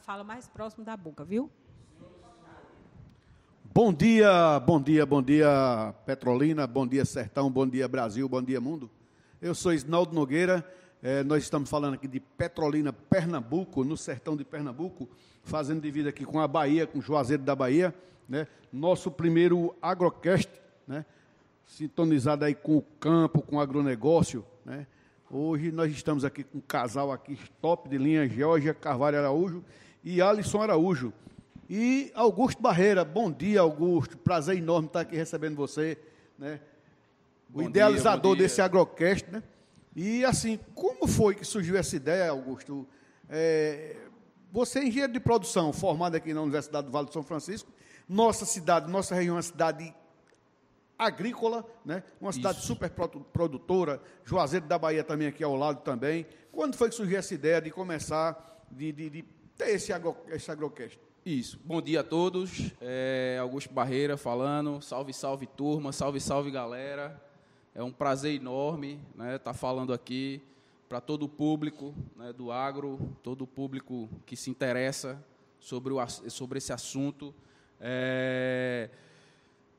fala mais próximo da boca, viu? Bom dia, bom dia, bom dia Petrolina, bom dia Sertão, bom dia Brasil, bom dia mundo. Eu sou Isnaldo Nogueira, é, nós estamos falando aqui de Petrolina, Pernambuco, no sertão de Pernambuco, fazendo divisa aqui com a Bahia, com o Juazeiro da Bahia, né? Nosso primeiro agrocast, né? Sintonizado aí com o campo, com o agronegócio, né? Hoje nós estamos aqui com um casal aqui top de linha, Georgia Carvalho Araújo e Alisson Araújo. E Augusto Barreira, bom dia, Augusto. Prazer enorme estar aqui recebendo você, né? O bom idealizador dia, desse agrocast, né? E assim, como foi que surgiu essa ideia, Augusto? É, você é engenheiro de produção, formado aqui na Universidade do Vale do São Francisco. Nossa cidade, nossa região é uma cidade agrícola, né? uma cidade Isso. super produtora, Juazeiro da Bahia também aqui ao lado também. Quando foi que surgiu essa ideia de começar, de, de, de ter esse, agro, esse agrocast? Isso. Bom dia a todos. É Augusto Barreira falando. Salve, salve turma, salve, salve galera. É um prazer enorme estar né, tá falando aqui para todo o público né, do agro, todo o público que se interessa sobre, o, sobre esse assunto. É,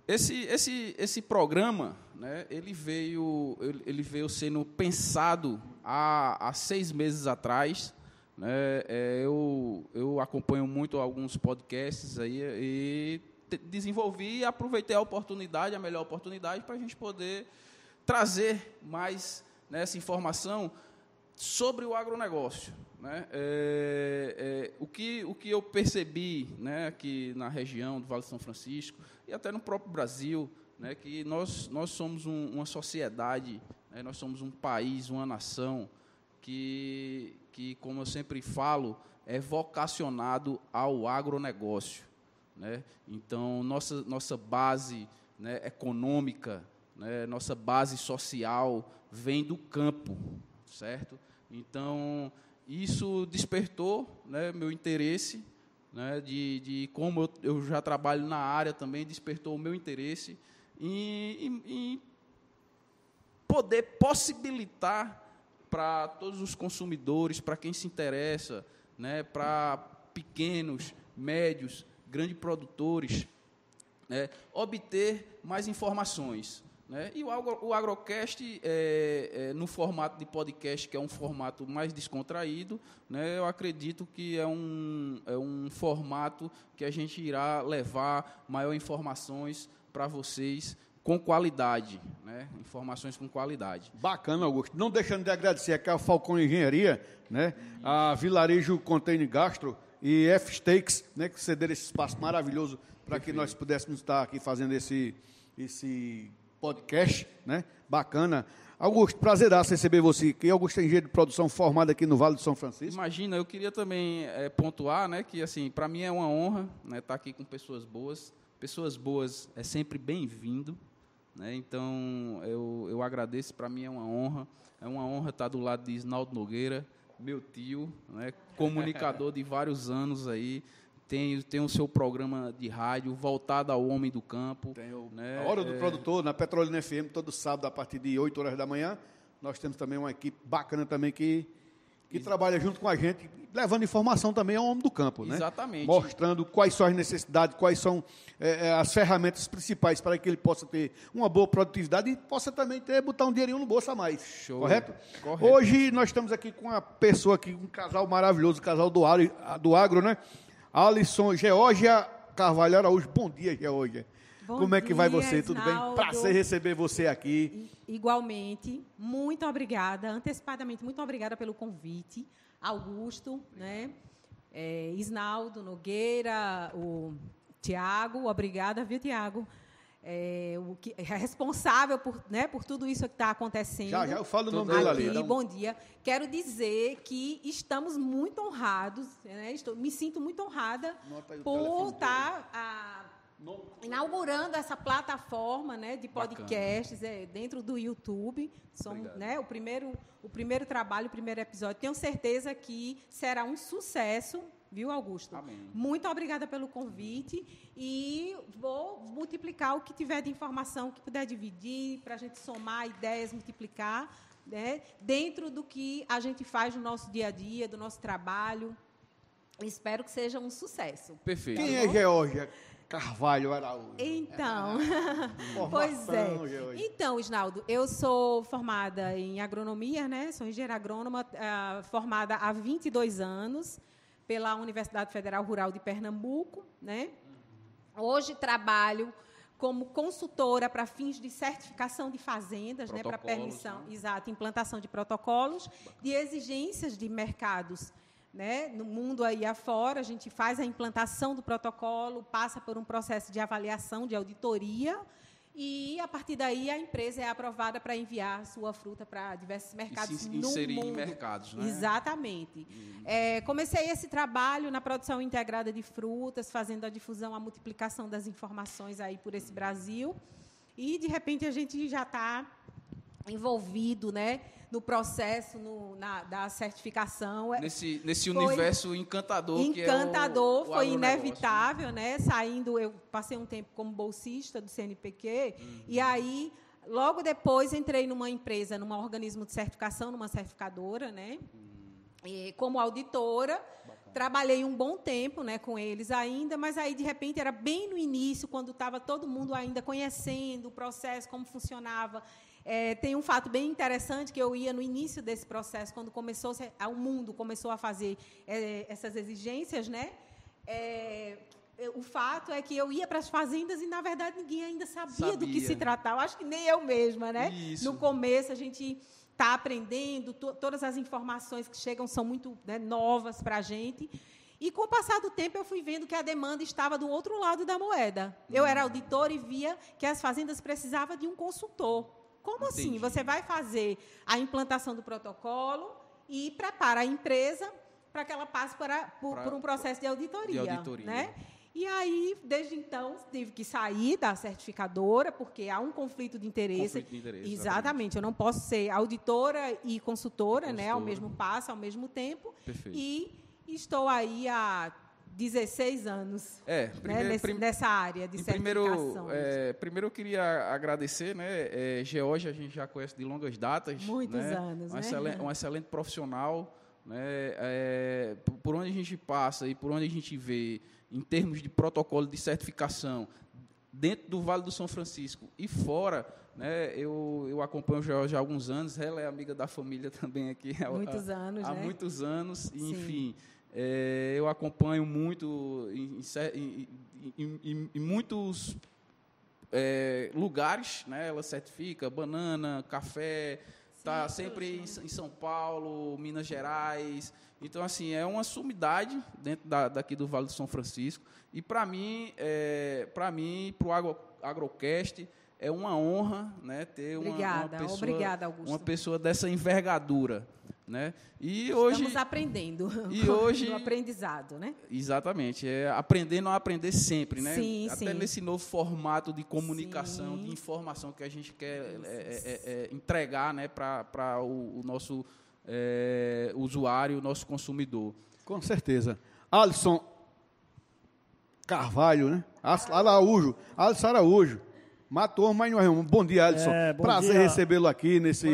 esse, esse, esse programa, né, ele, veio, ele, veio sendo pensado há, há seis meses atrás. Né, é, eu, eu acompanho muito alguns podcasts aí e desenvolvi e aproveitei a oportunidade, a melhor oportunidade, para a gente poder trazer mais né, essa informação sobre o agronegócio. Né? É, é, o, que, o que eu percebi né, aqui na região do Vale de São Francisco e até no próprio Brasil, né, que nós, nós somos um, uma sociedade, né, nós somos um país, uma nação que, que, como eu sempre falo, é vocacionado ao agronegócio. Né? Então, nossa, nossa base né, econômica, né, nossa base social vem do campo, certo? Então, isso despertou né, meu interesse, né, de, de como eu, eu, já trabalho na área também, despertou o meu interesse em, em, em poder possibilitar para todos os consumidores, para quem se interessa, né, para pequenos, médios, grandes produtores, né, obter mais informações. Né? E o, agro, o Agrocast, é, é, no formato de podcast, que é um formato mais descontraído, né, eu acredito que é um, é um formato que a gente irá levar maior informações para vocês com qualidade, né? informações com qualidade. Bacana, Augusto. Não deixando de agradecer aqui a Falcão Engenharia, né? a Vilarejo Container Gastro e F-Steaks, né? que cederam esse espaço maravilhoso para que nós pudéssemos estar aqui fazendo esse, esse podcast, né? Bacana. Augusto, prazer receber você aqui. Augusto é engenheiro de produção formado aqui no Vale do São Francisco. Imagina, eu queria também é, pontuar, né, que assim, para mim é uma honra, né, estar tá aqui com pessoas boas. Pessoas boas é sempre bem-vindo, né? Então, eu, eu agradeço, para mim é uma honra. É uma honra estar do lado de Isnaldo Nogueira, meu tio, né, comunicador de vários anos aí, tem, tem o seu programa de rádio voltado ao homem do campo. Tem o, né? A Hora do é... Produtor, na Petrolina FM, todo sábado, a partir de 8 horas da manhã. Nós temos também uma equipe bacana também que, que trabalha junto com a gente, levando informação também ao homem do campo. Né? Exatamente. Mostrando quais são as necessidades, quais são é, é, as ferramentas principais para que ele possa ter uma boa produtividade e possa também ter, botar um dinheirinho no bolso a mais. Show. Correto? Correto? Hoje nós estamos aqui com uma pessoa aqui, um casal maravilhoso, um casal do agro, do agro né? Alisson, Georgia Carvalho Araújo. Bom dia, Georgia. Bom Como é que vai você? Tudo bem? Prazer receber você aqui. Igualmente. Muito obrigada. Antecipadamente, muito obrigada pelo convite. Augusto, né? É, Isnaldo Nogueira, o Tiago, obrigada, viu, Tiago? É, o que é responsável por, né, por tudo isso que está acontecendo. Já, já eu falo o nome dele ali. Então... Bom dia. Quero dizer que estamos muito honrados, né, estou, me sinto muito honrada por estar tá, inaugurando essa plataforma né, de podcasts é, dentro do YouTube. Somos, né, o, primeiro, o primeiro trabalho, o primeiro episódio. Tenho certeza que será um sucesso viu, Augusto? Amém. Muito obrigada pelo convite e vou multiplicar o que tiver de informação que puder dividir para a gente somar ideias, multiplicar, né, dentro do que a gente faz no nosso dia a dia, do nosso trabalho. Espero que seja um sucesso. Perfeito. Quem é Georgia Carvalho Araújo? Então, pois é. Georgia. Então, Isnaldo, eu sou formada em agronomia, né? Sou engenheira agrônoma, uh, formada há 22 anos pela Universidade Federal Rural de Pernambuco, né? Hoje trabalho como consultora para fins de certificação de fazendas, né, para permissão, né? exato, implantação de protocolos, de exigências de mercados né, no mundo aí afora, a gente faz a implantação do protocolo, passa por um processo de avaliação, de auditoria, e a partir daí a empresa é aprovada para enviar sua fruta para diversos mercados e se inserir no mundo. em mercados, né? Exatamente. Hum. É, comecei esse trabalho na produção integrada de frutas, fazendo a difusão, a multiplicação das informações aí por esse Brasil, e de repente a gente já está envolvido, né? no processo no, na, da certificação. É, nesse, nesse universo encantador, encantador que é o, o foi inevitável, né? Saindo, eu passei um tempo como bolsista do CNPq, uhum. e aí, logo depois, entrei numa empresa, num organismo de certificação, numa certificadora, né? Uhum. E, como auditora. Trabalhei um bom tempo né, com eles ainda, mas aí, de repente, era bem no início, quando estava todo mundo ainda conhecendo o processo, como funcionava. É, tem um fato bem interessante que eu ia no início desse processo, quando começou o mundo começou a fazer é, essas exigências, né? É, o fato é que eu ia para as fazendas e na verdade ninguém ainda sabia, sabia. do que se tratava. Acho que nem eu mesma, né? Isso. No começo a gente está aprendendo, todas as informações que chegam são muito né, novas para a gente. E com o passar do tempo eu fui vendo que a demanda estava do outro lado da moeda. Eu era auditor e via que as fazendas precisavam de um consultor. Como assim? Entendi. assim? Você vai fazer a implantação do protocolo e prepara a empresa para que ela passe para, por, pra, por um processo de auditoria. De auditoria. Né? E aí, desde então, tive que sair da certificadora, porque há um conflito de interesse. Conflito de interesse exatamente. exatamente. Eu não posso ser auditora e consultora, consultora, né, ao mesmo passo, ao mesmo tempo. Perfeito. E estou aí há 16 anos é, primeiro, né, nesse, prim, nessa área de certificação. Primeiro, é, primeiro eu queria agradecer, né? É, Georgia a gente já conhece de longas datas. Muitos né, anos, um né? Excelente, um excelente profissional. Né, é, por onde a gente passa e por onde a gente vê, em termos de protocolo de certificação, dentro do Vale do São Francisco e fora, né, eu, eu acompanho o Georgia há alguns anos, ela é amiga da família também aqui. Muitos há, anos, há né? muitos anos, e, enfim... É, eu acompanho muito em, em, em, em muitos é, lugares, né? Ela certifica banana, café, está sempre em, em, São Paulo, Minas Gerais. Então, assim, é uma sumidade dentro da, daqui do Vale do São Francisco. E para mim, é, para mim, para o Agro, Agrocast, é uma honra né, ter uma, Obrigada. uma pessoa, Obrigada, Augusto. uma pessoa dessa envergadura. Né? E hoje Estamos aprendendo. E hoje no aprendizado, né? Exatamente, é aprender não aprender sempre, né? Sim, Até sim. nesse novo formato de comunicação, sim. de informação que a gente quer é, é, é, é entregar, né, para o, o, nosso é, usuário, o nosso consumidor. Com certeza. Alisson Carvalho, né? Araújo, Alisson Araújo. Matou, mas não é um. Bom dia, Alisson. É, bom Prazer recebê-lo aqui nesse,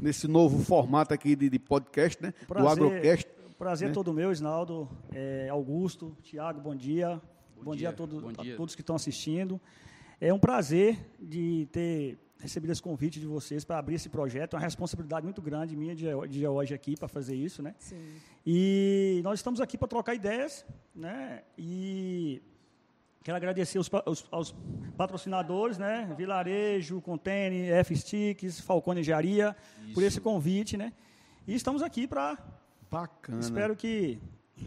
nesse novo formato aqui de, de podcast, né? Prazer, do Agrocast. Prazer né? todo meu, Isnaldo, é, Augusto, Tiago, bom dia. Bom, bom dia, dia, a, todo, bom dia. a todos que estão assistindo. É um prazer de ter recebido esse convite de vocês para abrir esse projeto. É uma responsabilidade muito grande minha de, de hoje aqui para fazer isso, né? Sim. E nós estamos aqui para trocar ideias, né? E Quero agradecer os, os, aos patrocinadores, né? Vilarejo, Contene, F-Sticks, Falcone Engenharia, por esse convite, né? E estamos aqui para. Bacana. Espero que.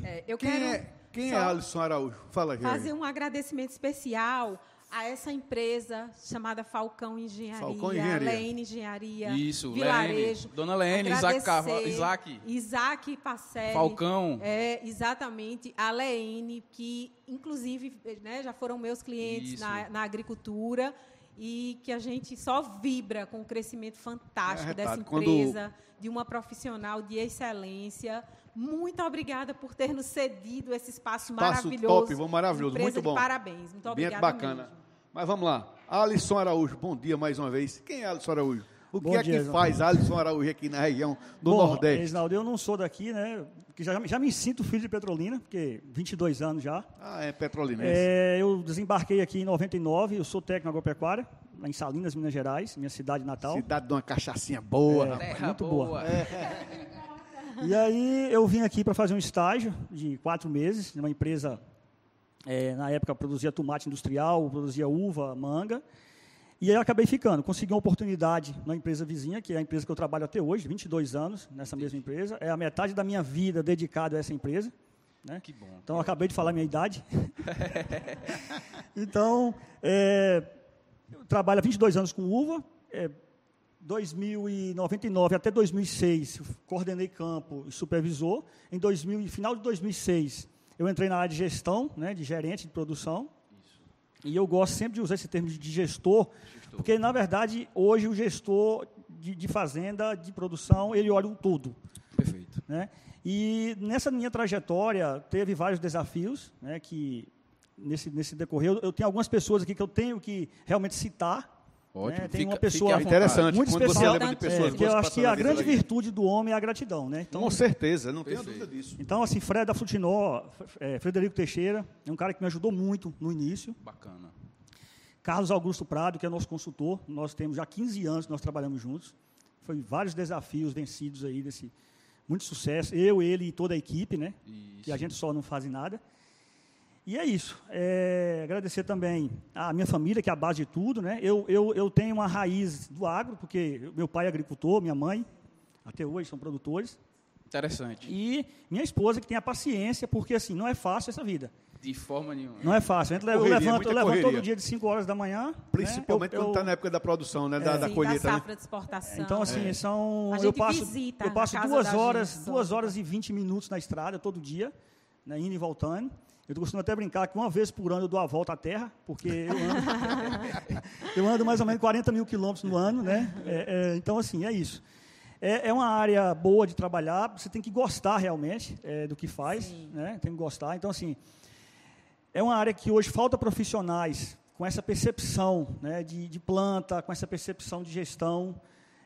É, eu quem quero. É, quem é Alisson Araújo? Fala aqui. Fazer um agradecimento especial a essa empresa chamada Falcão Engenharia, Falcão Engenharia. Leene Engenharia, Isso, Vilarejo. Leene. Dona Leene, Isaac Carvalho, Isaac. Isaac Pacelli. Falcão. É, exatamente. A Leene, que inclusive né, já foram meus clientes na, na, agricultura e que a gente só vibra com o crescimento fantástico é, dessa empresa, quando... de uma profissional de excelência. Muito obrigada por ter nos cedido esse espaço, espaço maravilhoso. Top, maravilhoso, muito bom. parabéns. Muito obrigada bacana. Mesmo. Mas vamos lá. Alisson Araújo, bom dia mais uma vez. Quem é Alisson Araújo? O que Bom é dia, que faz Alisson Araújo aqui na região do Bom, Nordeste? Reginaldo, eu não sou daqui, né? Já, já me sinto filho de Petrolina, porque 22 anos já. Ah, é petrolinense. É, eu desembarquei aqui em 99, eu sou técnico agropecuária, lá em Salinas, Minas Gerais, minha cidade natal. Cidade de uma cachaçinha boa, é, rapaz. Muito boa. boa. É. E aí eu vim aqui para fazer um estágio de quatro meses, numa empresa, é, na época produzia tomate industrial, produzia uva, manga. E aí acabei ficando. Consegui uma oportunidade na empresa vizinha, que é a empresa que eu trabalho até hoje, 22 anos nessa mesma empresa. É a metade da minha vida dedicada a essa empresa. Né? Que bom. Então, eu acabei de falar a minha idade. então, é, eu trabalho há 22 anos com uva. É, 2099 até 2006, coordenei campo e supervisor. Em 2000, final de 2006, eu entrei na área de gestão, né, de gerente de produção. Isso. E eu gosto sempre de usar esse termo de gestor, gestor. porque, na verdade, hoje o gestor de, de, fazenda, de produção, ele olha um tudo. Perfeito. Né? E nessa minha trajetória, teve vários desafios, né, que nesse, nesse decorrer, eu, eu tenho algumas pessoas aqui que eu tenho que realmente citar, Ótimo. Né? Tem fica, uma pessoa interessante. muito especial. de pessoas é, que eu acho que a grande virtude do homem é a gratidão. Né? Então, Com certeza, não tenho dúvida disso. Então, assim, Fred da Frutinó, é, Frederico Teixeira, é um cara que me ajudou muito no início. Bacana. Carlos Augusto Prado, que é nosso consultor, nós temos já 15 anos que nós trabalhamos juntos. Foi vários desafios vencidos aí, desse, muito sucesso. Eu, ele e toda a equipe, né? Isso. Que a gente só não faz nada. E é isso. É, agradecer também a minha família, que é a base de tudo. Né? Eu, eu, eu tenho uma raiz do agro, porque meu pai é agricultor, minha mãe, até hoje, são produtores. Interessante. E minha esposa, que tem a paciência, porque assim, não é fácil essa vida. De forma nenhuma. Não é fácil. Eu correria, levanto, eu levanto todo dia de 5 horas da manhã. Né? Principalmente né? eu, quando está na época da produção, né? da, é, da sim, colheita. Da né? safra de exportação. Então, assim, é. são. eu passo, eu passo duas horas, duas horas e 20 minutos na estrada todo dia, né? indo e voltando. Eu costumo até brincar que uma vez por ano eu dou a volta à Terra, porque eu ando, eu ando mais ou menos 40 mil quilômetros no ano, né? É, é, então, assim, é isso. É, é, uma área boa de trabalhar, você tem que gostar realmente é, do que faz, né? Tem que gostar. Então, assim, é uma área que hoje falta profissionais com essa percepção né, de, de planta, com essa percepção de gestão.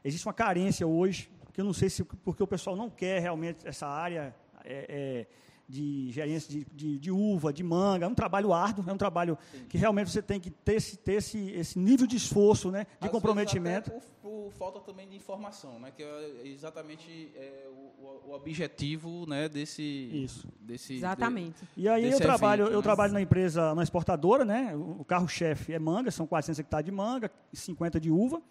Existe uma carência hoje, que eu não sei se porque o pessoal não quer realmente essa área. É, é de gerência de, de, de, uva, de manga. É um trabalho árduo, é um trabalho Sim. que realmente você tem que ter esse, ter esse, esse nível de esforço, né, de Às comprometimento. Por, por, falta também de informação, né, que é exatamente é, o, o, objetivo né, desse. Isso. Desse, exatamente. De, e aí eu trabalho, evento, eu né? trabalho na empresa, na exportadora, né, o carro-chefe é manga, são 400 hectares de manga e 50 de uva.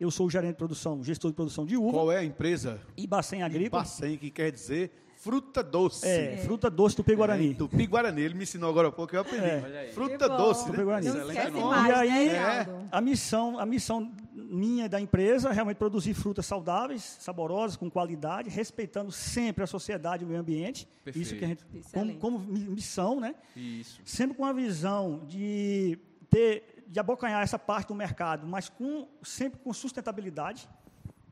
Eu sou o gerente de produção, gestor de produção de uva. Qual é a empresa? Ibacem Agrícola. Ibacem, que quer dizer fruta doce. É, fruta doce do Guarani. É, Tupi Guarani, ele me ensinou agora há pouco, eu aprendi. É. Fruta doce, Tupi Guarani. Mais, e aí, né, a missão, a missão minha da empresa é realmente produzir frutas saudáveis, saborosas, com qualidade, respeitando sempre a sociedade e o meio ambiente. Perfeito. Isso que a gente, como, como, missão, né? Isso. Sempre com a visão de ter, de abocanhar essa parte do mercado, mas com, sempre com sustentabilidade,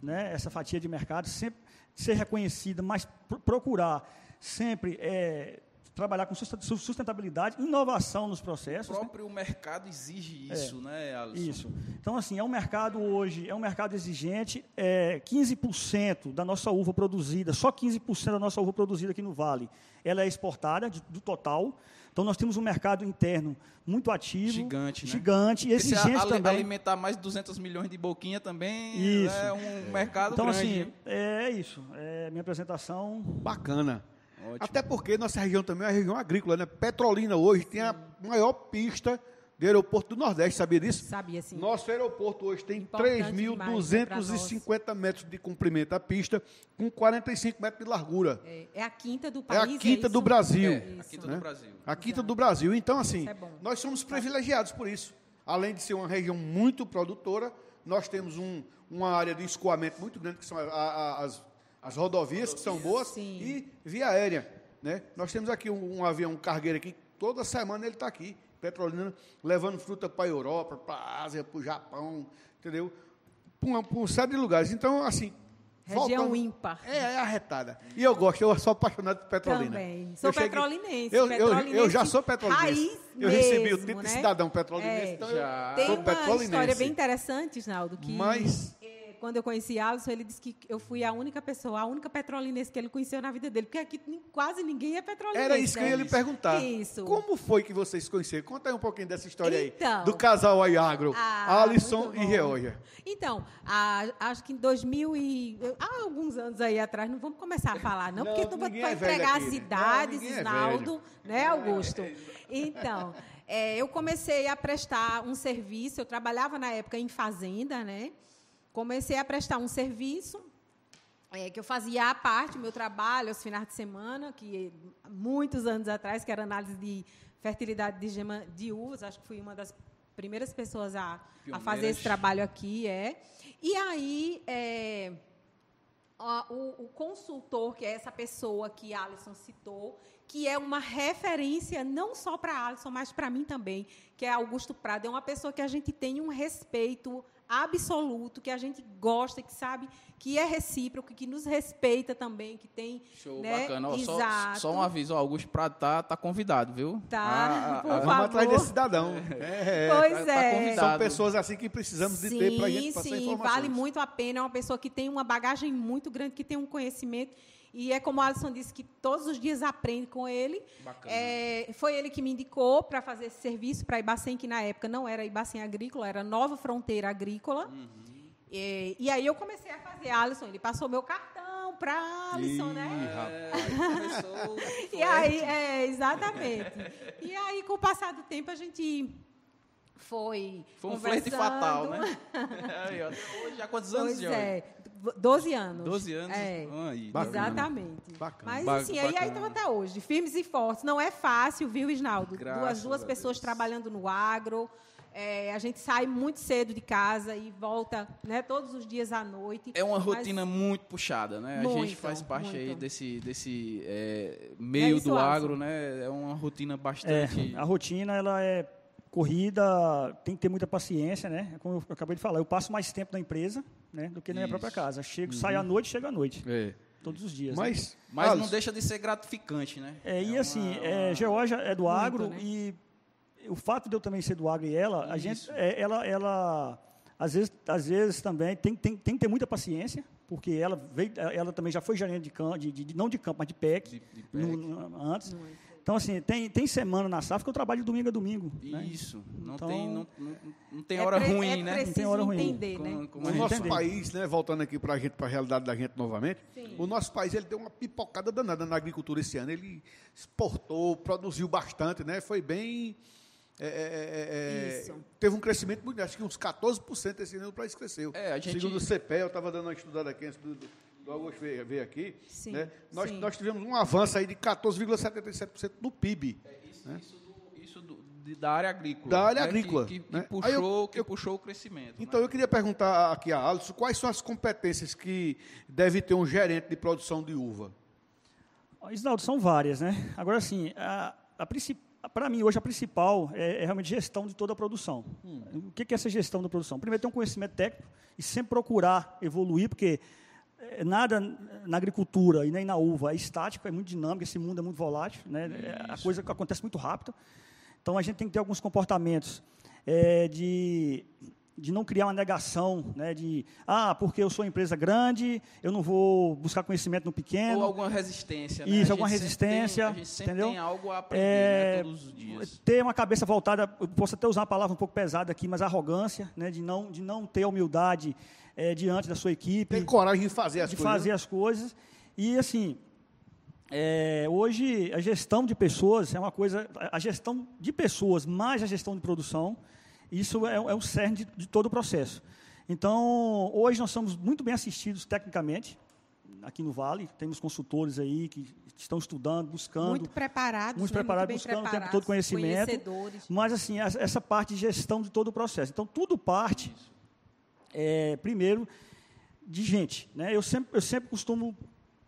né? Essa fatia de mercado, sempre ser reconhecida, mas procurar sempre é, trabalhar com sustentabilidade, inovação nos processos. O né? próprio né? mercado exige isso, é, né, Alisson? Isso. Então, assim, é um mercado hoje, é um mercado exigente. É, 15% da nossa uva produzida, só 15% da nossa uva produzida aqui no Vale, ela é exportada de, do total. Então, nós temos um mercado interno muito ativo. Gigante, né? Gigante, e exigente também. alimentar mais de 200 milhões de boquinha também isso. é um mercado então, grande. Então, assim, é isso. É minha apresentação. Bacana. Ótimo. Até porque nossa região também é uma região agrícola, né? Petrolina hoje tem a maior pista do aeroporto do Nordeste, sabia disso? Sabia, sim. Nosso aeroporto hoje tem 3.250 né, metros de comprimento a pista, com 45 metros de largura. É, é a quinta do país. É a quinta é do Brasil. É, a quinta né? do Brasil. A quinta do Brasil. Então, assim, é nós somos privilegiados por isso. Além de ser uma região muito produtora, nós temos um, uma área de escoamento muito grande, que são a, a, as, as rodovias, que são boas, Sim. e via aérea. Né? Nós temos aqui um, um avião um cargueiro aqui, toda semana ele está aqui Petrolina, levando fruta para a Europa, para a Ásia, para o Japão, entendeu? Para um, série de lugares. Então, assim. Região voltando, ímpar. É, é arretada. E eu gosto, eu sou apaixonado por Petrolina. Também. Sou eu petrolinense. Eu, petrolinense. Eu, eu, já sou petrolinense. Raiz eu mesmo, recebi o título né? de cidadão petrolinense, é, então já. Tem uma história bem interessante, Isnaldo, que Mas... É, quando eu conheci Alisson, ele disse que eu fui a única pessoa, a única petrolinense que ele conheceu na vida dele, porque aqui quase ninguém é petrolinense. Era isso que eu ia lhe né? perguntar. Isso. Como foi que vocês se conheceram? Conta aí um pouquinho dessa história então, aí. Do casal Aiagro, ah, Alisson e Georgia. Então, a, acho que em 2000 e... Há alguns anos aí atrás, não vamos começar a falar, não, não porque tu vai é entregar aqui, as né? idades, não, Isnaldo, é né, Augusto? Então... É, eu comecei a prestar um serviço, eu trabalhava na época em fazenda, né? Comecei a prestar um serviço é, que eu fazia à parte, meu trabalho, aos finais de semana, que muitos anos atrás, que era análise de fertilidade de, gema, de uvas, acho que fui uma das primeiras pessoas a, a fazer esse trabalho aqui, é. E aí, é, o, o, consultor, que é essa pessoa que Alisson citou, que é uma referência não só para Alisson, mas para mim também, que é Augusto Prado. É uma pessoa que a gente tem um respeito absoluto, que a gente gosta, que sabe que é recíproco, que nos respeita também, que tem. Show, né? bacana. Ó, só, só, um aviso, ó, Augusto Prado tá, tá convidado, viu? Tá, ah, ah por ah, Vamos atrás desse cidadão. É, é, pois tá, é. Tá São pessoas assim que precisamos de sim, ter para a gente passar sim, informações. vale muito a pena. É uma pessoa que tem uma bagagem muito grande, que tem um conhecimento e é como o Alisson disse, que todos os dias aprende com ele. É, foi ele que me indicou para fazer esse serviço para a Ibacem, que na época não era Ibacem Agrícola, era Nova Fronteira Agrícola. Uhum. E, e, aí eu comecei a fazer, Alisson, ele passou meu cartão para Alisson, Ih, né? Rapaz, e aí, é, exatamente. E aí, com o passar do tempo, a gente foi. Foi um flerte fatal, né? Hoje, há quantos anos, pois é. 12 anos. 12 anos? É, aí, Exatamente. Bacana. Mas, assim, aí, aí estão até hoje, firmes e fortes. Não é fácil, viu, Isnaldo? Graças duas, duas pessoas Deus. trabalhando no agro. É, a gente sai muito cedo de casa e volta né, todos os dias à noite. É uma rotina muito puxada, né? Muito, a gente faz parte muito. aí desse, desse é, meio é do agro, né? É uma rotina bastante. É, a rotina ela é corrida tem que ter muita paciência, né? Como eu acabei de falar, eu passo mais tempo na empresa, né, do que na minha própria casa. Chego, uhum. saio à noite, chego à noite. É. Todos os dias. Mas, né? mas não deixa de ser gratificante, né? É, e é assim, uma, é, Georgia é do agro né? e o fato de eu também ser do agro e ela, Isso. a gente, é, ela, ela, às vezes, às vezes também tem, tem, tem que ter muita paciência, porque ela veio, ela também já foi gerente de campo, de, de, não de campo, mas de PEC, de, de PEC. No, antes. Não é. Então, assim, tem, tem semana na safra que eu trabalho de domingo a domingo. Né? Isso. Né? Não, então, tem, não, não, não tem hora é ruim, é né? Não tem hora ruim. Entender, né? Como, o nosso entender. país, né, voltando aqui para a gente, para a realidade da gente novamente, Sim. o nosso país ele deu uma pipocada danada na agricultura esse ano. Ele exportou, produziu bastante, né? Foi bem. É, é, é, é teve um crescimento muito, acho que uns 14% esse ano o país cresceu. É, gente... Segundo o CPE, eu estava dando uma estudada aqui antes do, do Augusto veio, aqui, sim, né? nós, sim. nós tivemos um avanço aí de 14,77% do PIB. É, isso, né? isso, do, isso do, de, da área agrícola. Da área né? agrícola. Que, que, né? que puxou, eu, que puxou o crescimento. Então, né? eu queria perguntar aqui a Alisson, quais são as competências que deve ter um gerente de produção de uva? Isnaldo, são várias, né? Agora, assim, a, a para mim, hoje, a principal é, é, realmente gestão de toda a produção. Hum. O que é essa gestão da produção? Primeiro, ter um conhecimento técnico e sempre procurar evoluir, porque nada na agricultura e nem na uva é estático, é muito dinâmico, esse mundo é muito volátil, né? É, a coisa acontece muito rápido. Então a gente tem que ter alguns comportamentos é, de, de não criar uma negação, né? de ah, porque eu sou empresa grande, eu não vou buscar conhecimento no pequeno. Ou alguma resistência. Né? Isso, alguma resistência. Tem, a gente sempre entendeu? tem algo a aprender né, é, todos os dias. Ter uma cabeça voltada, eu posso até usar uma palavra um pouco pesada aqui, mas arrogância, né? de, não, de não ter humildade é, diante da sua equipe. Tem coragem de fazer as de coisas. fazer as coisas. E, assim, é, hoje a gestão de pessoas é uma coisa. A gestão de pessoas mais a gestão de produção, isso é, é o cerne de, de todo o processo. Então, hoje nós somos muito bem assistidos tecnicamente aqui no Vale. Temos consultores aí que estão estudando, buscando. Muito preparados. Muito né? preparados, muito buscando preparados, o tempo todo conhecimento. Mas, assim, essa parte de gestão de todo o processo. Então, tudo parte é, primeiro, de gente. Né? Eu, sempre, eu sempre costumo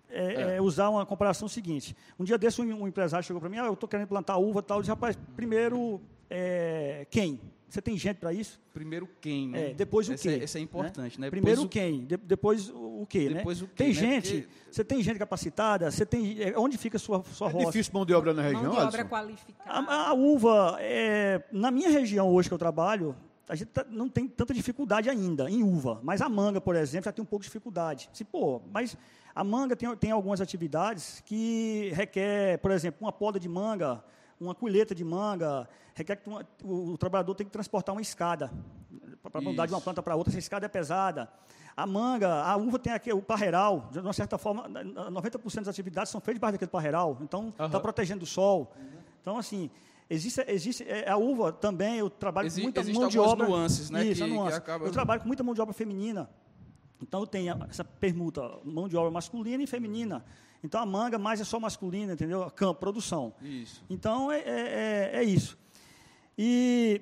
é, é. é usar uma comparação seguinte. Um dia desse, um, um empresário chegou para mim, ah, eu estou querendo plantar uva e tal. Eu disse, rapaz, primeiro, é, quem? Você tem gente para isso? Primeiro quem, né? É, depois o quê? É, isso é importante, né? né? Primeiro o quem, de, depois o quê, né? depois né? O quê, tem né? gente, Porque... você tem gente capacitada, você tem, onde fica a sua, sua é roça? É difícil mão de obra na região, Mão de obra qualificada. A, a uva, é, na minha região hoje que eu trabalho, a gente tá, não tem tanta dificuldade ainda em uva, mas a manga, por exemplo, já tem um pouco de dificuldade. Se, pô, mas a manga tem, tem algumas atividades que requer, por exemplo, uma poda de manga, uma colheita de manga, requer que uma, o, o, trabalhador tem que transportar uma escada para mudar de uma planta para outra, essa escada é pesada. A manga, a uva tem aqui o parreiral, de uma certa forma, 90% das atividades são feitas debaixo daquele parreiral, então está uhum. protegendo do sol. Uhum. Então, assim, Existe, existe é, a uva também, eu trabalho Exi, com muita mão de obra. nuances, né? Isso, que, nuance. acaba... Eu trabalho com muita mão de obra feminina. Então eu tenho essa permuta, mão de obra masculina e feminina. Então a manga mais é só masculina, entendeu? Campo, produção. Isso. Então é, é, é, é isso. E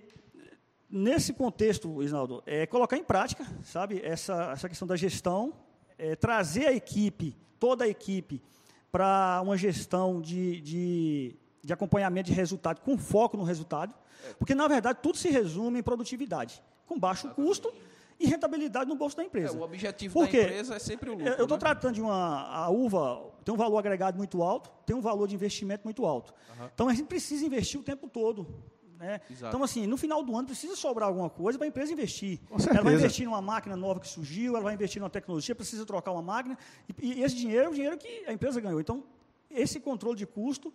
nesse contexto, Isnaldo, é colocar em prática, sabe, essa, essa questão da gestão, é, trazer a equipe, toda a equipe, para uma gestão de, de de acompanhamento de resultado, com foco no resultado, porque, na verdade, tudo se resume em produtividade, com baixo custo e rentabilidade no bolso da empresa. É, o objetivo porque da empresa é sempre o lucro. Eu estou né? tratando de uma a uva, tem um valor agregado muito alto, tem um valor de investimento muito alto. Uhum. Então, a gente precisa investir o tempo todo. Né? Então, assim, no final do ano precisa sobrar alguma coisa para a empresa investir. Ela vai investir numa máquina nova que surgiu, ela vai investir numa tecnologia, precisa trocar uma máquina, e, e esse dinheiro é o dinheiro que a empresa ganhou. Então, esse controle de custo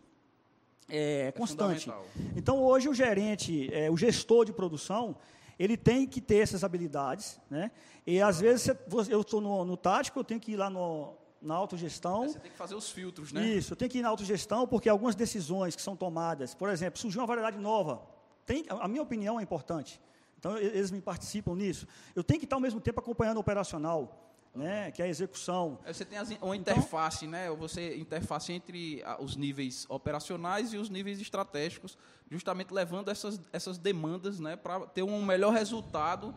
é, é constante. Então, hoje, o gerente, é, o gestor de produção, ele tem que ter essas habilidades. Né? E, às vezes, eu estou no, no tático, eu tenho que ir lá no, na autogestão. Você tem que fazer os filtros, né? Isso, eu tenho que ir na autogestão, porque algumas decisões que são tomadas, por exemplo, surgiu uma variedade nova, tem, a minha opinião é importante. Então, eles me participam nisso. Eu tenho que estar, ao mesmo tempo, acompanhando o operacional né, que é a execução. É, você tem as, uma então interface, né? Você interface entre os níveis operacionais e os níveis estratégicos, justamente levando essas, essas demandas, né, para ter um melhor resultado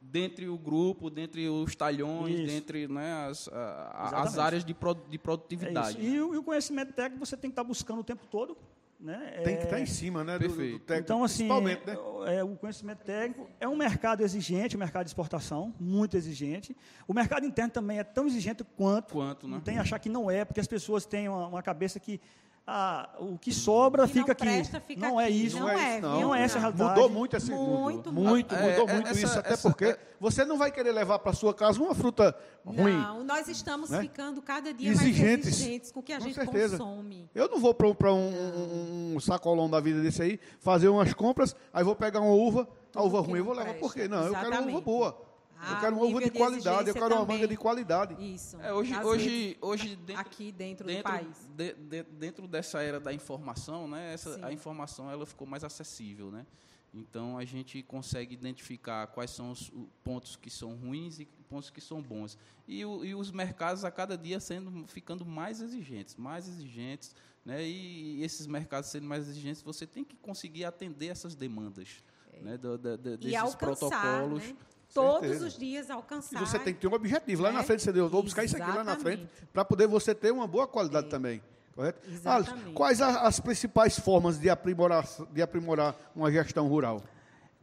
dentre o grupo, dentre os talhões, Isso. dentre né, as, as áreas de, pro, de produtividade. É e, o, e, o, conhecimento técnico você tem que estar buscando o tempo todo né? Tem que estar em cima né, do, do técnico, então, assim, né? é, o conhecimento técnico é um mercado exigente, o um mercado de exportação, muito exigente. O mercado interno também é tão exigente quanto. quanto né? Não tem achar que não é, porque as pessoas têm uma, uma cabeça que ah, o que sobra que fica, presta, aqui. Fica não aqui. é isso. Não, é, não, não é essa a realidade. Mudou muito esse muito, muito, é, mudou é, muito essa, isso, até essa, porque é, você não vai querer levar para sua casa uma fruta ruim. Não, nós estamos né? ficando cada dia exigentes, mais exigentes com o que a com gente certeza. consome. Eu não vou para um, um, um, sacolão da vida desse aí, fazer umas compras, aí vou pegar uma uva, a uva ruim eu vou levar por quê? Não, Exatamente. eu quero uma uva boa. Ah, eu quero uma uva de, de qualidade, eu quero também. uma manga de qualidade. Isso. É, hoje, hoje, hoje dentro, aqui dentro, dentro, do país. De, de, dentro dessa era da informação, né, essa, a informação ela ficou mais acessível, né? Então a gente consegue identificar quais são os pontos que são ruins e pontos que são bons. E, o, e os mercados a cada dia sendo ficando mais exigentes, mais exigentes, né? E, e esses mercados sendo mais exigentes, você tem que conseguir atender essas demandas, é. né? Do, do, do, desses alcançar, protocolos. Né? Todos os dias alcançar. E você tem que ter um objetivo. Lá na né? frente, você deu, vou buscar isso aqui lá na frente, para poder você ter uma boa qualidade é. também. Correto? Exatamente. quais as principais formas de aprimorar, de aprimorar uma gestão rural?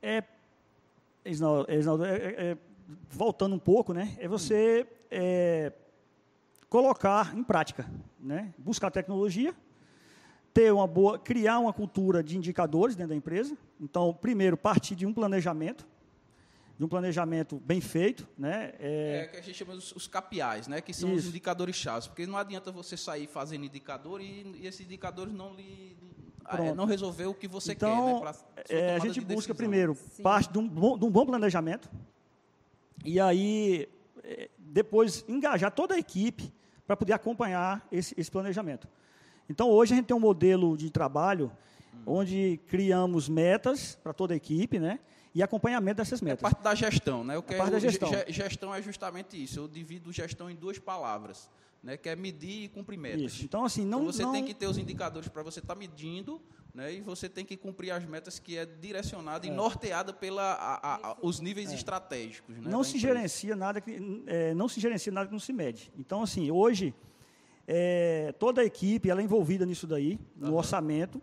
É, Isnaldo, é, é, é, voltando um pouco, né, é você é, colocar em prática, né, buscar tecnologia, ter uma boa, criar uma cultura de indicadores dentro da empresa. Então, primeiro, partir de um planejamento, de um planejamento bem feito, né? É, é que a gente chama os, os capiais, né? Que são Isso. os indicadores chaves, porque não adianta você sair fazendo indicador e, e esses indicadores não lhe é, não resolver o que você então, quer, né? É, a gente de busca primeiro Sim. parte de um, bom, de um bom planejamento e aí é, depois engajar toda a equipe para poder acompanhar esse, esse planejamento. Então hoje a gente tem um modelo de trabalho hum. onde criamos metas para toda a equipe, né? E acompanhamento dessas metas. É parte da gestão, né? O que é parte da gestão. gestão é justamente isso. Eu divido gestão em duas palavras, né? Que é medir e cumprir metas. Isso. Então assim, não então, você não... tem que ter os indicadores para você estar tá medindo, né? E você tem que cumprir as metas que é direcionada é. e norteada pela a, a, os níveis é. estratégicos. Né, não se empresa. gerencia nada que é, não se gerencia nada que não se mede. Então assim, hoje é, toda a equipe ela é envolvida nisso daí, no uhum. orçamento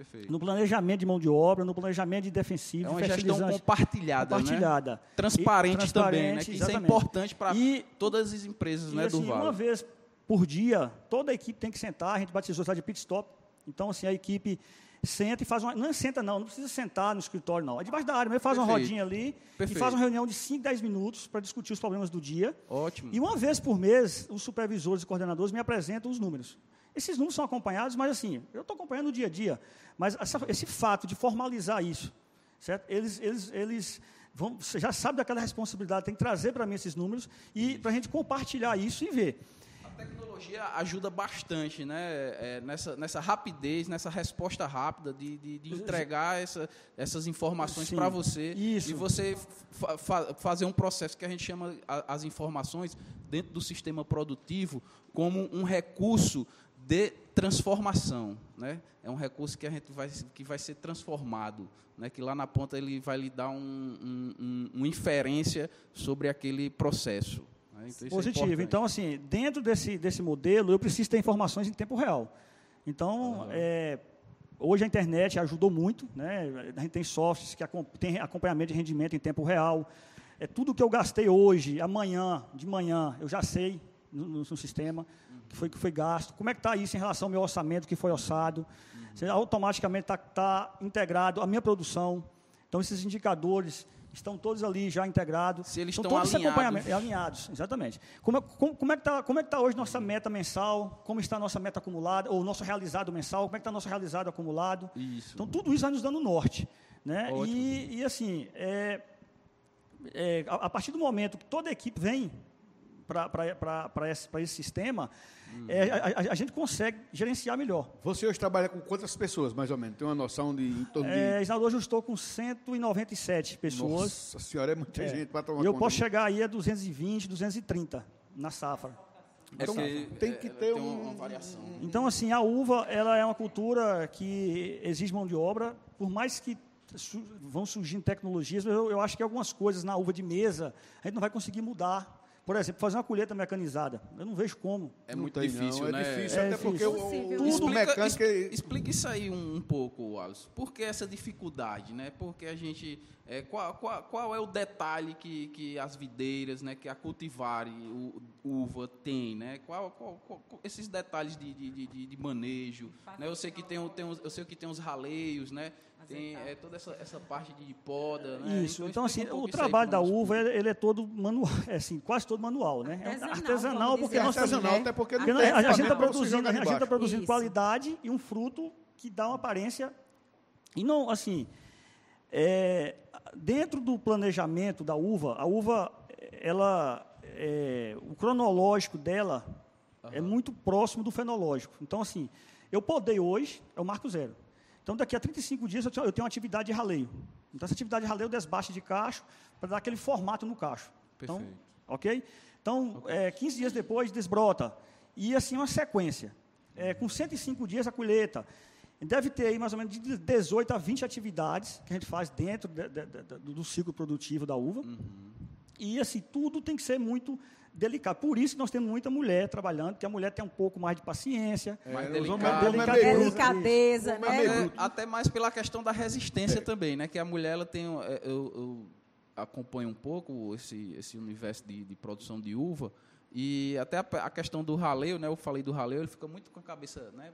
Perfeito. no planejamento de mão de obra, no planejamento de defensivo, é uma gestão compartilhada, compartilhada. Né? Transparente, transparente, também, né? Que isso é importante para todas as empresas, e, né, assim, do Vale. Uma vez por dia, toda a equipe tem que sentar, a gente batizou de pit stop. Então, assim, a equipe senta e faz uma. Não é senta, não, não precisa sentar no escritório, não. É debaixo da área, mas faz Perfeito. uma rodinha ali Perfeito. e faz uma reunião de 5, 10 minutos para discutir os problemas do dia. Ótimo. E uma vez por mês, os supervisores e coordenadores me apresentam os números. Esses números são acompanhados, mas assim, eu estou acompanhando o dia a dia. Mas essa, esse fato de formalizar isso, certo? Eles, eles, eles vão, já sabem daquela responsabilidade, tem que trazer para mim esses números e para a gente compartilhar isso e ver tecnologia ajuda bastante né? É, nessa, nessa rapidez, nessa resposta rápida de, de, de entregar essa, essas informações para você Isso. e você fa fa fazer um processo que a gente chama a, as informações dentro do sistema produtivo como um recurso de transformação, né? É um recurso que a gente vai que vai ser transformado, né? Que lá na ponta ele vai lhe dar um, um, um, uma inferência sobre aquele processo. Né? Então, é Positivo. É então, assim, dentro desse, desse modelo, eu preciso ter informações em tempo real. Então, uhum. é, hoje a internet ajudou muito. Né? A gente tem softwares que tem acompanhamento de rendimento em tempo real. É tudo que eu gastei hoje, amanhã, de manhã, eu já sei no, no, no sistema que foi que foi gasto. Como é que está isso em relação ao meu orçamento que foi orçado? Uhum. Automaticamente está tá integrado a minha produção. Então, esses indicadores estão todos ali já integrados. Se eles estão, estão alinhados. alinhados, exatamente. Como, é, como, como é que está é tá hoje nossa meta mensal? Como está a nossa meta acumulada? Ou nosso realizado mensal? Como é que está nosso realizado acumulado? Isso. Então, tudo isso vai nos dando norte. Né? E, e, assim, é, é, a, a, partir do momento que toda a equipe vem para esse, esse sistema, Hum. É, a, a, gente consegue gerenciar melhor. Você hoje trabalha com quantas pessoas, mais ou menos? Tem uma noção de em torno é, de... Hoje eu estou com 197 pessoas. Nossa senhora, é muita é. gente para tomar E eu posso chegar aí a 220, 230 na safra. É então, tem que é, ter tem uma, uma variação. Então, assim, a uva ela é uma cultura que exige mão de obra, por mais que vão surgindo tecnologias, eu, eu acho que algumas coisas na uva de mesa a gente não vai conseguir mudar por exemplo, fazer uma colheita mecanizada. Eu não vejo como. É muito tem, difícil, não, né? É difícil, é até difícil. porque o, o, tudo explica, mecânico... Es, explica isso aí um, um pouco, Alisson. Por que essa dificuldade, né? Porque a gente... É, qual, qual, qual, é o detalhe que, que as videiras, né, que a cultivar o, uva tem, né? Qual, qual, qual esses detalhes de, de, de, de manejo, né? Eu sei que tem, tem uns, eu sei que tem uns raleios, né? Tem é, toda essa, essa parte de poda, né? Isso. Então, então assim, um o trabalho da uva, ele, ele, é todo manual, é assim, quase todo manual, né? Artesanal, é artesanal porque nós artesanal, até porque não tem a, gente está produzindo, a gente tá produzindo qualidade e um fruto que dá uma aparência e não, assim, é, dentro do planejamento da uva, a uva, ela, é, o cronológico dela uhum. é muito próximo do fenológico. Então, assim, eu podei hoje, é o marco zero. Então, daqui a 35 dias, eu tenho uma atividade de raleio. Então, essa atividade de raleio desbaste de cacho para dar aquele formato no cacho. Então, Perfeito. Então, ok? Então, okay. É, 15 dias depois, desbrota. E, assim, uma sequência. É, com 105 dias, a colheita. Deve ter aí mais ou menos de 18 a 20 atividades que a gente faz dentro de, de, de, do ciclo produtivo da uva. Uhum. E, assim, tudo tem que ser muito delicado. Por isso que nós temos muita mulher trabalhando, porque a mulher tem um pouco mais de paciência. É, mais delicado. delicadeza, delicadeza né? É, até mais pela questão da resistência é. também, né? Que a mulher ela tem... Eu, eu acompanho um pouco esse, esse universo de, de produção de uva, e até a, a, questão do raleio, né? Eu falei do raleio, ele fica muito com a cabeça, né?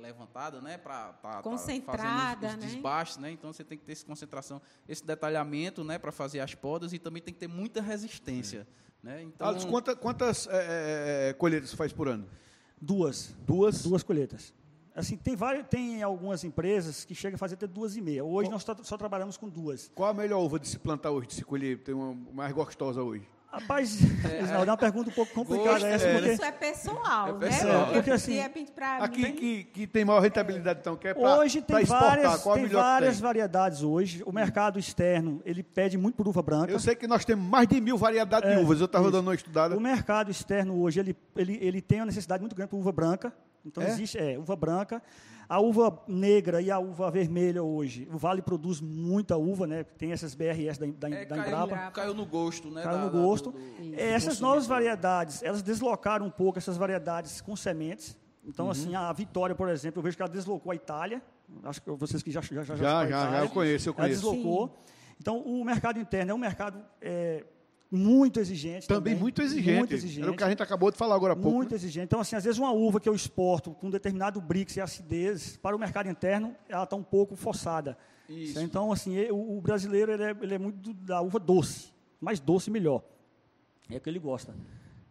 Levantada, né, para concentrada, os, os né? desbastes, né? Então você tem que ter essa concentração, esse detalhamento, né, para fazer as podas e também tem que ter muita resistência, é. né? Então, Alex, quantas, quantas é, é, é, colheitas você faz por ano? Duas. Duas. Duas colheitas. Assim, tem, várias, tem algumas empresas que chegam a fazer até duas e meia. Hoje Qual? nós só trabalhamos com duas. Qual a melhor uva de se plantar hoje, de se colher? Tem uma mais gostosa hoje? Rapaz, é, é uma pergunta um pouco complicada essa. Porque... Isso é pessoal, é pessoal. né? Porque, assim, aqui mim... que, que tem maior rentabilidade, então, que é pra, Hoje tem várias, tem várias tem? variedades hoje. O mercado externo, ele pede muito por uva branca. Eu sei que nós temos mais de mil variedades é, de uvas, eu estava dando uma estudada. O mercado externo hoje, ele, ele, ele tem uma necessidade muito grande por uva branca. Então, é? existe é, uva branca. A uva negra e a uva vermelha hoje, o Vale produz muita uva, né? Tem essas BRS da, da, é, da Embrapa. Caiu, caiu, no gosto, né? Caiu da, no gosto. Do, do, essas novas variedades, elas deslocaram um pouco essas variedades com sementes. Então, uhum. assim, a Vitória, por exemplo, eu vejo que ela deslocou a Itália. Acho que vocês que já já já já, já, já eu conheço, eu conheço. Ela deslocou. Sim. Então, o mercado interno é um mercado é, muito exigente. Também, também, muito exigente. Muito exigente. Era o que a gente acabou de falar agora há pouco. Muito né? exigente. Então, assim, às vezes uma uva que eu exporto com determinado BRICS e acidez, para o mercado interno, ela está um pouco forçada. Isso. Então, assim, o, brasileiro ele é, ele é, muito da uva doce. Mais doce, melhor. É o que ele gosta.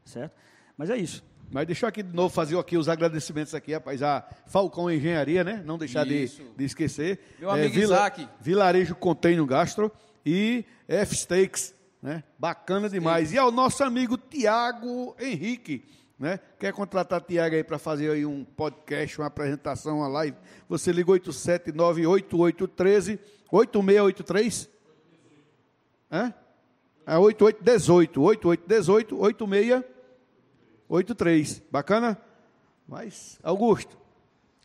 Certo? Mas é isso. Mas deixa eu aqui de novo fazer aqui os agradecimentos aqui, rapaz, a Falcão Engenharia, né? Não deixar de, de, esquecer. Meu amigo é, Vila, Isaac. Vilarejo Container Gastro e F-Steaks, né? Bacana demais. E ao nosso amigo Tiago Henrique, né? Quer contratar Tiago aí para fazer aí um podcast, uma apresentação, uma live? Você liga 8798813 8683? Hã? É 8818, 8818 86 83. Bacana? Mas, Augusto,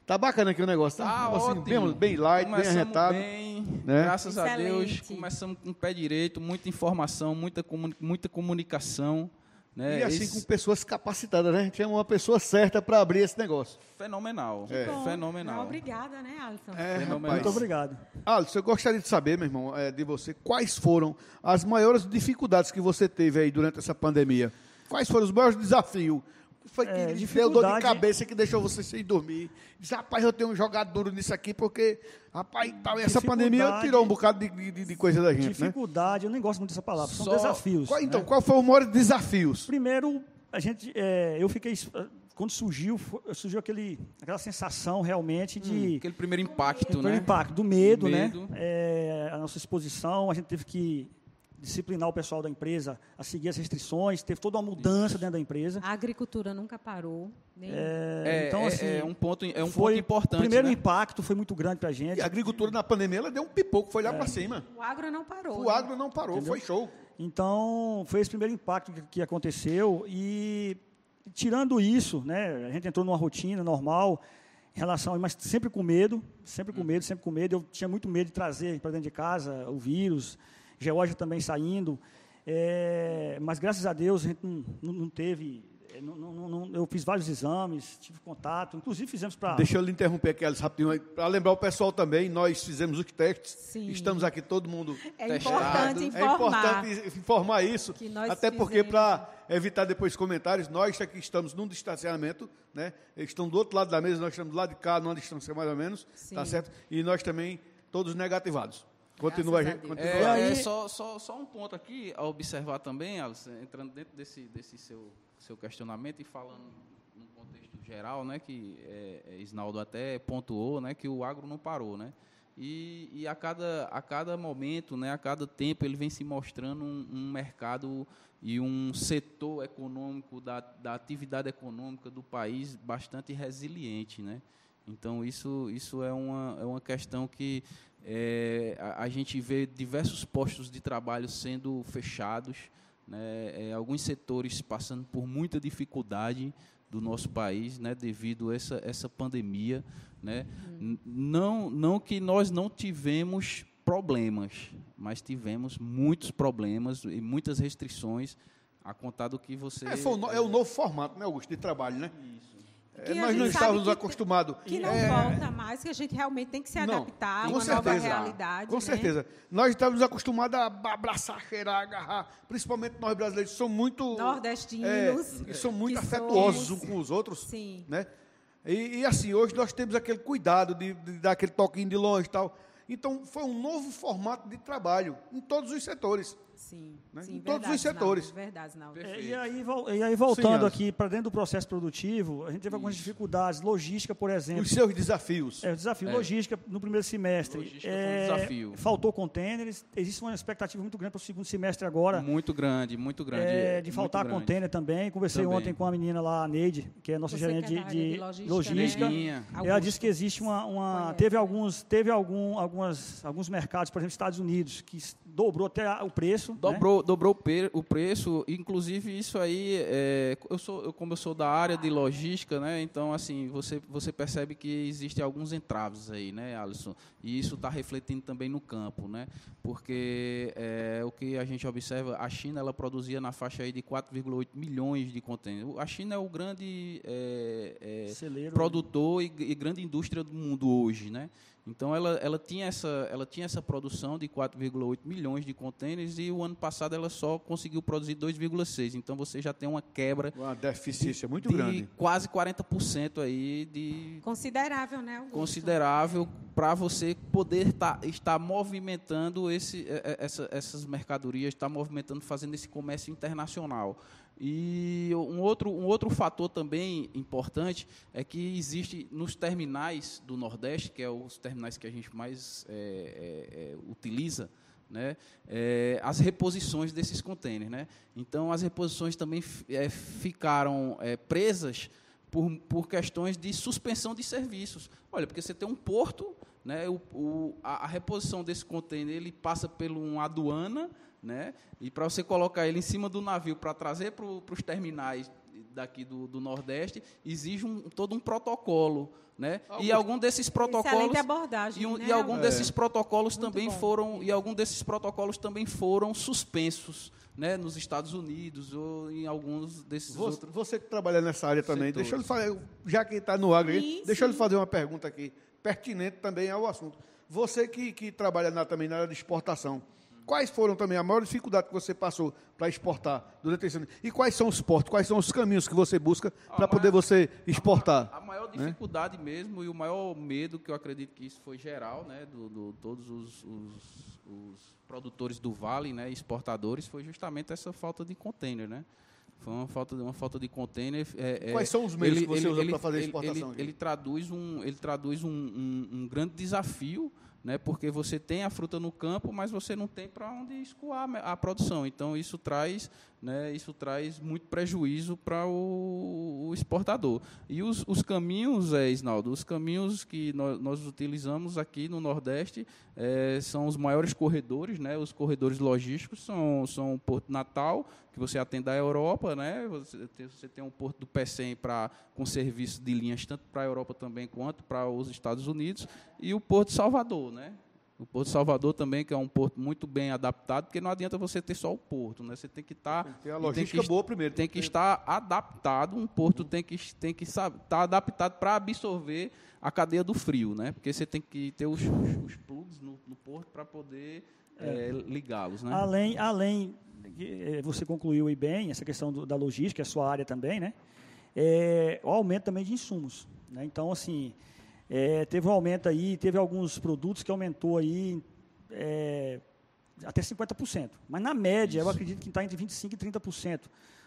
tá bacana aqui o negócio, tá? tá assim, bem, bem light, Começamos bem arretado. Bem, né? Graças Excelente. a Deus, começamos com o pé direito, muita informação, muita, muita comunicação. Né? E assim esse... com pessoas capacitadas, né? A gente é uma pessoa certa para abrir esse negócio. Fenomenal. É. Fenomenal. Não, obrigada, né, Alisson? É, Muito obrigado. Alisson, eu gostaria de saber, meu irmão, é, de você, quais foram as maiores dificuldades que você teve aí durante essa pandemia? Quais foram os maiores desafios? Foi que é, deu dor de cabeça que deixou você sem dormir? Diz, rapaz, eu tenho jogado duro nisso aqui, porque, rapaz, tal, essa pandemia tirou um bocado de, de, de coisa da gente, né? Dificuldade, né? eu nem gosto muito dessa palavra, são Só... desafios. Qual, então, né? qual foi o maior desafios? Primeiro, a gente, é, eu fiquei quando surgiu, surgiu aquele, aquela sensação realmente de. Hum, aquele primeiro impacto, aquele né? Primeiro impacto, do medo, do medo. né? É, a nossa exposição, a gente teve que disciplinar o pessoal da empresa a seguir as restrições, teve toda uma mudança dentro da empresa. A agricultura nunca parou. É, é, então, é, assim, é um ponto, é um foi, ponto importante. O primeiro né? impacto foi muito grande para a gente. E a agricultura na pandemia ela deu um pipoco, foi lá é. para cima. O agro não parou. O né? agro não parou, Entendeu? foi show. Então, foi esse primeiro impacto que, que aconteceu. E, tirando isso, né, a gente entrou numa rotina normal em relação, mas sempre com medo, sempre com hum. medo, sempre com medo. Eu tinha muito medo de trazer para dentro de casa o vírus. Geórgia também saindo. É, mas graças a Deus a gente não, não, teve. É, não, não, eu fiz vários exames, tive contato, inclusive fizemos para. Deixa eu lhe interromper aqui, Alice, rapidinho, para lembrar o pessoal também, nós fizemos os testes, Sim. estamos aqui todo mundo é testado. Importante informar é importante informar isso, até porque para evitar depois comentários, nós aqui estamos num distanciamento, né? Eles estão do outro lado da mesa, nós estamos do lado de cá, numa distância mais ou menos, tá Sim. tá certo? E nós também todos negativados. Continua, a gente, continua. É, é, só, só, só um ponto aqui a observar também, Alisson, entrando dentro desse, desse seu, seu questionamento e falando no contexto geral, né, que é, é, Isnaldo até pontuou, né, que o agro não parou, né, e, e a, cada, a cada momento, né, a cada tempo, ele vem se mostrando um, um mercado e um setor econômico da, da atividade econômica do país bastante resiliente, né, então, isso, isso é, uma, é uma questão que é, a, a, gente vê diversos postos de trabalho sendo fechados, né, é, alguns setores passando por muita dificuldade do nosso país, né, devido a essa, essa pandemia. Né. Uhum. Não, não que nós não tivemos problemas, mas tivemos muitos problemas e muitas restrições a contar do que você... É, o, é o novo formato, né, Augusto, de trabalho, né? Isso. É, nós não estávamos acostumados. Que não é, volta mais, que a gente realmente tem que se adaptar a uma certeza, nova realidade. Com né? certeza. Nós estávamos acostumados a abraçar, cheirar, agarrar. Principalmente nós brasileiros, que somos muito. Nordestinos. É, e são muito afetuosos uns com os outros. Sim. Né? E, e, assim, hoje nós temos aquele cuidado de, de dar aquele toquinho de longe e tal. Então, foi um novo formato de trabalho em todos os setores. Sim, né? sim em verdade, todos os setores. Não, verdade, não. É, e, aí, e aí, voltando sim, aqui para dentro do processo produtivo, a gente teve algumas dificuldades, logística, por exemplo. Os seus desafios. É, o desafio, é. logística no primeiro semestre. Logística é, um desafio. Faltou contêineres, existe uma expectativa muito grande para o segundo semestre agora. Muito grande, muito grande. É, de faltar contêiner também. Conversei também. ontem com a menina lá, a Neide, que é nossa Você gerente de, de, de, logística. logística. Né? Ela disse que existe uma. uma teve alguns, teve algum, algumas, alguns mercados, por exemplo, Estados Unidos, que dobrou até o preço. Dobrou, né? dobrou o preço, inclusive isso aí, é, eu sou, eu, como eu sou da área de logística, né, então assim, você, você percebe que existem alguns entraves aí, né, Alisson? E isso está refletindo também no campo, né? Porque é, o que a gente observa, a China ela produzia na faixa aí de 4,8 milhões de contêineres. A China é o grande é, é, produtor e, e grande indústria do mundo hoje, né? Então ela, ela, tinha essa, ela tinha essa produção de 4,8 milhões de contêineres e o ano passado ela só conseguiu produzir 2,6. Então você já tem uma quebra. Uma deficiência de, muito de grande. Quase 40% aí de. Considerável, né? Augusto? Considerável para você poder tá, estar movimentando esse, essa, essas mercadorias, estar movimentando, fazendo esse comércio internacional. E um outro, um outro fator também importante é que existe nos terminais do Nordeste, que é os terminais que a gente mais é, é, é, utiliza, né, é, as reposições desses contêineres. Né? Então, as reposições também é, ficaram é, presas por, por questões de suspensão de serviços. Olha, porque você tem um porto, né, o, o a, a, reposição desse contêiner ele passa por uma aduana, né? E para você colocar ele em cima do navio para trazer para os terminais daqui do, do Nordeste, exige um, todo um protocolo. Né? e algum desses protocolos abordagem, e, um, né? e algum é. desses protocolos Muito também bom. foram e algum desses protocolos também foram suspensos né, nos Estados Unidos ou em alguns desses você, outros você que trabalha nessa área também setores. deixa eu lhe fazer já que está no agro deixa eu lhe fazer uma pergunta aqui pertinente também ao assunto você que, que trabalha na, também na área de exportação Quais foram também a maior dificuldade que você passou para exportar durante esse ano? E quais são os portos, quais são os caminhos que você busca para poder você exportar? A, a maior né? dificuldade né? mesmo e o maior medo, que eu acredito que isso foi geral, né, do, do todos os, os, os, produtores do Vale, né, exportadores, foi justamente essa falta de container, né? Foi uma falta de, uma falta de container. É, é Quais são os meios ele, que você ele, usa para fazer exportação? Ele, ele, traduz um, ele traduz um, um, um grande desafio né, porque você tem a fruta no campo, mas você não tem para onde escoar a produção. Então isso traz, né, isso traz muito prejuízo para o, o, exportador. E os, os caminhos, é, Isnaldo, os caminhos que nós, nós utilizamos aqui no Nordeste é, são os maiores corredores, né, os corredores logísticos são, são o Porto Natal, que você atende à Europa, né, você, tem, você tem um Porto do Pecém para com serviço de linhas tanto para a Europa também quanto para os Estados Unidos, e o Porto de Salvador, né? O Porto Salvador também, que é um porto muito bem adaptado, porque não adianta você ter só o porto, né? Você tem que estar. Tá, tem a logística que, boa primeiro. Tem que estar adaptado, um porto uhum. tem que, tem que estar tá adaptado para absorver a cadeia do frio, né? Porque você tem que ter os, os, plugs no, no porto para poder é. É, ligá-los, né? Além, além, eh, você concluiu aí bem essa questão do, da logística, é a sua área também, né? É, o aumento também de insumos, né? Então, assim é, teve um aumento aí, teve alguns produtos que aumentou aí é, até 50%. Mas na média, Isso. eu acredito que está entre 25% e 30%.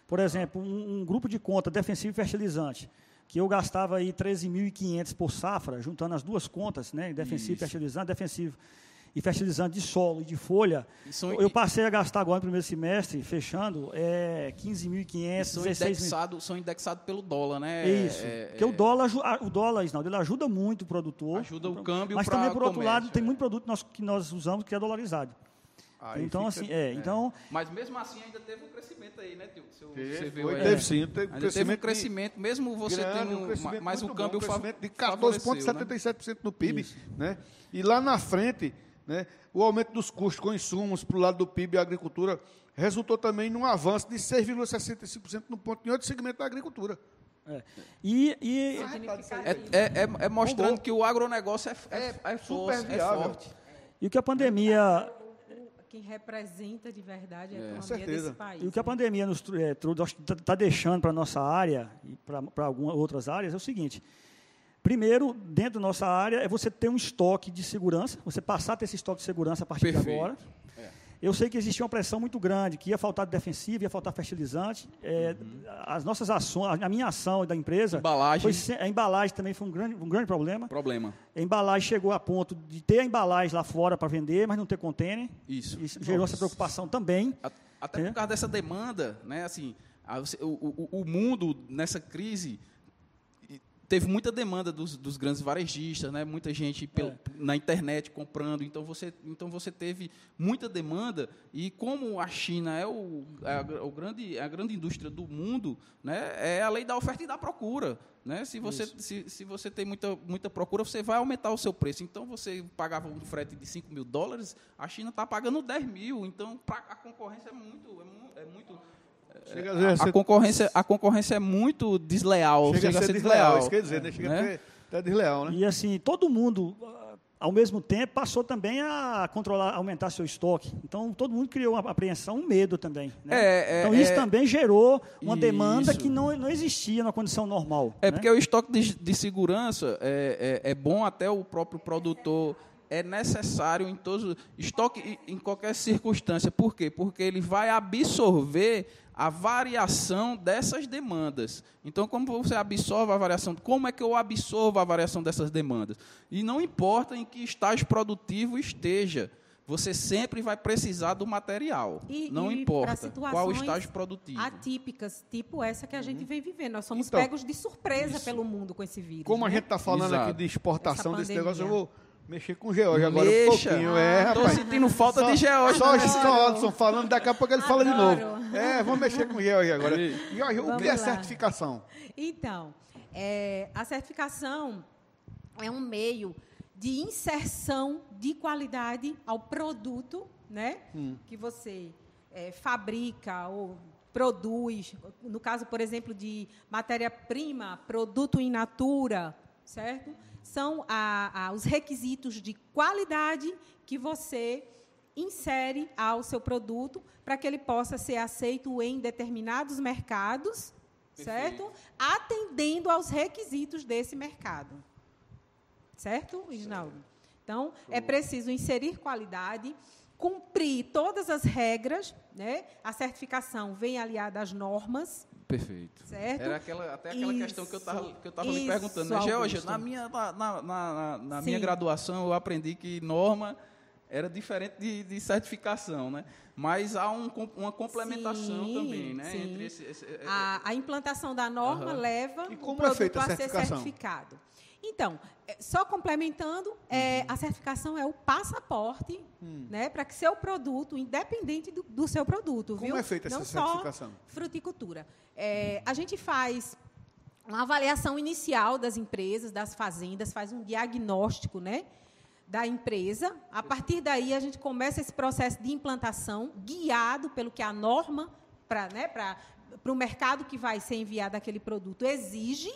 Por exemplo, um, um, grupo de conta defensivo e fertilizante, que eu gastava aí 13.500 por safra, juntando as duas contas, né, defensivo Isso. e fertilizante, defensivo e fertilizante de solo e de folha, são, eu passei a gastar agora no primeiro semestre, fechando, é, 15.500, são indexados São indexados pelo dólar, né? Isso. É, porque é, o dólar, o dólar, Isnaldo, ele ajuda muito o produtor. Ajuda o câmbio Mas também, por outro lado, tem muito produto que nós usamos que é dolarizado. Aí então, fica, assim, é, é, então... Mas mesmo assim ainda teve um crescimento aí, né, tio? Seu, você viu aí. Teve sim, teve um crescimento. Teve um crescimento, mesmo você grande, tendo um mais o câmbio... Um crescimento de 14,77% né? no PIB, Isso. né? E lá na frente né? O aumento dos custos com insumos para o lado do PIB e agricultura resultou também num avanço de 6,65% no ponto em outro segmento da agricultura. É. E, e é, é, é, é, mostrando que o agronegócio é, é, é, é forte. E o que a pandemia quem representa de verdade a economia é, desse país. E o que a pandemia nos é, está tá deixando para a nossa área e para algumas outras áreas é o seguinte: Primeiro, dentro da nossa área, é você ter um estoque de segurança, você passar a ter esse estoque de segurança a partir Perfeito. de agora. É. Eu sei que existia uma pressão muito grande, que ia faltar defensivo, ia faltar fertilizante. É, uhum. As nossas ações, a minha ação da empresa. Embalagem. Foi, a embalagem também foi um grande, um grande problema. Problema. A embalagem chegou a ponto de ter a embalagem lá fora para vender, mas não ter container. Isso. Isso gerou Nossa. essa preocupação também. Até por causa dessa demanda, né? Assim, o, o, o mundo nessa crise teve muita demanda dos, dos, grandes varejistas, né? muita gente é. na internet comprando, então você, então você teve muita demanda, e como a China é, o, é a, o grande, é a grande indústria do mundo, né? é a lei da oferta e da procura. Né? Se, você, se, se você tem muita, muita procura, você vai aumentar o seu preço. Então, você pagava um frete de 5 mil dólares, a China está pagando 10 mil. Então, pra, a concorrência é muito, é, é muito a, a, concorrência, a concorrência é muito desleal. Chega, chega a ser, desleal. desleal. Isso quer dizer, né? chega né? a ser desleal, né? E assim, todo mundo, ao mesmo tempo, passou também a controlar, aumentar seu estoque. Então, todo mundo criou uma apreensão, um medo também. Né? É, é, então, isso é, também gerou uma isso. demanda que não, não existia na condição normal. É, né? porque o estoque de, de segurança é, é, é, bom até o próprio produtor. É necessário em todos estoque em qualquer circunstância. Por quê? Porque ele vai absorver a variação dessas demandas. Então, como você absorve a variação? Como é que eu absorvo a variação dessas demandas? E não importa em que estágio produtivo esteja, você sempre vai precisar do material. E, não e importa qual estágio produtivo. Atípicas, tipo essa que a gente uhum. vem vivendo. Nós somos então, pegos de surpresa isso. pelo mundo com esse vírus. Como né? a gente está falando Exato. aqui de exportação desse negócio, eu vou Mexer com George agora Mexa. um pouquinho, é, rapaz. Tô sentindo falta só, de George. Só, né? só Adson falando, daqui a pouco ele Adoro. fala de novo. É, vamos mexer com George agora. George, o que é certificação? Então, é, a certificação é um meio de inserção de qualidade ao produto né, hum. que você é, fabrica ou produz. No caso, por exemplo, de matéria-prima, produto in natura, certo? São a, a, os requisitos de qualidade que você insere ao seu produto para que ele possa ser aceito em determinados mercados, Perfeito. certo? Atendendo aos requisitos desse mercado. Certo, Reginaldo? Então, é preciso inserir qualidade, cumprir todas as regras, né? A certificação vem aliada às normas, Perfeito. Certo? Era aquela, até aquela isso, questão que eu estava que eu tava lhe perguntando. Né? Georgia, na minha, na, na, na, na minha graduação, eu aprendi que norma era diferente de, de certificação, né? Mas há um, uma complementação sim, também, né? Sim. Esse, esse, a, a, implantação da norma uhum. leva o produto é a, a ser certificado. Então, é, só complementando, é, uhum. a certificação é o passaporte hum. né, para que seu produto, independente do, do seu produto, Como viu? é feita Não essa certificação? Fruticultura. É, a gente faz uma avaliação inicial das empresas, das fazendas, faz um diagnóstico né, da empresa. A partir daí, a gente começa esse processo de implantação, guiado pelo que a norma para né, o mercado que vai ser enviado aquele produto exige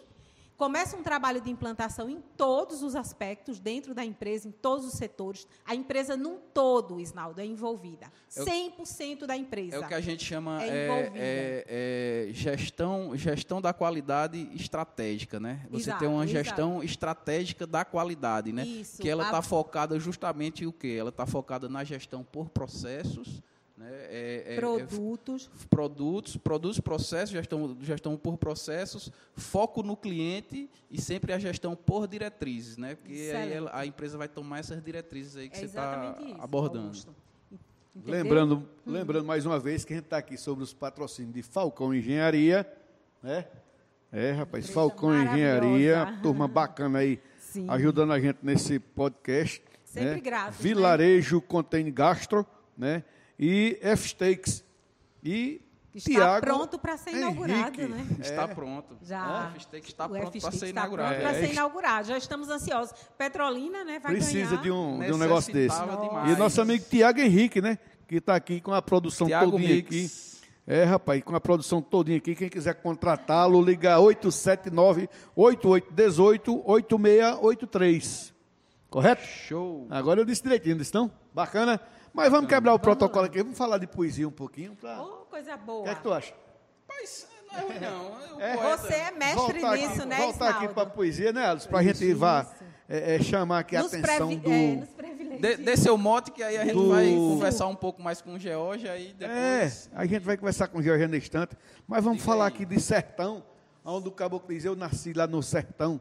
Começa um trabalho de implantação em todos os aspectos, dentro da empresa, em todos os setores. A empresa num todo, Isnaldo, é envolvida. 100% da empresa. É o que a gente chama é, é, é, é, gestão, gestão da qualidade estratégica, né? Você exato, tem uma gestão exato. estratégica da qualidade, né? Isso, que ela está a... focada justamente em o quê? Ela está focada na gestão por processos? É, é, é produtos. É, produtos, produtos, processos, gestão, gestão por processos, foco no cliente e sempre a gestão por diretrizes, né? Porque aí ela, a empresa vai tomar essas diretrizes aí que é você está abordando. Lembrando, hum. lembrando mais uma vez que a gente está aqui sobre os patrocínios de Falcão Engenharia, né? É, rapaz, Empresa Falcão Engenharia, turma bacana aí, Sim. ajudando a gente nesse podcast. Sempre né? grato. Vilarejo né? Contém Gastro, né? E F-Stakes. E Está Tiago pronto para ser inaugurado, Henrique. né? Está pronto. Já. O F-Stake está pronto para ser inaugurado. Para ser inaugurado. Já estamos ansiosos. Petrolina, né? Vai Precisa ganhar. de um, de um negócio desse. Demais. E nosso amigo Tiago Henrique, né? Que está aqui com a produção Thiago todinha Mix. aqui. É, rapaz, com a produção todinha aqui. Quem quiser contratá-lo, liga 879-8818-8683. Correto? Show. Agora eu disse direitinho, disse não? Bacana? Mas vamos quebrar o vamos protocolo lá. aqui, vamos falar de poesia um pouquinho. Pra... Oh, coisa boa. O que é que tu acha? Mas não é ruim, não. É? Você é mestre voltar nisso, aqui, né, Voltar aqui para a poesia, né, Alice? Para a gente vá, é, é, chamar aqui a atenção do... É, dê seu mote, que aí a gente do... vai conversar um pouco mais com o George, aí depois... É, a gente vai conversar com o George no instante. Mas vamos Diga falar aí. aqui de sertão, onde o caboclo diz, eu nasci lá no sertão.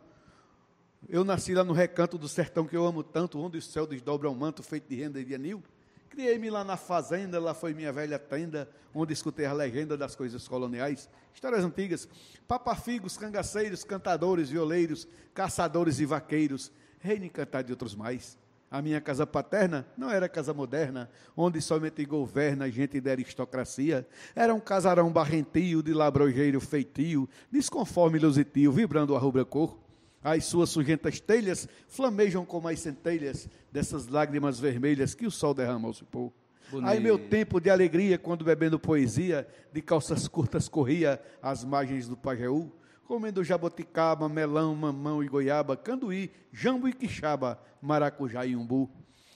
Eu nasci lá no recanto do sertão que eu amo tanto, onde o céu desdobra um manto feito de renda e de anil. Criei-me lá na fazenda, lá foi minha velha tenda, onde escutei a legenda das coisas coloniais, histórias antigas, papafigos, cangaceiros, cantadores, violeiros, caçadores e vaqueiros, reino encantado de outros mais. A minha casa paterna não era casa moderna, onde somente governa gente da aristocracia. Era um casarão barrentio, de labrojeiro feitio, desconforme lusitio, vibrando a rubra cor. As suas sujentas telhas flamejam como as centelhas dessas lágrimas vermelhas que o sol derrama ao se pôr. Aí meu tempo de alegria, quando bebendo poesia, de calças curtas corria às margens do Pajeú, comendo jaboticaba, melão, mamão e goiaba, canduí, jambo e quixaba, maracujá e umbu.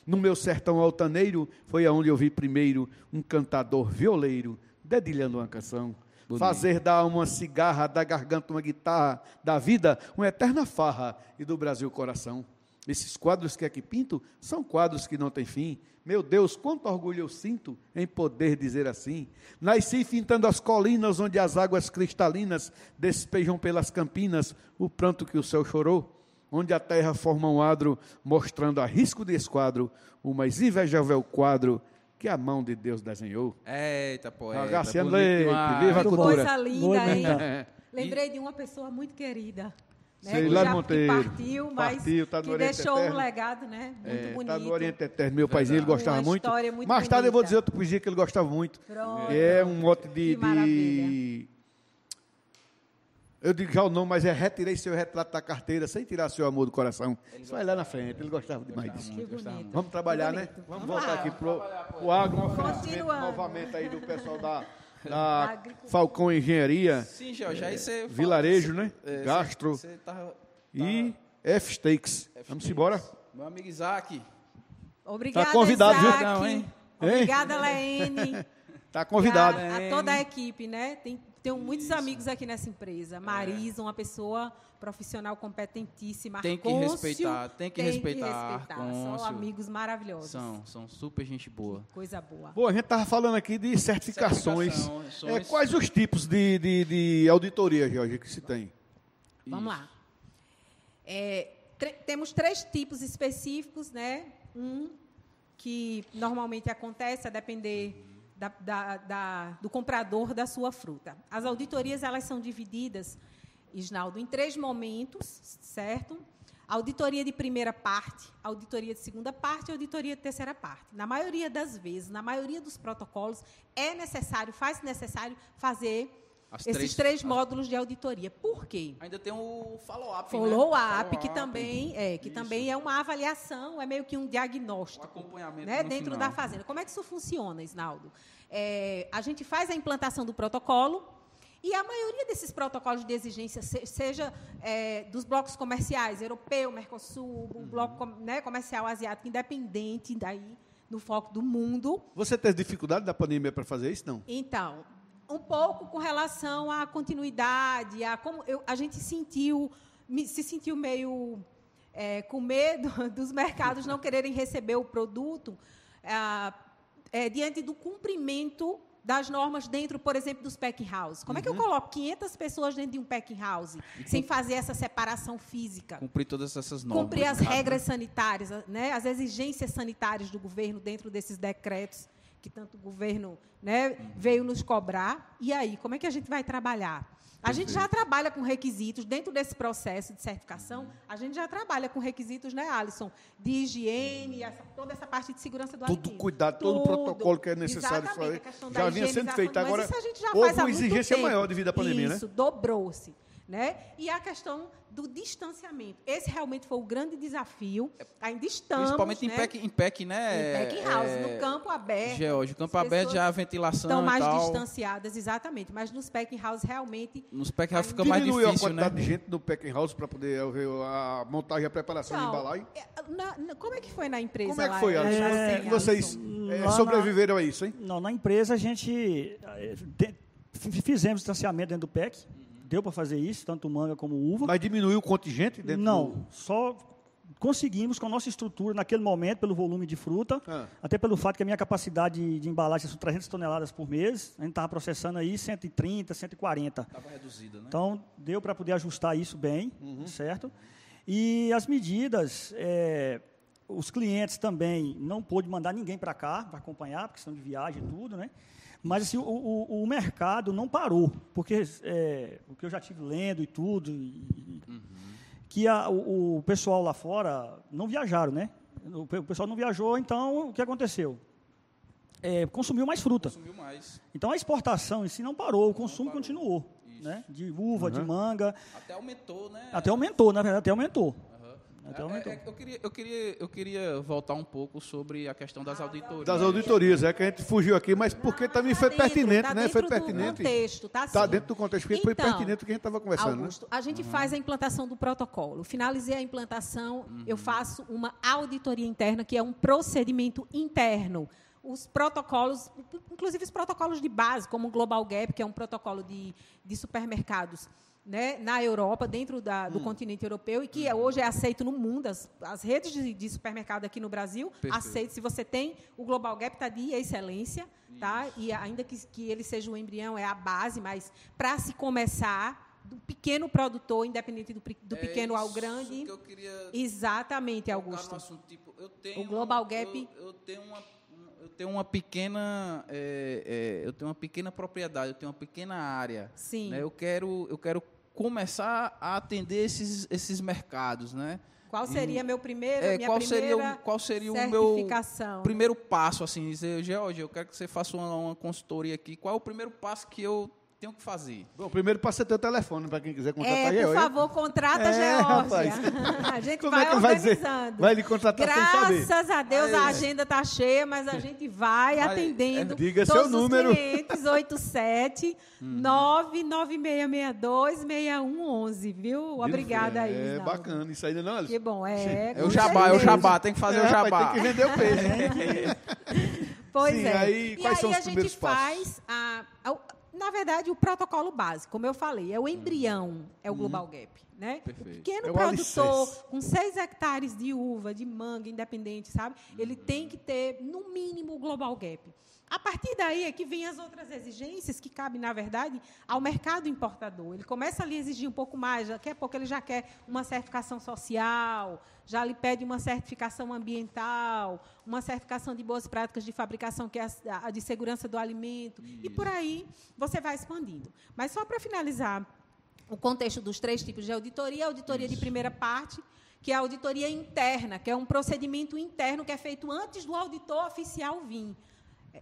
No meu sertão altaneiro foi aonde eu vi primeiro um cantador violeiro dedilhando uma canção. Bonito. Fazer da uma cigarra, da garganta uma guitarra, da vida uma eterna farra e do Brasil coração. Esses quadros que aqui pinto são quadros que não têm fim. Meu Deus, quanto orgulho eu sinto em poder dizer assim. Nasci fintando as colinas onde as águas cristalinas despejam pelas campinas o pranto que o céu chorou onde a terra forma um adro, mostrando a risco de esquadro o mais invejável quadro que a mão de Deus desenhou. Eita, poeta. Graciano Leite, viva a cultura. Coisa linda, hein? Lembrei de uma pessoa muito querida. Né, já, Monteiro, que partiu, mas partiu, tá que deixou Eterno. um legado né, muito é, bonito. Está no Oriente Eterno. Meu paizinho, ele gostava muito. muito. Mais tarde eu vou dizer outra poesia que ele gostava muito. Pronto. É um mote de, de eu digo já o nome, mas é retirei seu retrato da carteira sem tirar seu amor do coração. Ele Isso vai lá na frente, ele gostava demais disso. Vamos trabalhar, né? Vamos, Vamos voltar lá. aqui para o agro, novamente aí do pessoal da, da Falcão Engenharia. Sim, Jorge, aí você... Vilarejo, né? É, Gastro. Você tá, tá... E F-Steaks. Vamos embora? Meu amigo Isaac. Obrigada, Tá convidado, Isaac. viu? Não, hein? Obrigada, Laene. Tá convidado. A, a, toda a equipe, né? Tem, tenho muitos Isso. amigos aqui nessa empresa. É. Marisa, uma pessoa profissional competentíssima. Tem que respeitar, tem que tem respeitar. Que respeitar. São amigos maravilhosos. São, são super gente boa. Que coisa boa. Bom, a gente estava falando aqui de certificações. É, quais os tipos de, de, de auditoria, Jorge, que se tem? Vamos Isso. lá. É, temos três tipos específicos, né? Um que normalmente acontece a depender da, da, da, do comprador da sua fruta. As auditorias elas são divididas, Isnaldo, em três momentos, certo? Auditoria de primeira parte, auditoria de segunda parte e auditoria de terceira parte. Na maioria das vezes, na maioria dos protocolos, é necessário, faz necessário fazer as esses três, três módulos de auditoria. Por quê? Ainda tem o follow-up. Follow-up, follow que também é, que também é uma avaliação, é meio que um diagnóstico. O acompanhamento né, dentro final. da fazenda. Como é que isso funciona, Isnaldo? É, a gente faz a implantação do protocolo. E a maioria desses protocolos de exigência, seja é, dos blocos comerciais, europeu, Mercosul, o uhum. bloco né, comercial asiático, independente daí no foco do mundo. Você teve dificuldade da pandemia para fazer isso, não? Então, um pouco com relação à continuidade, a como eu, a gente sentiu, se sentiu meio é, com medo dos mercados não quererem receber o produto é, é, diante do cumprimento das normas dentro, por exemplo, dos packing house. Como uhum. é que eu uhum. coloco 500 pessoas dentro de um packing house sem fazer essa separação física? Cumprir todas essas normas. Cumprir as regras sanitárias, né, as exigências sanitárias do governo dentro desses decretos que tanto o governo né, veio nos cobrar. E aí, como é que a gente vai trabalhar? A gente já trabalha com requisitos, dentro desse processo de certificação, a gente já trabalha com requisitos, né, Alisson? De higiene, essa, toda essa parte de segurança do Tudo cuidado, todo o protocolo que é necessário fazer. Já vinha sendo feito. Agora, houve uma exigência maior devido à pandemia, Isso, né? Isso, dobrou-se. Né? E a questão do distanciamento. Esse realmente foi o grande desafio. Ainda estamos. Principalmente né? em pack, em pack, né? Em house, é... no campo aberto. George, o campo aberto já a ventilação. Estão mais tal. distanciadas, exatamente. Mas nos pack house realmente. Nos pack house fica mais difícil. a quantidade né? de gente no pack house para poder ver a montagem e a preparação então, da embalagem? É, na, na, como é que foi na empresa? Como é que foi, Alisson? É, vocês é, sobreviveram a isso, hein? Não, na empresa a gente é, fizemos distanciamento dentro do PEC deu para fazer isso, tanto manga como uva. Mas diminuiu o contingente dentro Não, do... só conseguimos com a nossa estrutura naquele momento, pelo volume de fruta, ah. até pelo fato que a minha capacidade de, de embalagem são 300 toneladas por mês, a gente estava processando aí 130, 140. Estava reduzida, né? Então, deu para poder ajustar isso bem, uhum. certo? E as medidas, é, os clientes também não pôde mandar ninguém para cá para acompanhar, porque questão de viagem e tudo, né? Mas assim, o, o, o, mercado não parou, porque é, o que eu já tive lendo e tudo, e, uhum. que a, o, o, pessoal lá fora não viajaram, né? O, o, pessoal não viajou, então o que aconteceu? É, consumiu mais fruta. Consumiu mais. Então a exportação em si não parou, o consumo parou. continuou. Né? De uva, uhum. de manga. Até aumentou, né? Até aumentou, na verdade, até aumentou. Então, é, é, eu, queria, eu, queria, eu queria voltar um pouco sobre a questão das auditorias. Das auditorias, é que a gente fugiu aqui, mas porque também foi tá dentro, pertinente, tá né? Foi pertinente. contexto, tá, tá dentro do contexto, porque então, foi pertinente o que a gente estava conversando. Né? Augusto, né? a gente uhum. faz a implantação do protocolo. Finalizei a implantação, uhum. eu faço uma auditoria interna, que é um procedimento interno os protocolos, inclusive os protocolos de base, como o Global Gap, que é um protocolo de, de supermercados né, na Europa, dentro da, do hum. continente europeu, e que hoje é aceito no mundo. As, as redes de, de, supermercado aqui no Brasil aceitam. Se você tem o Global Gap, está de excelência, tá? e ainda que, que ele seja um embrião, é a base, mas para se começar do pequeno produtor, independente do, do é pequeno ao grande. Exatamente, Augusto. Assunto, tipo, o Global Gap. Eu, eu tenho uma eu tenho uma pequena é, é, eu tenho uma pequena propriedade eu tenho uma pequena área sim né? eu quero eu quero começar a atender esses esses mercados né? Qual seria e, meu primeiro é, qual seria o, qual seria o meu primeiro passo assim dizer George eu quero que você faça uma, uma consultoria aqui. Qual é o primeiro passo que eu tenho que fazer? Bom, primeiro passa teu telefone para quem quiser contratar é, Por favor, contrata é, Geórgia. a gente Como vai é que organizando. Vai, dizer? vai lhe contratar Graças a Deus a agenda está cheia, mas a gente vai atendendo. Diga todos seu número. Os clientes, 87 hum. 99662 6111, viu? Obrigada aí. É bacana, isso ainda não, Alisson? Que bom, é. É o jabá, é o jabá, tem que fazer é, o jabá. Tem que vender o peixe. pois Sim, é. Aí, quais e são aí os a gente faz a, a na verdade, o protocolo básico, como eu falei, é o embrião, é o Global Gap. Né? O pequeno é o produtor, alicerce. com 6 hectares de uva, de manga, independente, sabe? Ele tem que ter, no mínimo, o Global Gap. A partir daí é que vem as outras exigências que cabem, na verdade, ao mercado importador. Ele começa ali a exigir um pouco mais, daqui a pouco ele já quer uma certificação social, já lhe pede uma certificação ambiental, uma certificação de boas práticas de fabricação, que é a, de segurança do alimento, Isso. e por aí você vai expandindo. Mas só para finalizar o contexto dos três tipos de auditoria, a auditoria Isso. de primeira parte, que é a auditoria interna, que é um procedimento interno que é feito antes do auditor oficial vir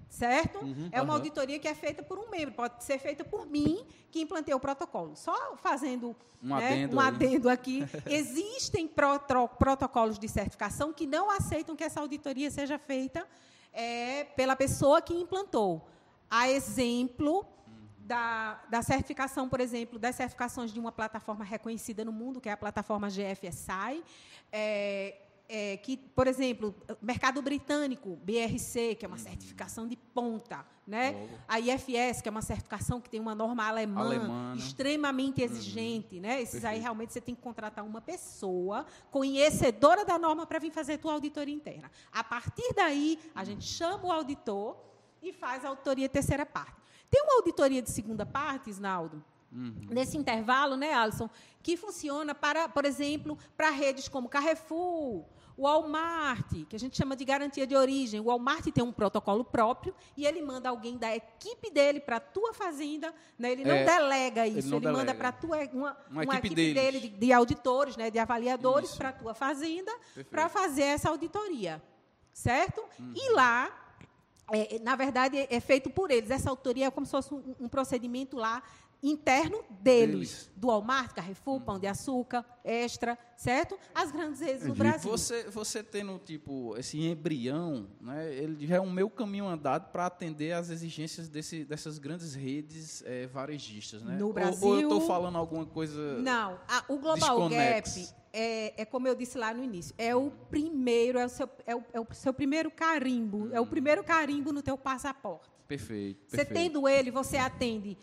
certo? Uhum, é uma uhum. auditoria que é feita por um membro, pode ser feita por mim, que implantei o protocolo. Só fazendo um, né, adendo, um adendo, aqui, existem protocolos de certificação que não aceitam que essa auditoria seja feita é, pela pessoa que implantou. A exemplo da, da, certificação, por exemplo, das certificações de uma plataforma reconhecida no mundo, que é a plataforma GFSI, é, é, que, por exemplo, mercado britânico, BRC, que é uma uhum. certificação de ponta, né? A IFS, que é uma certificação que tem uma norma alemã, Alemana. extremamente uhum. exigente, uhum. né? Esses Perfeito. aí realmente você tem que contratar uma pessoa conhecedora da norma para vir fazer a tua auditoria interna. A partir daí, a gente chama o auditor e faz a auditoria terceira parte. Tem uma auditoria de segunda parte, Isnaldo, Uhum. Nesse intervalo, né, Alisson, que funciona para, por exemplo, para redes como Carrefour, o Walmart, que a gente chama de garantia de origem, o Walmart tem um protocolo próprio e ele manda alguém da equipe dele para a tua fazenda, né? ele não é, delega isso, ele, ele delega. manda para a tua uma, uma, uma equipe, equipe dele de, de, auditores, né? de avaliadores para a tua fazenda para fazer essa auditoria, certo? Uhum. E lá é, na verdade, é feito por eles. Essa autoria é como se fosse um, um procedimento lá interno deles, deles. do Walmart, Carrefour, Pão de Açúcar, Extra, certo? As grandes redes do Brasil. Você, você tendo tipo esse embrião, né? Ele já é um meu caminho andado para atender às exigências desse, dessas grandes redes é, varejistas, né? No Brasil. Ou, ou eu estou falando alguma coisa? Não, a, o Global Gap é, é, como eu disse lá no início, é o primeiro, é o seu, é o, é o seu primeiro carimbo, hum. é o primeiro carimbo no teu passaporte. Perfeito. Você tendo ele, você atende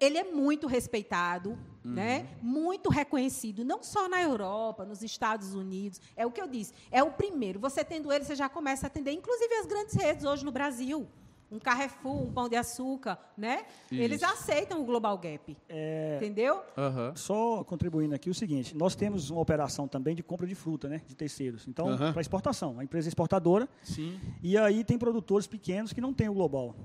ele é muito respeitado, uhum. né? muito reconhecido, não só na Europa, nos Estados Unidos. É o que eu disse. É o primeiro. Você tendo ele, você já começa a atender, inclusive as grandes redes hoje no Brasil. Um Carrefour, um Pão de Açúcar, né? Isso. Eles aceitam o Global Gap. É, entendeu? Uhum. Só contribuindo aqui o seguinte: nós temos uma operação também de compra de fruta, né? De terceiros. Então, uhum. para exportação. A empresa é exportadora. Sim. E aí tem produtores pequenos que não têm o global.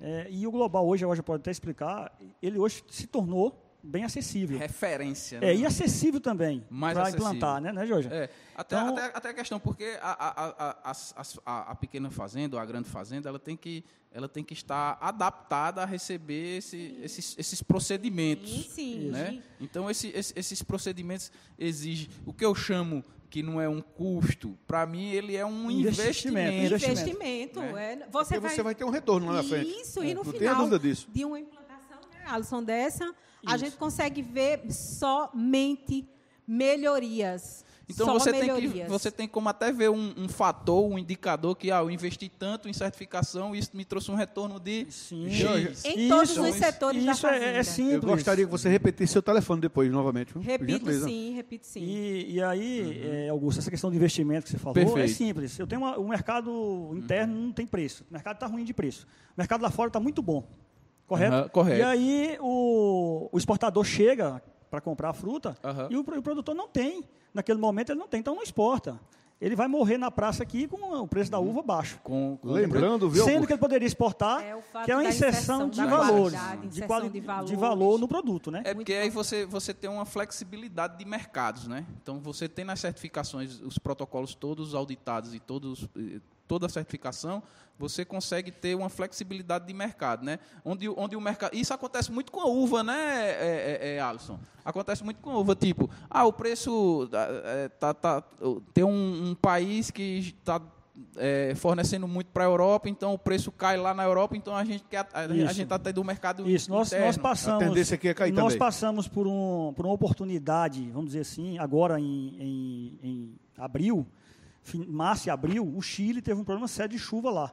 É, e o global hoje, a pode até explicar, ele hoje se tornou bem acessível. Referência. É, né? e acessível também para implantar, né, né Jorge? É, até, então, até, até, a questão, porque a, a, a, a, pequena fazenda ou a grande fazenda, ela tem que, ela tem que estar adaptada a receber esse, esses, esses procedimentos. Sim, sim. Né? Então, esse, esse, esses procedimentos exigem o que eu chamo que não é um custo, para mim ele é um investimento. Investimento. investimento. É. é. Você, vai... você vai ter um retorno lá na frente. Isso, e no não final de uma implantação, né, Alisson, dessa, Isso. a gente consegue ver somente melhorias. Então Só você tem, que, você tem como até ver um, um, fator, um indicador que ah, eu investi tanto em certificação e isso me trouxe um retorno de Sim. X. Em todos os setores isso da é, é simples. Eu gostaria que você repetisse seu telefone depois, novamente. Repito sim, repito sim. E, e aí, uhum. é, Augusto, essa questão de investimento que você falou é Perfeito. é simples. Eu tenho uma, o mercado interno uhum. não tem preço. O mercado está ruim de preço. O mercado lá fora está muito bom. Correto? Uhum, correto. E aí o, o exportador chega para comprar a fruta e o, o produtor não tem naquele momento ele não tem, então não exporta. Ele vai morrer na praça aqui com o preço da uhum. uva baixo. Com, com Lembrando, viu? Sendo que ele poderia exportar, é que é uma inserção de valores, de, quali de, valores. de valor no produto, né? É porque aí você, você tem uma flexibilidade de mercados, né? Então você tem nas certificações os protocolos todos auditados e todos toda a certificação, você consegue ter uma flexibilidade de mercado, né? Onde, onde o mercado. Isso acontece muito com a uva, né, é, é, é Alisson? Acontece muito com a uva, tipo, ah, o preço. É, tá, tá, tem um, um país que está é, fornecendo muito para a Europa, então o preço cai lá na Europa, então a gente quer a, a gente está tendo o mercado Isso, nós, nós passamos. A tendência aqui é cair nós também. passamos por, um, por uma oportunidade, vamos dizer assim, agora em, em, em abril, março e abril, o Chile teve um problema sério de chuva lá.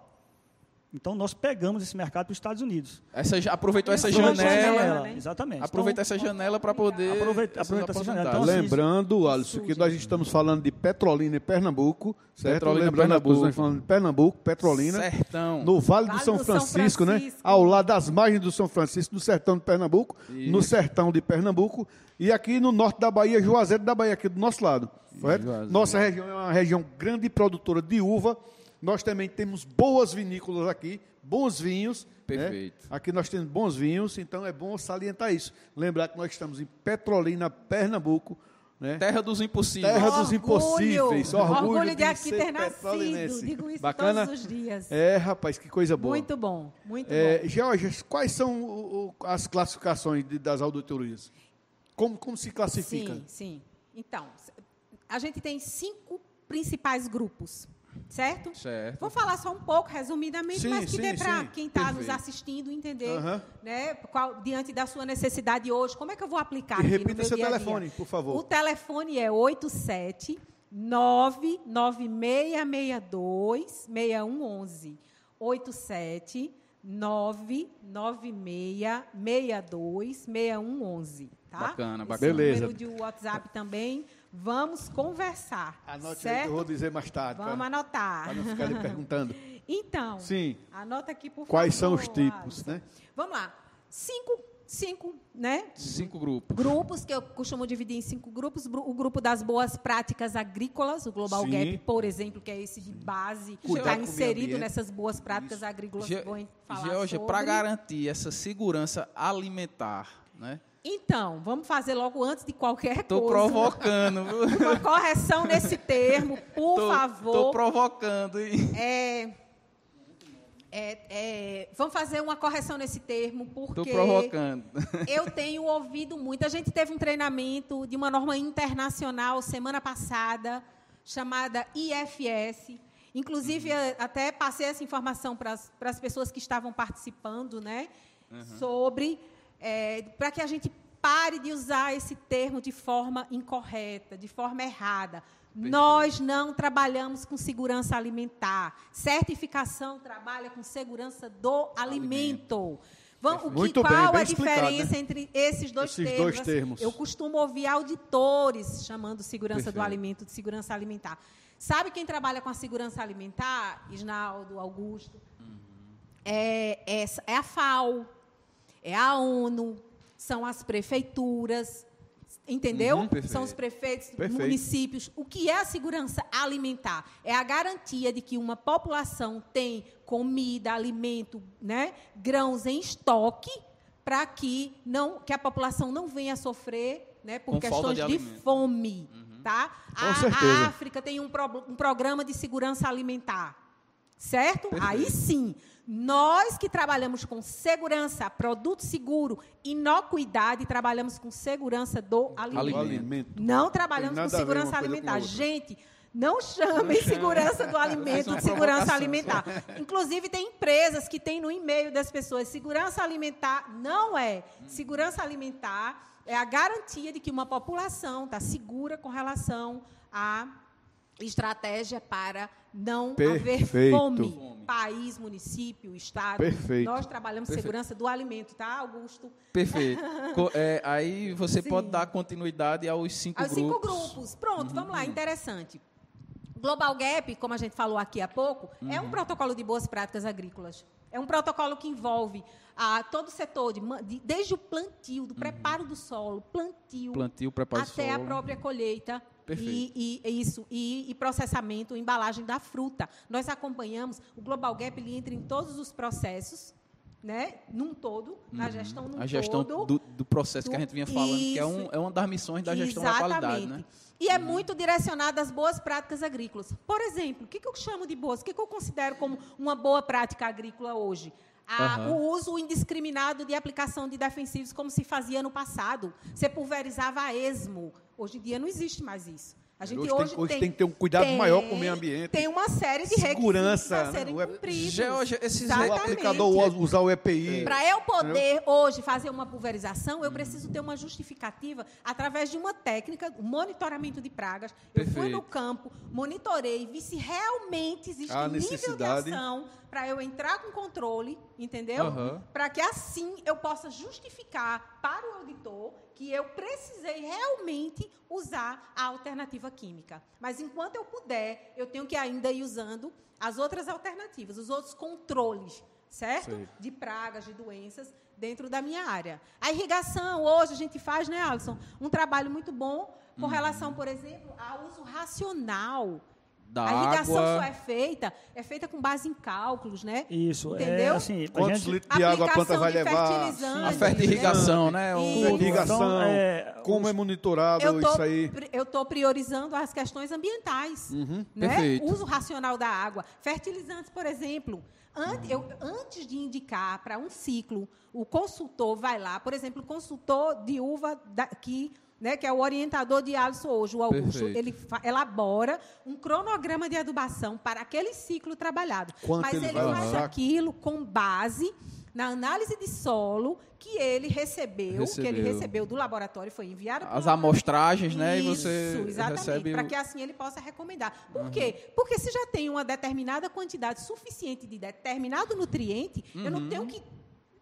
Então nós pegamos esse mercado para os Estados Unidos. Essa, aproveitou essa janela, janela né? exatamente. Aproveita então, essa janela para poder aproveita, aproveita essa janela. Então, assim, Lembrando, Alisson, que nós estamos falando de Petrolina e Pernambuco, certo? Petrolina, Lembrando, Pernambuco. estamos falando de Pernambuco, Petrolina, sertão. no Vale, do São, Francisco, São Francisco, né? Ao lado das margens do São Francisco, no sertão de Pernambuco, Isso. no sertão de Pernambuco e aqui no norte da Bahia, Juazeiro da Bahia, aqui do nosso lado. Nossa região é uma região grande produtora de uva. Nós também temos boas vinícolas aqui, bons vinhos. Né? Perfeito. Né? Aqui nós temos bons vinhos, então é bom salientar isso. Lembrar que nós estamos em Petrolina, Pernambuco. Né? Terra dos impossíveis. Terra dos impossíveis. Orgulho, orgulho de, de aqui ter nascido. Digo isso Bacana? todos os dias. É, rapaz, que coisa boa. Muito bom, muito é, bom. Georgia, quais são o, o, as classificações de, das auditorias? Como, como se classifica? Sim, sim. Então, a gente tem cinco principais grupos, certo? Certo. Vou falar só um pouco, resumidamente, sim, mas que dê para quem está nos assistindo entender, uhum. né, qual, diante da sua necessidade hoje, como é que eu vou aplicar e aqui repita no meu seu dia telefone, por favor. O telefone é 87 99662 6111. 87 99662 6111. Tá? Bacana, bacana. Beleza. número de WhatsApp também Vamos conversar. Anote certo? aí que eu vou dizer mais tarde. Vamos pra, anotar. Para não ficar ali perguntando. Então, Sim. anota aqui, por Quais favor. são os tipos, né? Vamos lá. Cinco, cinco, né? Cinco grupos. Grupos, que eu costumo dividir em cinco grupos. O grupo das boas práticas agrícolas, o Global Sim. Gap, por exemplo, que é esse de base, está inserido nessas boas práticas Isso. agrícolas. Ge Georgia, para garantir essa segurança alimentar, né? Então, vamos fazer logo antes de qualquer tô coisa. Estou provocando. Uma correção nesse termo, por tô, favor. Estou provocando. É, é, é, vamos fazer uma correção nesse termo, porque. Estou provocando. Eu tenho ouvido muito. A gente teve um treinamento de uma norma internacional semana passada, chamada IFS. Inclusive, uhum. até passei essa informação para as pessoas que estavam participando, né? Uhum. Sobre é, para que a gente pare de usar esse termo de forma incorreta, de forma errada. Perfeito. Nós não trabalhamos com segurança alimentar. Certificação trabalha com segurança do alimento. alimento. Vamos, Muito que, qual bem, a diferença né? entre esses dois esses termos? Dois termos. Eu costumo ouvir auditores chamando segurança Perfeito. do alimento de segurança alimentar. Sabe quem trabalha com a segurança alimentar? Isnaldo, Augusto. Uhum. É, é, é a FAO, é a ONU, são as prefeituras, entendeu? Uhum, são os prefeitos, perfeito. municípios. O que é a segurança alimentar? É a garantia de que uma população tem comida, alimento, né, grãos em estoque para que não que a população não venha a sofrer, né, por Com questões de, de fome, uhum. tá? A, a, África tem um, pro, um programa de segurança alimentar. Certo? Perfeito. Aí sim, Nós que trabalhamos com segurança, produto seguro, inocuidade, trabalhamos com segurança do alimento. alimento. Não trabalhamos com segurança alimentar. Gente, não chamem segurança do alimento de segurança alimentar. Inclusive, tem empresas que têm no e-mail das pessoas segurança alimentar. Não é. Segurança alimentar é a garantia de que uma população está segura com relação à estratégia para não Perfeito. haver fome. País, município, estado. Perfeito. Nós trabalhamos Perfeito. segurança do alimento, tá, Augusto? Perfeito. é, aí você Sim. pode dar continuidade aos cinco aos grupos. Aos cinco grupos. Pronto, uhum. vamos lá, interessante. Global Gap, como a gente falou aqui há pouco, uhum. é um uhum. protocolo de boas práticas agrícolas. É um protocolo que envolve a, todo o setor, de, de, desde o plantio, do uhum. preparo do solo, plantio, plantio até solo. a própria colheita. E, e, isso, e, e, processamento, embalagem da fruta. Nós acompanhamos, o Global Gap ele entra em todos os processos, né, num todo, na uhum. gestão num A gestão todo, do, do processo do, que a gente vinha falando, isso, que é, um, é uma das missões da gestão exatamente. da qualidade. Né? E é muito direcionada às boas práticas agrícolas. Por exemplo, o que, eu chamo de boas? O que, eu considero como uma boa prática agrícola hoje? A, uhum. O uso indiscriminado de aplicação de defensivos, como se fazia no passado. Você pulverizava a esmo. Hoje em dia não existe mais isso. A gente hoje, hoje, tem, hoje tem, tem, que ter um cuidado tem, maior com o meio ambiente. Tem uma série de Segurança, requisitos a serem né? cumpridos. Georgia, esses o aplicador usar o EPI. Para eu poder hoje fazer uma pulverização, eu preciso ter uma justificativa através de uma técnica, um monitoramento de pragas. Perfeito. Eu fui no campo, monitorei, vi se realmente existe a nível de ação para eu entrar com controle, entendeu? Uhum. Para que assim eu possa justificar para o auditor que eu precisei realmente usar a alternativa química. Mas enquanto eu puder, eu tenho que ainda ir usando as outras alternativas, os outros controles, certo? Sim. De pragas, de doenças dentro da minha área. A irrigação, hoje a gente faz, né, Alisson, um trabalho muito bom com uhum. relação, por exemplo, ao uso racional da a irrigação água. só é feita, é feita com base em cálculos, né? Isso, é Entendeu? É, assim, Quantos gente... litros de água a planta vai levar? A oferta de irrigação, né? O... Irrigação, então, é, como é monitorado tô, isso aí? Eu estou priorizando as questões ambientais. Uhum, né? Perfeito. Uso racional da água. Fertilizantes, por exemplo. Antes, eu, antes de indicar para um ciclo, o consultor vai lá, por exemplo, o consultor de uva da, que né, que é o orientador de Alisson hoje, o Augusto, Perfeito. ele elabora um cronograma de adubação para aquele ciclo trabalhado. Quanto Mas ele, ele faz aquilo com base na análise de solo que ele recebeu, recebeu. que ele recebeu do laboratório, foi enviado as amostragens, né? Isso, e você exatamente, para que assim ele possa recomendar. Por uhum. quê? Porque se já tem uma determinada quantidade suficiente de determinado nutriente, uhum. eu não uhum. tenho que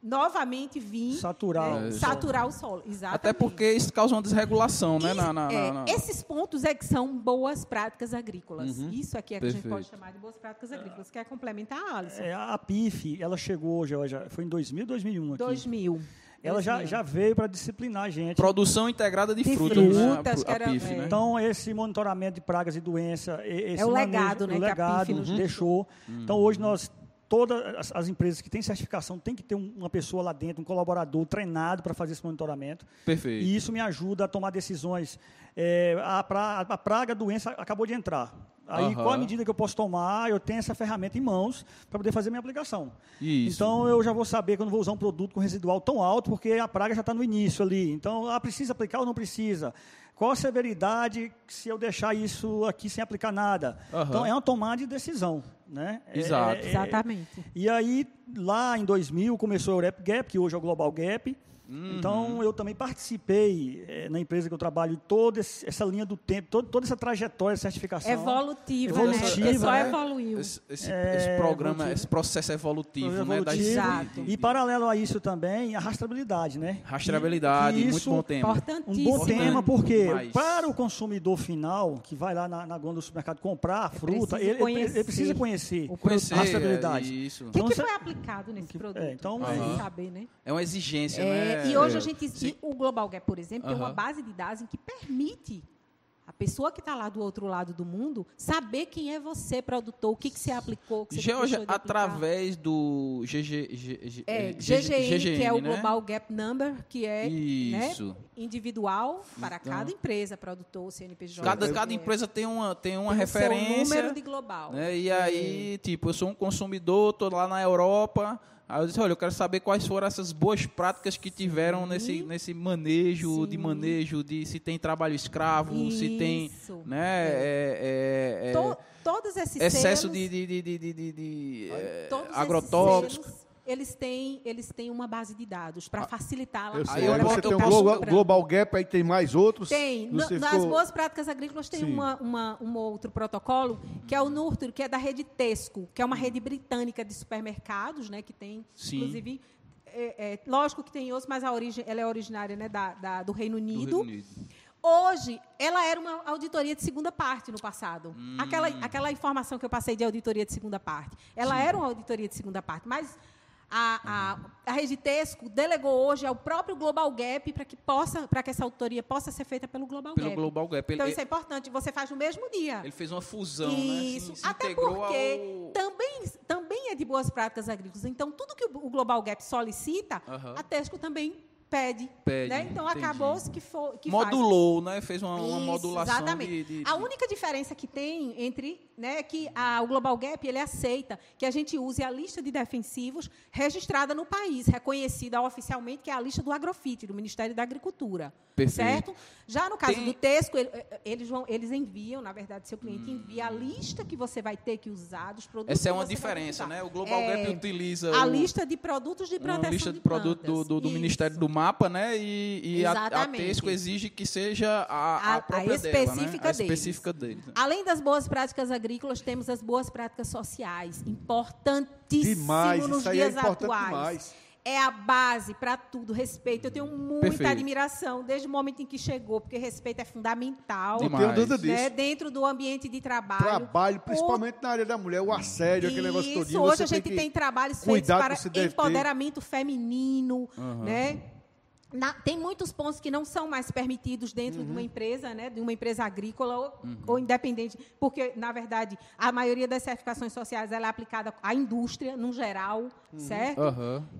novamente vir saturar, né, saturar o solo. Exatamente. Até porque isso causa uma desregulação, né? Na, na, é, na, esses pontos é que são boas práticas agrícolas. Uhum. Isso aqui é que Perfeito. a gente pode chamar de boas práticas agrícolas. Quer complementar, Alisson? É, a PIF, ela chegou, já, já foi em 2000 ou 2001 aqui? 2000. Ela já, já veio para disciplinar a gente. Produção integrada de, de frutas. frutas né? a, a PIF, é. né? Então, esse monitoramento de pragas e doenças, esse é o legado, manejo, né, o legado uhum. deixou. Uhum. Então, hoje nós todas as, as, empresas que têm certificação têm que ter um, uma pessoa lá dentro, um colaborador treinado para fazer esse monitoramento. Perfeito. E isso me ajuda a tomar decisões. É, a, pra, a, praga, a doença acabou de entrar. Aí, uhum. qual a medida que eu posso tomar? Eu tenho essa ferramenta em mãos para poder fazer minha aplicação. Isso. Então, eu já vou saber que eu não vou usar um produto com residual tão alto, porque a praga já está no início ali. Então, ah, precisa aplicar ou não precisa? Qual a severidade se eu deixar isso aqui sem aplicar nada? Uhum. Então, é uma tomada de decisão. Né? Exato. É, é, Exatamente. E aí, lá em 2000, começou o Eurep Gap, que hoje é o Global Gap. Uhum. Então, eu também participei é, na empresa que eu trabalho, toda essa linha do tempo, todo, toda essa trajetória de certificação. Evolutiva, evolutiva né? só né? evoluiu. Esse, esse, é, esse programa, evolutivo. esse processo evolutivo, evolutivo né? Exato. E, paralelo a isso também, a rastreabilidade, né? Rastreabilidade, e, muito bom tema. Um bom tema, porque para o consumidor final, que vai lá na, na gôndola do supermercado comprar a fruta, ele, ele, ele, precisa conhecer, o conhecer a rastreabilidade. É, isso. O que, então, que foi aplicado nesse que, produto? É, então, uhum. saber, né? É uma exigência, né? É, e hoje a gente, o Global Gap, por exemplo, tem uma base de dados em que permite a pessoa que está lá do outro lado do mundo, saber quem é você, produtor, o que, que você aplicou, o que você Georgia, através do GG, GG, é, GGI, GGN, que é o né? Global Gap Number, que é né, individual para então, cada empresa, produtor, CNPJ. Cada, cada é, empresa tem uma, tem uma tem referência. Um número de global. Né, e aí, é. tipo, eu sou um consumidor, estou lá na Europa Aí eu disse, olha, eu quero saber quais foram essas boas práticas que tiveram nesse, nesse manejo, Sim. de manejo, de se tem trabalho escravo, Isso. se tem né, é. É, é, to, todos esses excesso selos, de, de, de, de, de, de agrotóxicos eles têm, eles têm uma base de dados para ah, facilitar. Eu sei, aí você tem o Global, Global, Gap, aí tem mais outros? Tem. No, nas ficou... boas práticas agrícolas tem uma, uma, um outro protocolo, que é o NURTUR, que é da rede Tesco, que é uma rede britânica de supermercados, né, que tem, Sim. inclusive... É, é, lógico que tem outros, mas a origem, ela é originária né, da, da do Reino Unido. Do Reino Unido. Hoje, ela era uma auditoria de segunda parte no passado. Hum. Aquela, aquela informação que eu passei de auditoria de segunda parte. Ela Sim. era uma auditoria de segunda parte, mas a, a, a Regitesco delegou hoje ao próprio Global Gap para que possa, para que essa autoria possa ser feita pelo Global pelo Gap. Global Gap. Então ele, isso é importante. Você faz no mesmo dia. Ele fez uma fusão, né? isso. né? Se, se Até porque ao... também, também é de boas práticas agrícolas. Então tudo que o Global Gap solicita, uhum. a Tesco também pede. pede né? Então acabou-se que, for, que Modulou, faz. né? Fez uma, uma Isso, modulação. Exatamente. De, de... A única diferença que tem entre né, que a, o Global Gap ele aceita que a gente use a lista de defensivos registrada no país, reconhecida oficialmente, que é a lista do Agrofit, do Ministério da Agricultura. Perfeito. Certo? Já no caso tem... do Tesco, eles, vão, eles enviam, na verdade, seu cliente hum. envia a lista que você vai ter que usar dos produtos. Essa é uma diferença, né? O Global é, Gap utiliza. A o, lista de produtos de proteção. A lista de, de produtos do, do, do Ministério do mapa, né? E, e a, a Tesco exige que seja a, a, a própria a específica, dela, né? a específica deles. Né? Além das boas práticas agrícolas, temos as boas práticas sociais, importantíssimo demais, nos é dias é atuais. Demais. É a base para tudo, respeito. Eu tenho muita Perfeito. admiração desde o momento em que chegou, porque respeito é fundamental. Não tenho dúvida disso. Né? Dentro do ambiente de trabalho. Trabalho, principalmente o... na área da mulher, o assédio, Isso, aquele negócio todinho. Hoje a gente tem, tem trabalhos feitos para empoderamento feminino, uhum. né? Na, tem muitos pontos que não são mais permitidos dentro uhum. de uma uhum. empresa, né, de uma empresa agrícola ou, uhum. ou, independente, porque na verdade a maioria das certificações sociais ela é aplicada à indústria no geral, uhum. certo?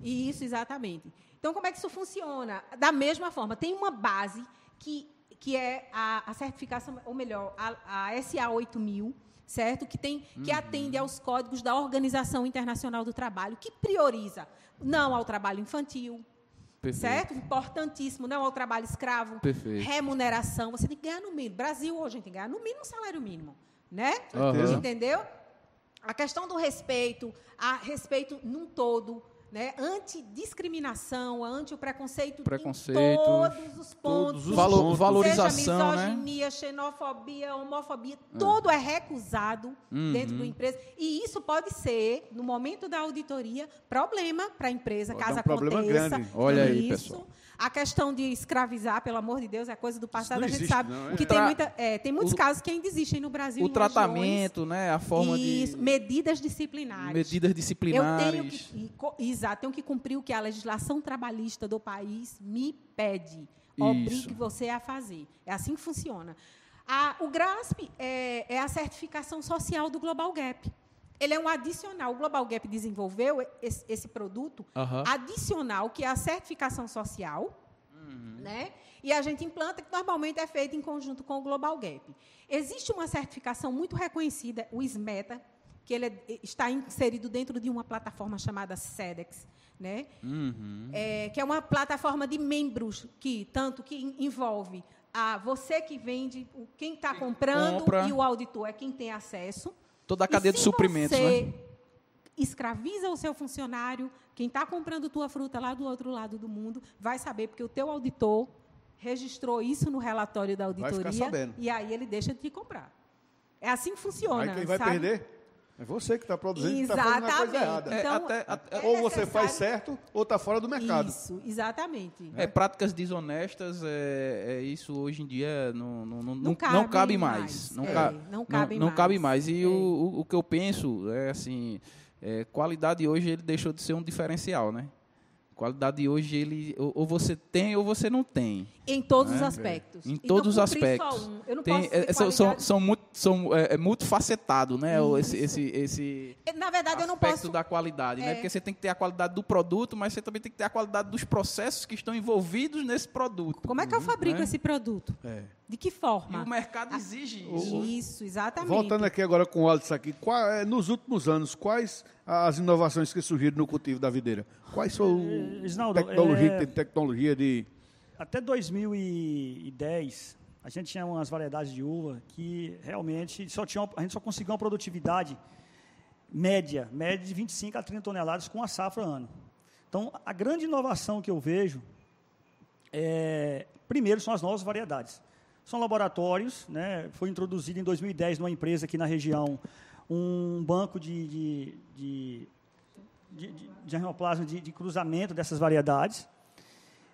E isso exatamente. Então como é que isso funciona? Da mesma forma, tem uma base que que é a, a certificação, ou melhor, a, a SA 8000, certo? Que tem que uhum. atende aos códigos da Organização Internacional do Trabalho, que prioriza não ao trabalho infantil, Perfeito. Certo? Importantíssimo. Não é o trabalho escravo. Perfeito. Remuneração. Você tem que ganhar no mínimo. Brasil hoje a gente tem que ganhar no mínimo salário mínimo. Né? Uhum. Entendeu? A questão do respeito, a respeito num todo, né? Antidiscriminação, anti o preconceito, preconceito em todos os pontos. Todos os Valor, valorização, seja misoginia, né? xenofobia, homofobia, é. todo é recusado uhum. dentro da empresa. E isso pode ser, no momento da auditoria, problema para a empresa, pode caso um aconteça. Grande. Olha aí, pessoal. A questão de escravizar, pelo amor de Deus, é coisa do passado. A gente existe, sabe não, é? que tem, muita, é, tem muitos o, casos que ainda existem no Brasil. O tratamento, regiões, né? A forma isso, de. Medidas disciplinares. Medidas disciplinares. Eu tenho que, exato, tenho que cumprir o que a legislação trabalhista do país me pede. Obrigue você a fazer. É assim que funciona. A, o GRASP é, é a certificação social do Global Gap ele é um adicional. O Global Gap desenvolveu esse, esse produto uhum. adicional, que é a certificação social, uhum. né? e a gente implanta, que normalmente é feito em conjunto com o Global Gap. Existe uma certificação muito reconhecida, o SMETA, que ele é, está inserido dentro de uma plataforma chamada SEDEX, né? Uhum. É, que é uma plataforma de membros que tanto que envolve a você que vende, quem está comprando Compra. e o auditor é quem tem acesso. Toda a cadeia de suprimentos, você né? escraviza o seu funcionário, quem está comprando tua fruta lá do outro lado do mundo vai saber, porque o teu auditor registrou isso no relatório da auditoria e aí ele deixa de te comprar. É assim que funciona. Aí quem vai sabe? perder é você que está produzindo e está fazendo a coisa errada. Então, é, até, até, é ou você faz certo ou está fora do mercado. Isso, exatamente. É, práticas desonestas, é, é, isso hoje em dia não, não, não, não, cabe, não cabe mais. mais. Não, é, ca, não, cabe não, mais. cabe mais. E o, o, o, que eu penso é assim, é, qualidade hoje ele deixou de ser um diferencial, né? Qualidade hoje, ele ou você tem ou você não tem. Em todos né? os aspectos. Em todos os aspectos. Um. Eu não tem, posso é, são, são, são, muito, são é, é multifacetado, né? Esse, esse, esse Na verdade, eu não posso. da qualidade, né? é. né? Porque você tem que ter a qualidade do produto, mas você também tem que ter a qualidade dos processos que estão envolvidos nesse produto. Como é que eu fabrico né? esse produto? É. De que forma? E o mercado exige isso. Isso, exatamente. Voltando aqui agora com o Alisson aqui, qual, é, nos últimos anos, quais as inovações que surgiram no cultivo da videira? Quais são a tecnologia, é... tecnologia de... Até 2010, a gente tinha umas variedades de uva que realmente só tinha, a gente só conseguiu uma produtividade média, média de 25 a 30 toneladas com a safra ano. Então, a grande inovação que eu vejo, é, primeiro, são as novas variedades. São laboratórios, né, foi introduzido em 2010 numa empresa aqui na região um banco de, de, de, de, de, de, de cruzamento dessas variedades.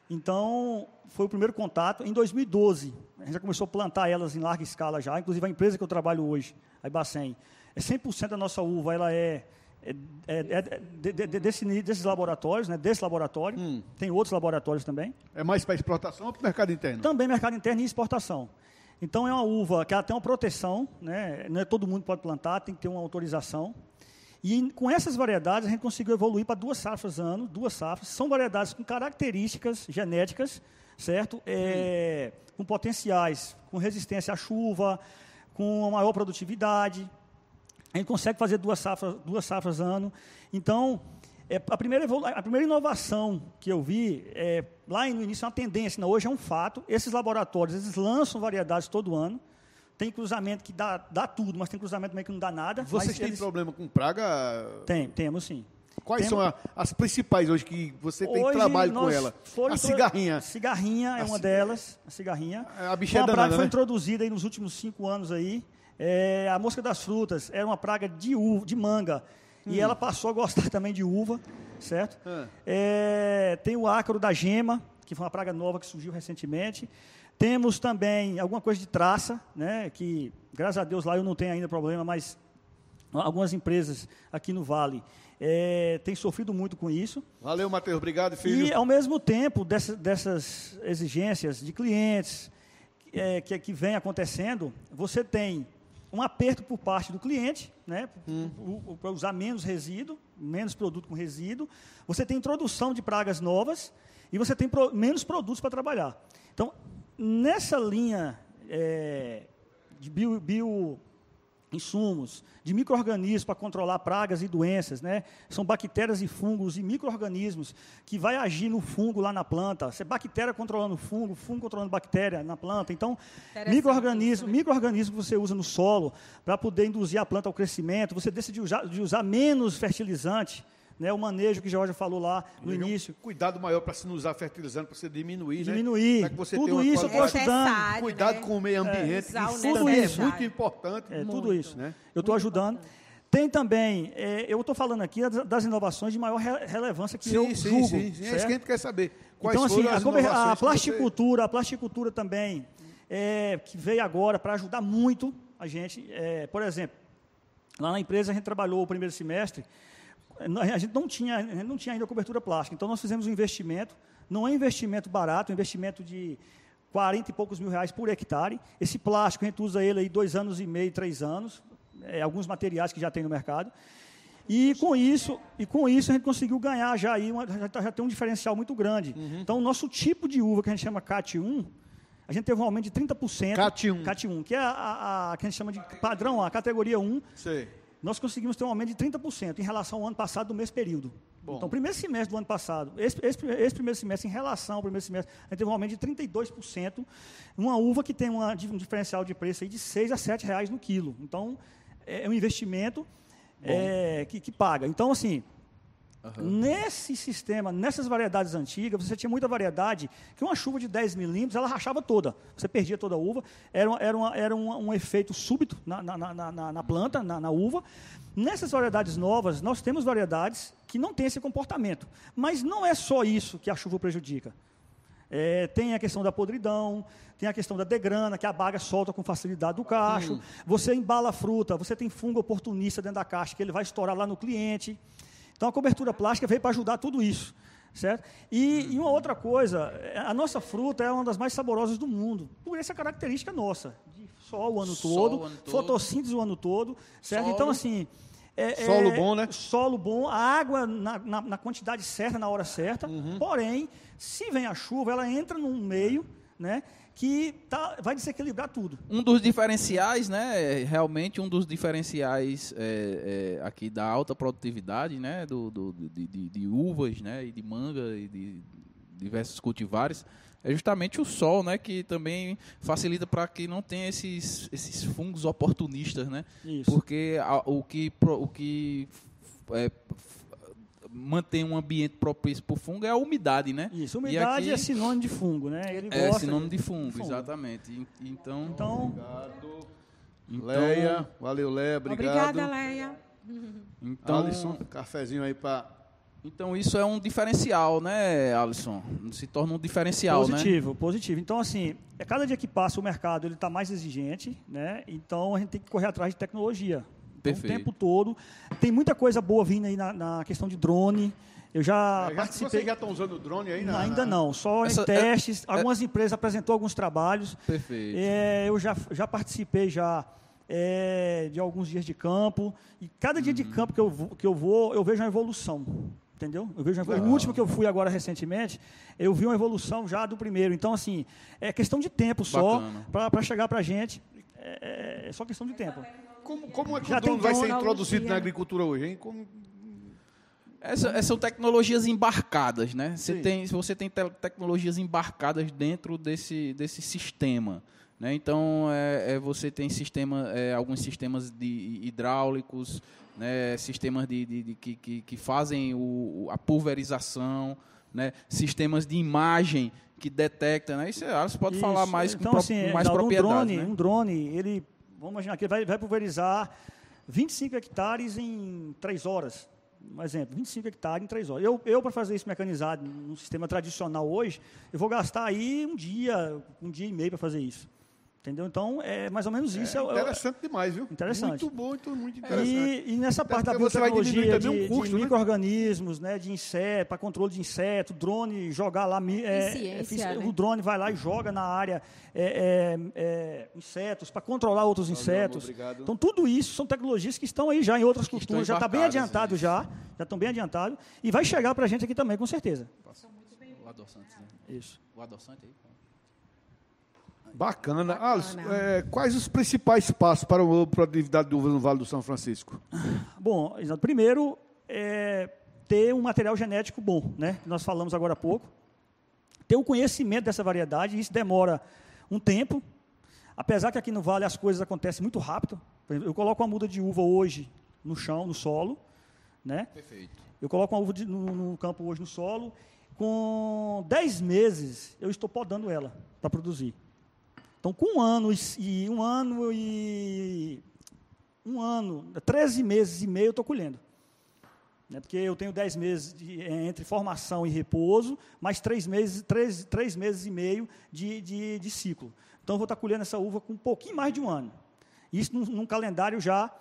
Então, foi o primeiro contato. Em 2012, a gente já começou a plantar elas em larga escala já. Inclusive, a empresa que eu trabalho hoje, a Ibacem, é 100% da nossa uva, ela é, é, é, é de, de, desse, desses laboratórios, né, desse laboratório. Hum. Tem outros laboratórios também. É mais para exportação ou para o mercado interno? Também mercado interno e exportação. Então é uma uva que ela tem uma proteção, né? não é todo mundo pode plantar, tem que ter uma autorização. E com essas variedades a gente conseguiu evoluir para duas safras ano, duas safras. São variedades com características genéticas, certo? É, com potenciais, com resistência à chuva, com maior produtividade. A gente consegue fazer duas safras, duas safras ano. Então, é, a, primeira a primeira inovação que eu vi, é, lá no início, é uma tendência, não, hoje é um fato. Esses laboratórios, eles lançam variedades todo ano. Tem cruzamento que dá, dá tudo, mas tem cruzamento também que não dá nada. Vocês têm eles... problema com praga? Tem, temos sim. Quais temos... são a, as principais hoje que você tem hoje trabalho com ela? A cigarrinha. Cigarrinha é uma delas, a cigarrinha. A bicha é uma praga que foi né? introduzida aí nos últimos cinco anos aí. É, a mosca das frutas era uma praga de uva, de manga. Hum. E ela passou a gostar também de uva, certo? Ah. É, tem o ácaro da gema, que foi uma praga nova que surgiu recentemente. Temos também alguma coisa de traça, né, que, graças a Deus, lá eu não tenho ainda problema, mas algumas empresas aqui no Vale é, têm sofrido muito com isso. Valeu, Matheus. Obrigado, filho. E, ao mesmo tempo, dessa, dessas exigências de clientes é, que, que vem acontecendo, você tem um aperto por parte do cliente, né, hum. para usar menos resíduo, menos produto com resíduo. Você tem introdução de pragas novas e você tem pro, menos produtos para trabalhar. Então, nessa linha é, de bio, bio insumos, de micro-organismos para controlar pragas e doenças, né? São bactérias e fungos e micro-organismos que vai agir no fungo lá na planta. Você bactéria controlando fungo, fungo controlando bactéria na planta. Então, micro-organismo, micro-organismo que você usa no solo para poder induzir a planta ao crescimento. Você decide usar, de usar menos fertilizante né, o manejo que Jorge falou lá no início. Cuidado maior para se não usar fertilizante, para você diminuir, né? Diminuir. Né? Você tudo isso eu estou ajudando. Cuidado né? com o meio ambiente, é, isso tudo isso. é muito importante. É, muito, tudo isso. Né? Eu estou ajudando. Tem também, é, eu estou falando aqui das inovações de maior relevância que sim, eu sim, julgo. Sim, sim, é isso que a gente quer saber. Quais então, assim, a, a plasticultura, você... a plasticultura também, é, que veio agora para ajudar muito a gente. É, por exemplo, lá na empresa a gente trabalhou o primeiro semestre a gente não tinha, gente não tinha ainda cobertura plástica. Então, nós fizemos um investimento. Não é investimento barato, é um investimento de 40 e poucos mil reais por hectare. Esse plástico, a gente usa ele aí dois anos e meio, três anos. É, alguns materiais que já tem no mercado. E com isso, e com isso a gente conseguiu ganhar já aí, uma, já, já, tem um diferencial muito grande. Uhum. Então, o nosso tipo de uva, que a gente chama CAT1, a gente teve um aumento de 30%. CAT1. CAT1, que é a, a, a, que a gente chama de padrão, a categoria 1. Sei nós conseguimos ter um aumento de 30% em relação ao ano passado do mesmo período. Bom. Então, primeiro semestre do ano passado, esse, esse, esse, primeiro semestre, em relação ao primeiro semestre, a gente teve um aumento de 32%, uma uva que tem uma, um diferencial de preço aí de 6 a 7 reais no quilo. Então, é um investimento é, que, que paga. Então, assim, Uhum. Nesse sistema, nessas variedades antigas, você tinha muita variedade que uma chuva de 10 milímetros, ela rachava toda. Você perdia toda a uva. Era, era, uma, era um, um, efeito súbito na, na, na, na planta, na, uva. Nessas variedades novas, nós temos variedades que não têm esse comportamento. Mas não é só isso que a chuva prejudica. É, tem a questão da podridão, tem a questão da degrana, que a baga solta com facilidade do cacho. Hum. Você embala a fruta, você tem fungo oportunista dentro da caixa, que ele vai estourar lá no cliente. Então a cobertura plástica veio para ajudar tudo isso. certo? E, e, uma outra coisa, a nossa fruta é uma das mais saborosas do mundo, por essa característica nossa, de sol o ano sol todo, o ano fotossíntese o ano todo, certo? Solo. Então, assim... É, solo é, bom, né? Solo bom, a água na, na, na quantidade certa, na hora certa. Uhum. Porém, se vem a chuva, ela entra num meio, né? Que tá, vai desequilibrar tudo. Um dos diferenciais, né, realmente um dos diferenciais é, é, aqui da alta produtividade, né, do, do de, de, de, uvas, né, e de manga e de diversos cultivares, é justamente o sol, né, que também facilita para que não tenha esses, esses fungos oportunistas, né, Isso. porque a, o que o que é, mantém um ambiente propício para o fungo é a umidade, né? Isso, umidade aqui, é sinônimo de fungo, né? Ele é sinônimo de, de fungo, fungo, exatamente. Então, então obrigado. Então, Leia, valeu Leia, obrigado. Obrigada, Leia. Então, Alisson, cafezinho aí para então isso é um diferencial, né, Alisson? Se torna um diferencial, positivo, né? Positivo, positivo. Então assim, é cada dia que passa o mercado ele está mais exigente, né? Então a gente tem que correr atrás de tecnologia. Perfeito. Então, o tempo todo. Tem muita coisa boa vindo aí na, na questão de drone. Eu já, já participei. Vocês já estão usando o drone aí? Na... Ainda não, só Essa, em testes. É, algumas é... empresas apresentou alguns trabalhos. Perfeito. É, eu já, já participei já é, de alguns dias de campo. E cada dia uhum. de campo que eu, vou, que eu vou, eu vejo uma evolução. Entendeu? Eu vejo O último que eu fui agora recentemente, eu vi uma evolução já do primeiro. Então, assim, é questão de tempo só para chegar para a gente. É, é só questão de tempo. Como, como é que Já o drone vai ser introduzido na agricultura hoje, hein? Como... Essa, essas são tecnologias embarcadas, né? Você tem, você tem te tecnologias embarcadas dentro desse, desse sistema. Né? Então, é, é você tem sistema, é, alguns sistemas de hidráulicos, né? sistemas de, de, de que, que, que, fazem o, a pulverização, né? sistemas de imagem que detectam. Né? Isso, você pode Isso. falar mais então, com assim, mais propriedade. Um drone, né? um drone, ele Vamos imaginar que ele vai, vai pulverizar 25 hectares em 3 horas. Um exemplo, 25 hectares em 3 horas. Eu, eu para fazer isso mecanizado no sistema tradicional hoje, eu vou gastar aí um dia, um dia e meio para fazer isso. Entendeu? Então, é mais ou menos isso. É, é interessante é, demais, viu? Interessante. Muito bom, muito, muito interessante. E, e nessa parte da biotecnologia de, um custo, de né? micro-organismos, né, de inseto, para controle de inseto, drone, jogar lá... É, é, ciência, né? O drone vai lá e joga na área é, é, insetos, para controlar outros insetos. Obrigado. Então, tudo isso são tecnologias que estão aí já em outras culturas, já está bem adiantado já, já estão bem adiantado, e vai chegar para a gente aqui também, com certeza. O adoçante, né? Isso. O adoçante aí, Bacana. Bacana. Alisson, é, quais os principais passos para a produtividade de uvas no Vale do São Francisco? Bom, primeiro, é ter um material genético bom, né? Nós falamos agora há pouco. Ter o conhecimento dessa variedade, isso demora um tempo. Apesar que aqui no Vale as coisas acontecem muito rápido. Eu coloco uma muda de uva hoje no chão, no solo, né? Perfeito. Eu coloco uma uva de, no, no campo hoje no solo. Com 10 meses, eu estou podando ela para produzir. Então, com um ano e um ano e um ano, 13 meses e meio eu estou colhendo. Né? Porque eu tenho 10 meses de, entre formação e repouso, mais 3 meses, 3, 3 meses e meio de, de, de ciclo. Então, eu vou estar colhendo essa uva com um pouquinho mais de um ano. Isso num, num calendário já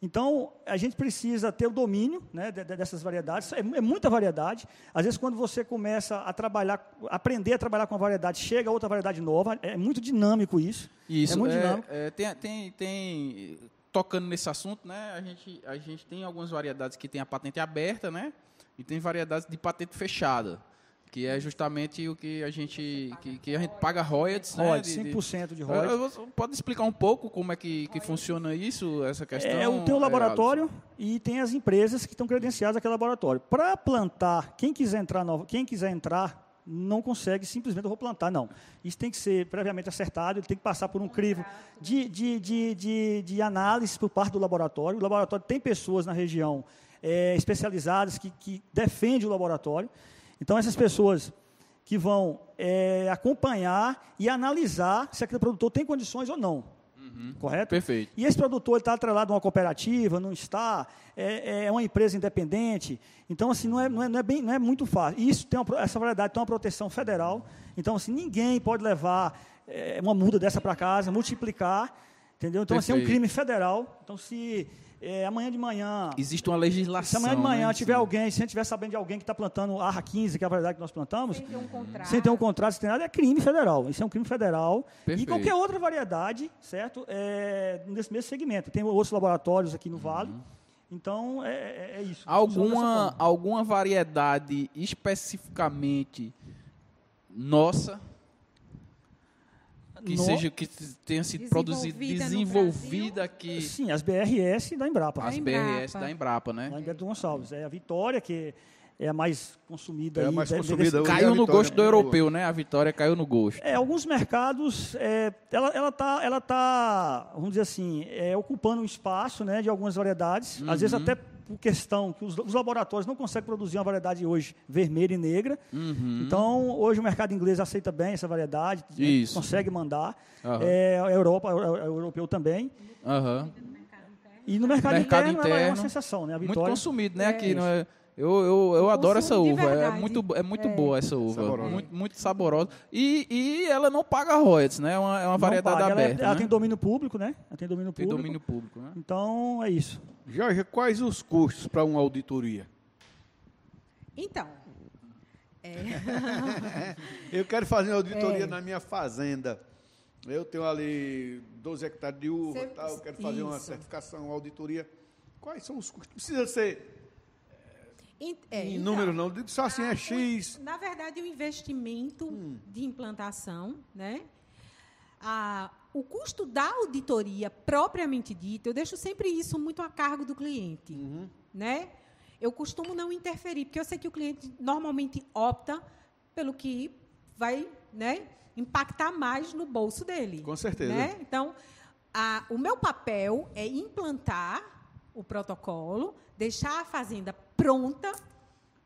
então, a gente precisa ter o domínio né, dessas variedades. É, é, muita variedade. Às vezes, quando você começa a trabalhar, aprender a trabalhar com a variedade, chega outra variedade nova. É muito dinâmico isso. Isso. É muito é, dinâmico. É, tem, tem, tem, tocando nesse assunto, né, a, gente, a gente tem algumas variedades que tem a patente aberta, né, e tem variedades de patente fechada que é justamente o que a gente que, que a gente paga royalties, né? Royalties, 5% de royalties. Pode explicar um pouco como é que, que funciona isso, essa questão? É, o teu laboratório é, e tem as empresas que estão credenciadas àquele laboratório. Para plantar, quem quiser entrar, quem quiser entrar não consegue simplesmente eu vou plantar, não. Isso tem que ser previamente acertado, ele tem que passar por um crivo de, de, de, de, de análise por parte do laboratório. O laboratório tem pessoas na região é, especializadas que, que defendem o laboratório. Então, essas pessoas que vão é, acompanhar e analisar se aquele produtor tem condições ou não. Uhum. Correto? Perfeito. E esse produtor está atrelado a uma cooperativa, não está, é, é, uma empresa independente. Então, assim, não é, não é, não é, bem, não é muito fácil. Isso tem uma, essa variedade tem uma proteção federal. Então, assim, ninguém pode levar é, uma muda dessa para casa, multiplicar. Entendeu? Então, Perfeito. assim, é um crime federal. Então, se é, amanhã de manhã. Existe uma legislação. Se amanhã de manhã né? tiver Sim. alguém, se a gente estiver sabendo de alguém que está plantando ARRA 15, que é a variedade que nós plantamos. Sem ter um contrato. Sem ter um contrato, sem ter nada, é crime federal. Isso é um crime federal. Perfeito. E qualquer outra variedade, certo? É, nesse mesmo segmento. Tem outros laboratórios aqui no uhum. Vale. Então, é, é, é isso. Alguma, alguma variedade especificamente nossa que no... seja que tenha sido produzido desenvolvida aqui sim as BRS da Embrapa as BRS da Embrapa né da Embrapa Gonçalves é a Vitória que é a mais consumida. É a mais consumida. Caiu no gosto do europeu, né? A Vitória caiu no gosto. É, alguns mercados, é, ela ela está, ela tá, vamos dizer assim, é, ocupando um espaço, né, de algumas variedades. Uhum. Às vezes uhum. até por questão que os, os, laboratórios não conseguem produzir uma variedade hoje vermelha e negra. Uhum. Então, hoje o mercado inglês aceita bem essa variedade, né, consegue mandar. Uhum. É, a Europa, o europeu também. Uhum. E no mercado, mercado interno, interno, é uma sensação, né? A Vitória, muito consumido, né? É aqui, não é? Eu, eu, eu adoro essa uva. É muito, é muito é. boa essa uva. Saborosa. Muito, muito saborosa. E, e ela não paga royalties, né? É uma, é uma variedade paga. aberta. Ela, é, ela né? tem domínio público, né? Ela tem domínio público. Tem domínio público, né? Então, é isso. Jorge, quais os custos para uma auditoria? Então. É. eu quero fazer uma auditoria é. na minha fazenda. Eu tenho ali 12 hectares de uva, tal, eu quero fazer isso. uma certificação, uma auditoria. Quais são os custos? Precisa ser é, em então, número não, só assim é X. Na verdade, o investimento hum. de implantação, né? A, o custo da auditoria propriamente dita, eu deixo sempre isso muito a cargo do cliente, uhum. né? Eu costumo não interferir, porque eu sei que o cliente normalmente opta pelo que vai, né, impactar mais no bolso dele. Com certeza. Né? Então, a, o meu papel é implantar o protocolo, deixar a fazenda pronta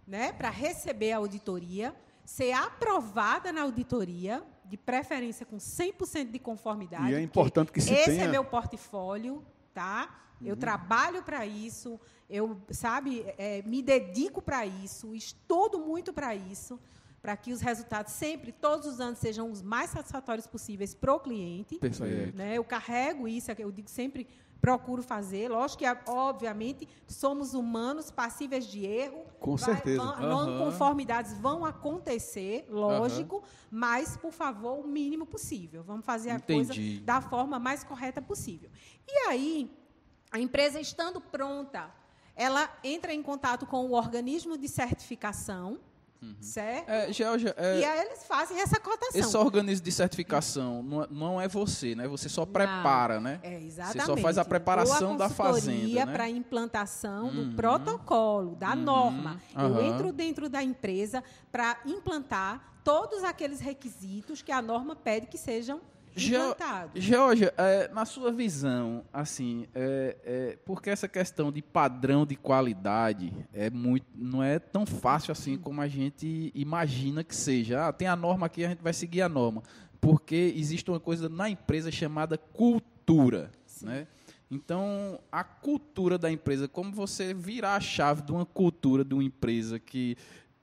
né, para receber a auditoria, ser aprovada na auditoria, de preferência com 100% de conformidade. E é importante que se esse tenha... Esse é meu portfólio, tá? Uhum. Eu trabalho para isso, eu, sabe, é, me dedico para isso, estudo muito para isso, para que os resultados sempre, todos os anos, sejam os mais satisfatórios possíveis para o cliente. Perfeito. Né? Eu carrego isso, eu digo sempre procuro fazer. Lógico que, obviamente, somos humanos, passíveis de erro. Com vai, certeza. Vão, não uhum. conformidades vão acontecer, lógico, uhum. mas, por favor, o mínimo possível. Vamos fazer a Entendi. coisa da forma mais correta possível. E aí, a empresa estando pronta, ela entra em contato com o organismo de certificação, Uhum. Certo? É, Georgia, é, e aí eles fazem essa cotação. Esse organismo de certificação não, é, não é você, né? Você só prepara, não, né? É, exatamente. Você só faz a preparação a da fazenda. Né? para implantação uhum. do protocolo, da uhum. norma. Eu entro dentro da empresa para implantar todos aqueles requisitos que a norma pede que sejam Georgia, é, na sua visão, assim, é, é, porque essa questão de padrão de qualidade é muito, não é tão fácil assim como a gente imagina que seja. Ah, tem a norma aqui, a gente vai seguir a norma. Porque existe uma coisa na empresa chamada cultura, né? Então, a cultura da empresa, como você virar a chave de uma cultura de uma empresa que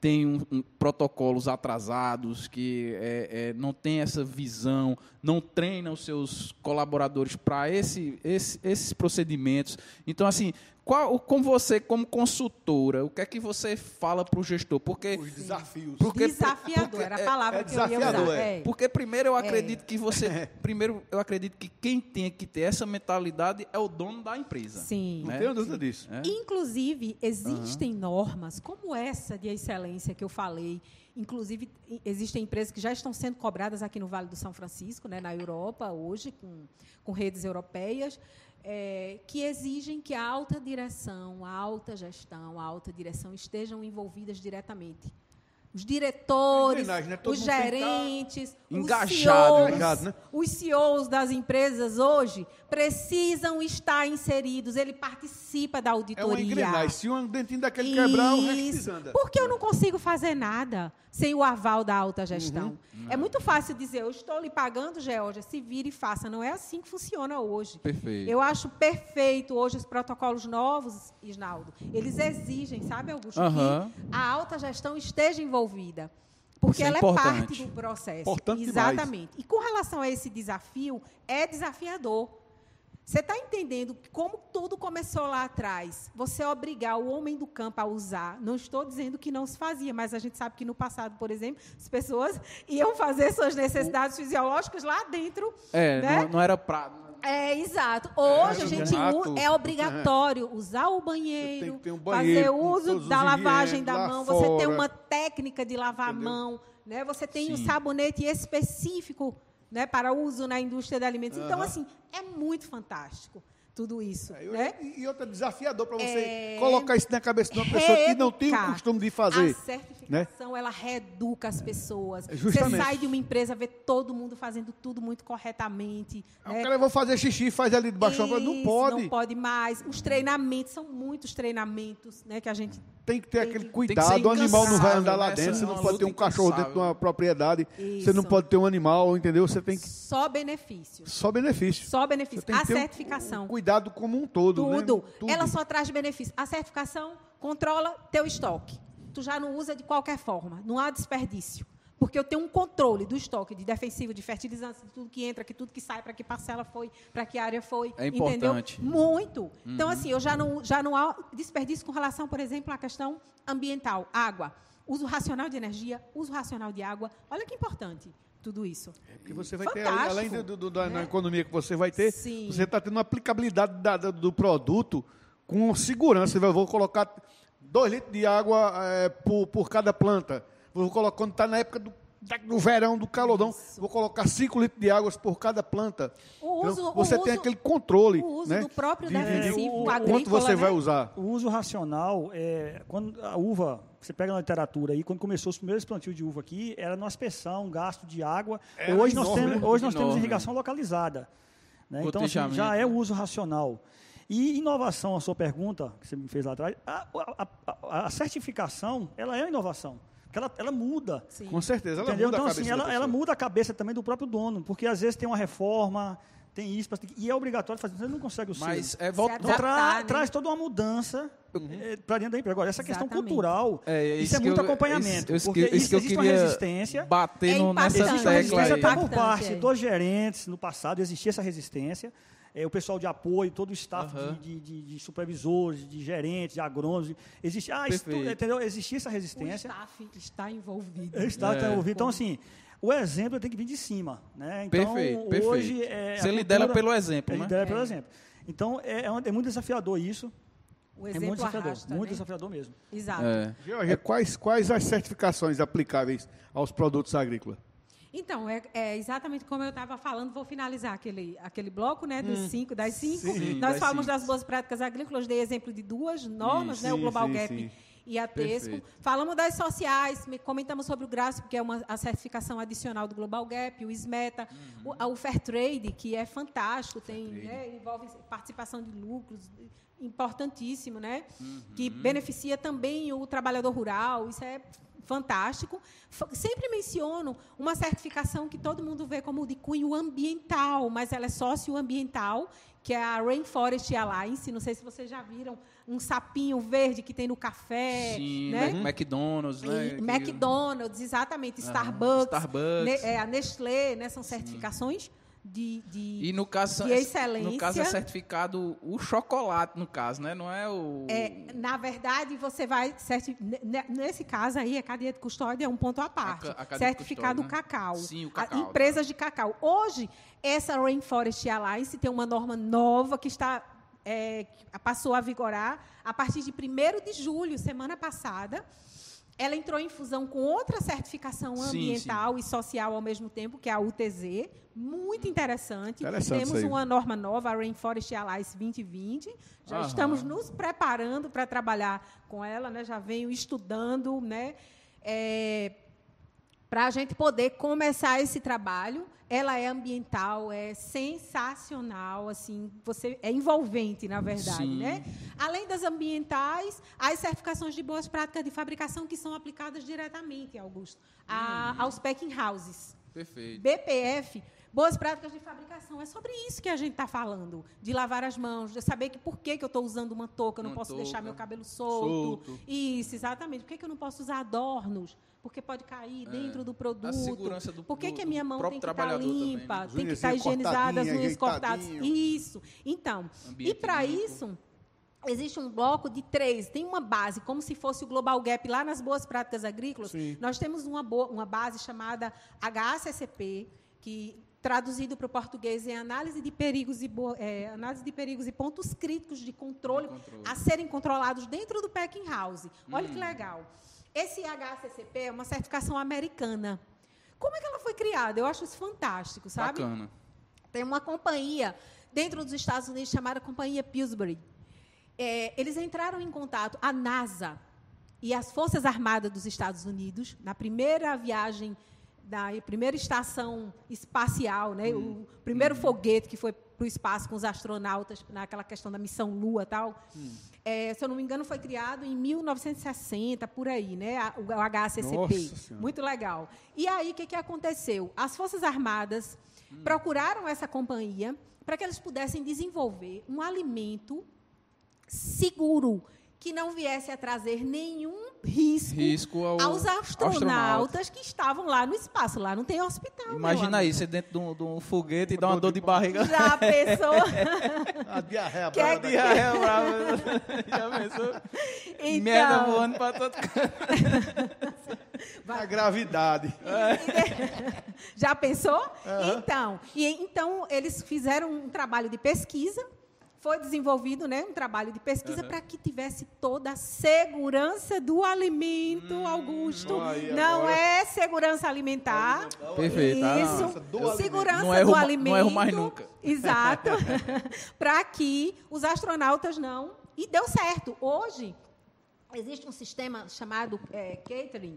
tem um, um, protocolos atrasados, que é, é, não tem essa visão, não treina os seus colaboradores para esse, esse, esses procedimentos. Então, assim, qual, com você como consultora, o que é que você fala para o gestor? Porque os desafios. Porque, desafiador porque, era a palavra é, é que eu ia usar. É. Porque primeiro eu é. acredito que você, é. primeiro eu acredito que quem tem que ter essa mentalidade é o dono da empresa. Sim. Né? Não tenho dúvida disso. É. Inclusive existem uhum. normas como essa de excelência que eu falei. Inclusive, existem empresas que já estão sendo cobradas aqui no Vale do São Francisco, né, na Europa, hoje, com, com redes europeias, é, que exigem que a alta direção, a alta gestão, a alta direção estejam envolvidas diretamente. Os diretores, né? os gerentes, os CEOs, né? os CEOs das empresas hoje precisam estar inseridos. Ele participa da auditoria. É uma engrenagem. Se um dentinho daquele Isso. quebrar, o resto. Porque eu não consigo fazer nada sem o aval da alta gestão. Uhum. É muito fácil dizer, eu estou lhe pagando, Georgia, se vire e faça. Não é assim que funciona hoje. Perfeito. Eu acho perfeito hoje os protocolos novos, Isnaldo. Eles exigem, sabe, Augusto, uhum. que a alta gestão esteja envolvida. Porque é ela é, é parte do processo. Importante Exatamente. Demais. E com relação a esse desafio, é desafiador. Você está entendendo como tudo começou lá atrás? Você obrigar o homem do campo a usar. Não estou dizendo que não se fazia, mas a gente sabe que no passado, por exemplo, as pessoas iam fazer suas necessidades fisiológicas lá dentro. É, né? não, não, era pra. É, exato. Hoje é, a gente é obrigatório usar o banheiro, um banheiro fazer uso da lavagem da mão. Fora. Você tem uma técnica de lavar Entendeu? a mão, né? Você tem o um sabonete específico né, para uso na indústria de alimentos. Uhum. Então, assim, é muito fantástico tudo isso. É, né? E, outra desafiador para você é... colocar isso na cabeça de uma pessoa que não tem o costume de fazer. A certificação, né? ela reeduca as pessoas. É, você sai de uma empresa, vê todo mundo fazendo tudo muito corretamente. Né? O cara, vai fazer xixi, faz ali debaixo, isso, não pode. Não pode mais. Os treinamentos, são muitos treinamentos né, que a gente tem que ter aquele cuidado, o animal não vai andar lá né? dentro, você não pode ter um cachorro dentro de uma propriedade, Isso. você não pode ter um animal, entendeu? Você tem que... Só benefício. Só benefício. Só benefício. A certificação. Um, um cuidado como um todo, né? Tudo. Né? Tudo. Ela só traz benefício. A certificação controla teu estoque. Tu já não usa de qualquer forma, não há desperdício porque eu tenho um controle do estoque de defensivo, de fertilizantes, de tudo que entra, que tudo que sai, para que parcela foi, para que área foi. É importante. Entendeu? Muito. Uhum. Então, assim, eu já não, já não há desperdício com relação, por exemplo, à questão ambiental, água. Uso racional de energia, uso racional de água. Olha que importante tudo isso. É porque você vai Fantástico, ter, além do, do, da né? economia que você vai ter, Sim. você está tendo uma aplicabilidade da, da, do produto com segurança. Eu vou colocar dois litros de água é, por, por cada planta. Vou colocar, quando está na época do, do verão, do calorão, Isso. vou colocar 5 litros de água por cada planta. O uso, então, você tem aquele controle. O uso né, do próprio de, defensivo de, Quanto você né? vai usar? O uso racional, é, quando a uva, você pega na literatura aí, quando começou os primeiros plantios de uva aqui, era uma aspersão, gasto de água. É hoje nós, temos, hoje nós temos irrigação localizada. Né? Então, assim, já é o uso racional. E inovação, a sua pergunta, que você me fez lá atrás, a, a, a, a certificação, ela é uma inovação. Porque ela, ela muda. Sim. Com certeza, ela Entendeu? muda então, a assim, cabeça. Assim, ela, ela muda a cabeça também do próprio dono, porque às vezes tem uma reforma, tem isso, e é obrigatório fazer, você não consegue o seu. Mas é, volta, então, tra, né? traz toda uma mudança uhum. É, para dentro da empresa. Agora, essa Exatamente. questão cultural, é, é isso, isso é muito eu, acompanhamento. Isso, porque isso, existe uma resistência. Bater é nessa tecla resistência até por parte dos gerentes, no passado, existia essa resistência é, o pessoal de apoio, todo o staff uhum. de, de, de, supervisores, de gerentes, de agrônomos. Existe, ah, isso, entendeu? Existia essa resistência. O staff está envolvido. O staff está é. envolvido. Então, assim, o exemplo tem que vir de cima. Né? Então, perfeito, hoje, perfeito. É, Você lidera pelo exemplo, né? lidera pelo exemplo. Então, é, é, muito desafiador isso. O exemplo é muito desafiador, arrasta, muito né? desafiador mesmo. Exato. É. quais, quais as certificações aplicáveis aos produtos agrícolas? Então, é, é, exatamente como eu estava falando, vou finalizar aquele, aquele bloco né, dos hum, cinco, das cinco. Sim, Nós das falamos cinco. das boas práticas agrícolas, dei exemplo de duas normas, né, sim, o Global sim, Gap e a TESCO. Perfeito. Falamos das sociais, comentamos sobre o GRASP, que é uma, a certificação adicional do Global Gap, o SMETA, uhum. o, o Fair Trade, que é fantástico, tem, né, envolve participação de lucros, importantíssimo, né? Uhum. Que beneficia também o trabalhador rural. Isso é fantástico. Sempre menciono uma certificação que todo mundo vê como de cunho ambiental, mas ela é socioambiental, que é a Rainforest Alliance. Não sei se vocês já viram um sapinho verde que tem no café. Sim, né? McDonald's, né? E, McDonald's, exatamente. Starbucks. Starbucks. Ne, é, a Nestlé, né? São certificações de, de, e no caso, de excelência. No caso é certificado o chocolate, no caso, né? Não é o. É, na verdade, você vai. Nesse caso aí, a cadeia de custódia é um ponto à parte. A, a certificado custódia, né? cacau. Sim, o cacau. empresas de cacau. Hoje, essa Rainforest Alliance tem uma norma nova que está. É, passou a vigorar a partir de 1 de julho, semana passada ela entrou em fusão com outra certificação ambiental sim. e social ao mesmo tempo, que é a UTZ, muito interessante. interessante Temos uma norma nova, a Rainforest Alliance 2020. Já Aham. estamos nos preparando para trabalhar com ela, né? já venho estudando, né? É, para a gente poder começar esse trabalho. Ela é ambiental, é sensacional, assim, você é envolvente, na verdade, Sim. né? Além das ambientais, as certificações de boas práticas de fabricação que são aplicadas diretamente, Augusto, a, hum. aos packing houses. Perfeito. BPF Boas práticas de fabricação. É sobre isso que a gente está falando. De lavar as mãos, de saber que por que, que eu estou usando uma touca, eu não uma posso touca, deixar meu cabelo solto. solto. Isso, exatamente. Por que, que eu não posso usar adornos? Porque pode cair é. dentro do produto. A segurança do Por que, do, que a minha mão tem que estar tá limpa, também, né? tem que estar tá higienizada, as unhas cortadas. Isso. Então, Ambiente e para isso existe um bloco de três, tem uma base, como se fosse o Global Gap lá nas boas práticas agrícolas. Sim. Nós temos uma, boa, uma base chamada HACCP, que traduzido para o português é análise de perigos e é, análise de perigos e pontos críticos de controle, de controle, a serem controlados dentro do packing house. Olha hum. que legal. Esse HACCP é uma certificação americana. Como é que ela foi criada? Eu acho isso fantástico, sabe? Bacana. Tem uma companhia dentro dos Estados Unidos chamada Companhia Pillsbury é, eles entraram em contato, a NASA e as Forças Armadas dos Estados Unidos, na primeira viagem, da primeira estação espacial, né, hum. o primeiro hum. foguete que foi para o espaço com os astronautas, naquela questão da missão Lua tal. Hum. É, se eu não me engano, foi criado em 1960, por aí, né? O HACCP. Muito legal. E aí, o que, que aconteceu? As Forças Armadas hum. procuraram essa companhia para que eles pudessem desenvolver um alimento seguro, que não viesse a trazer nenhum risco, risco ao, aos astronautas que estavam lá no espaço. Lá não tem hospital. Imagina isso, dentro de um, de um foguete e dá uma dor de barriga. Já pensou? a diarreia brava. É diarreia brava. Já pensou? Então... Merda voando para todo A gravidade. Já pensou? Uhum. Então, e, então, eles fizeram um trabalho de pesquisa foi desenvolvido né, um trabalho de pesquisa uhum. para que tivesse toda a segurança do alimento, hum, Augusto. não agora. é segurança alimentar. Perfeito. Isso, do segurança não do alimento. Não erro mais nunca. Exato. para que os astronautas não. E deu certo. Hoje, existe um sistema chamado é, catering,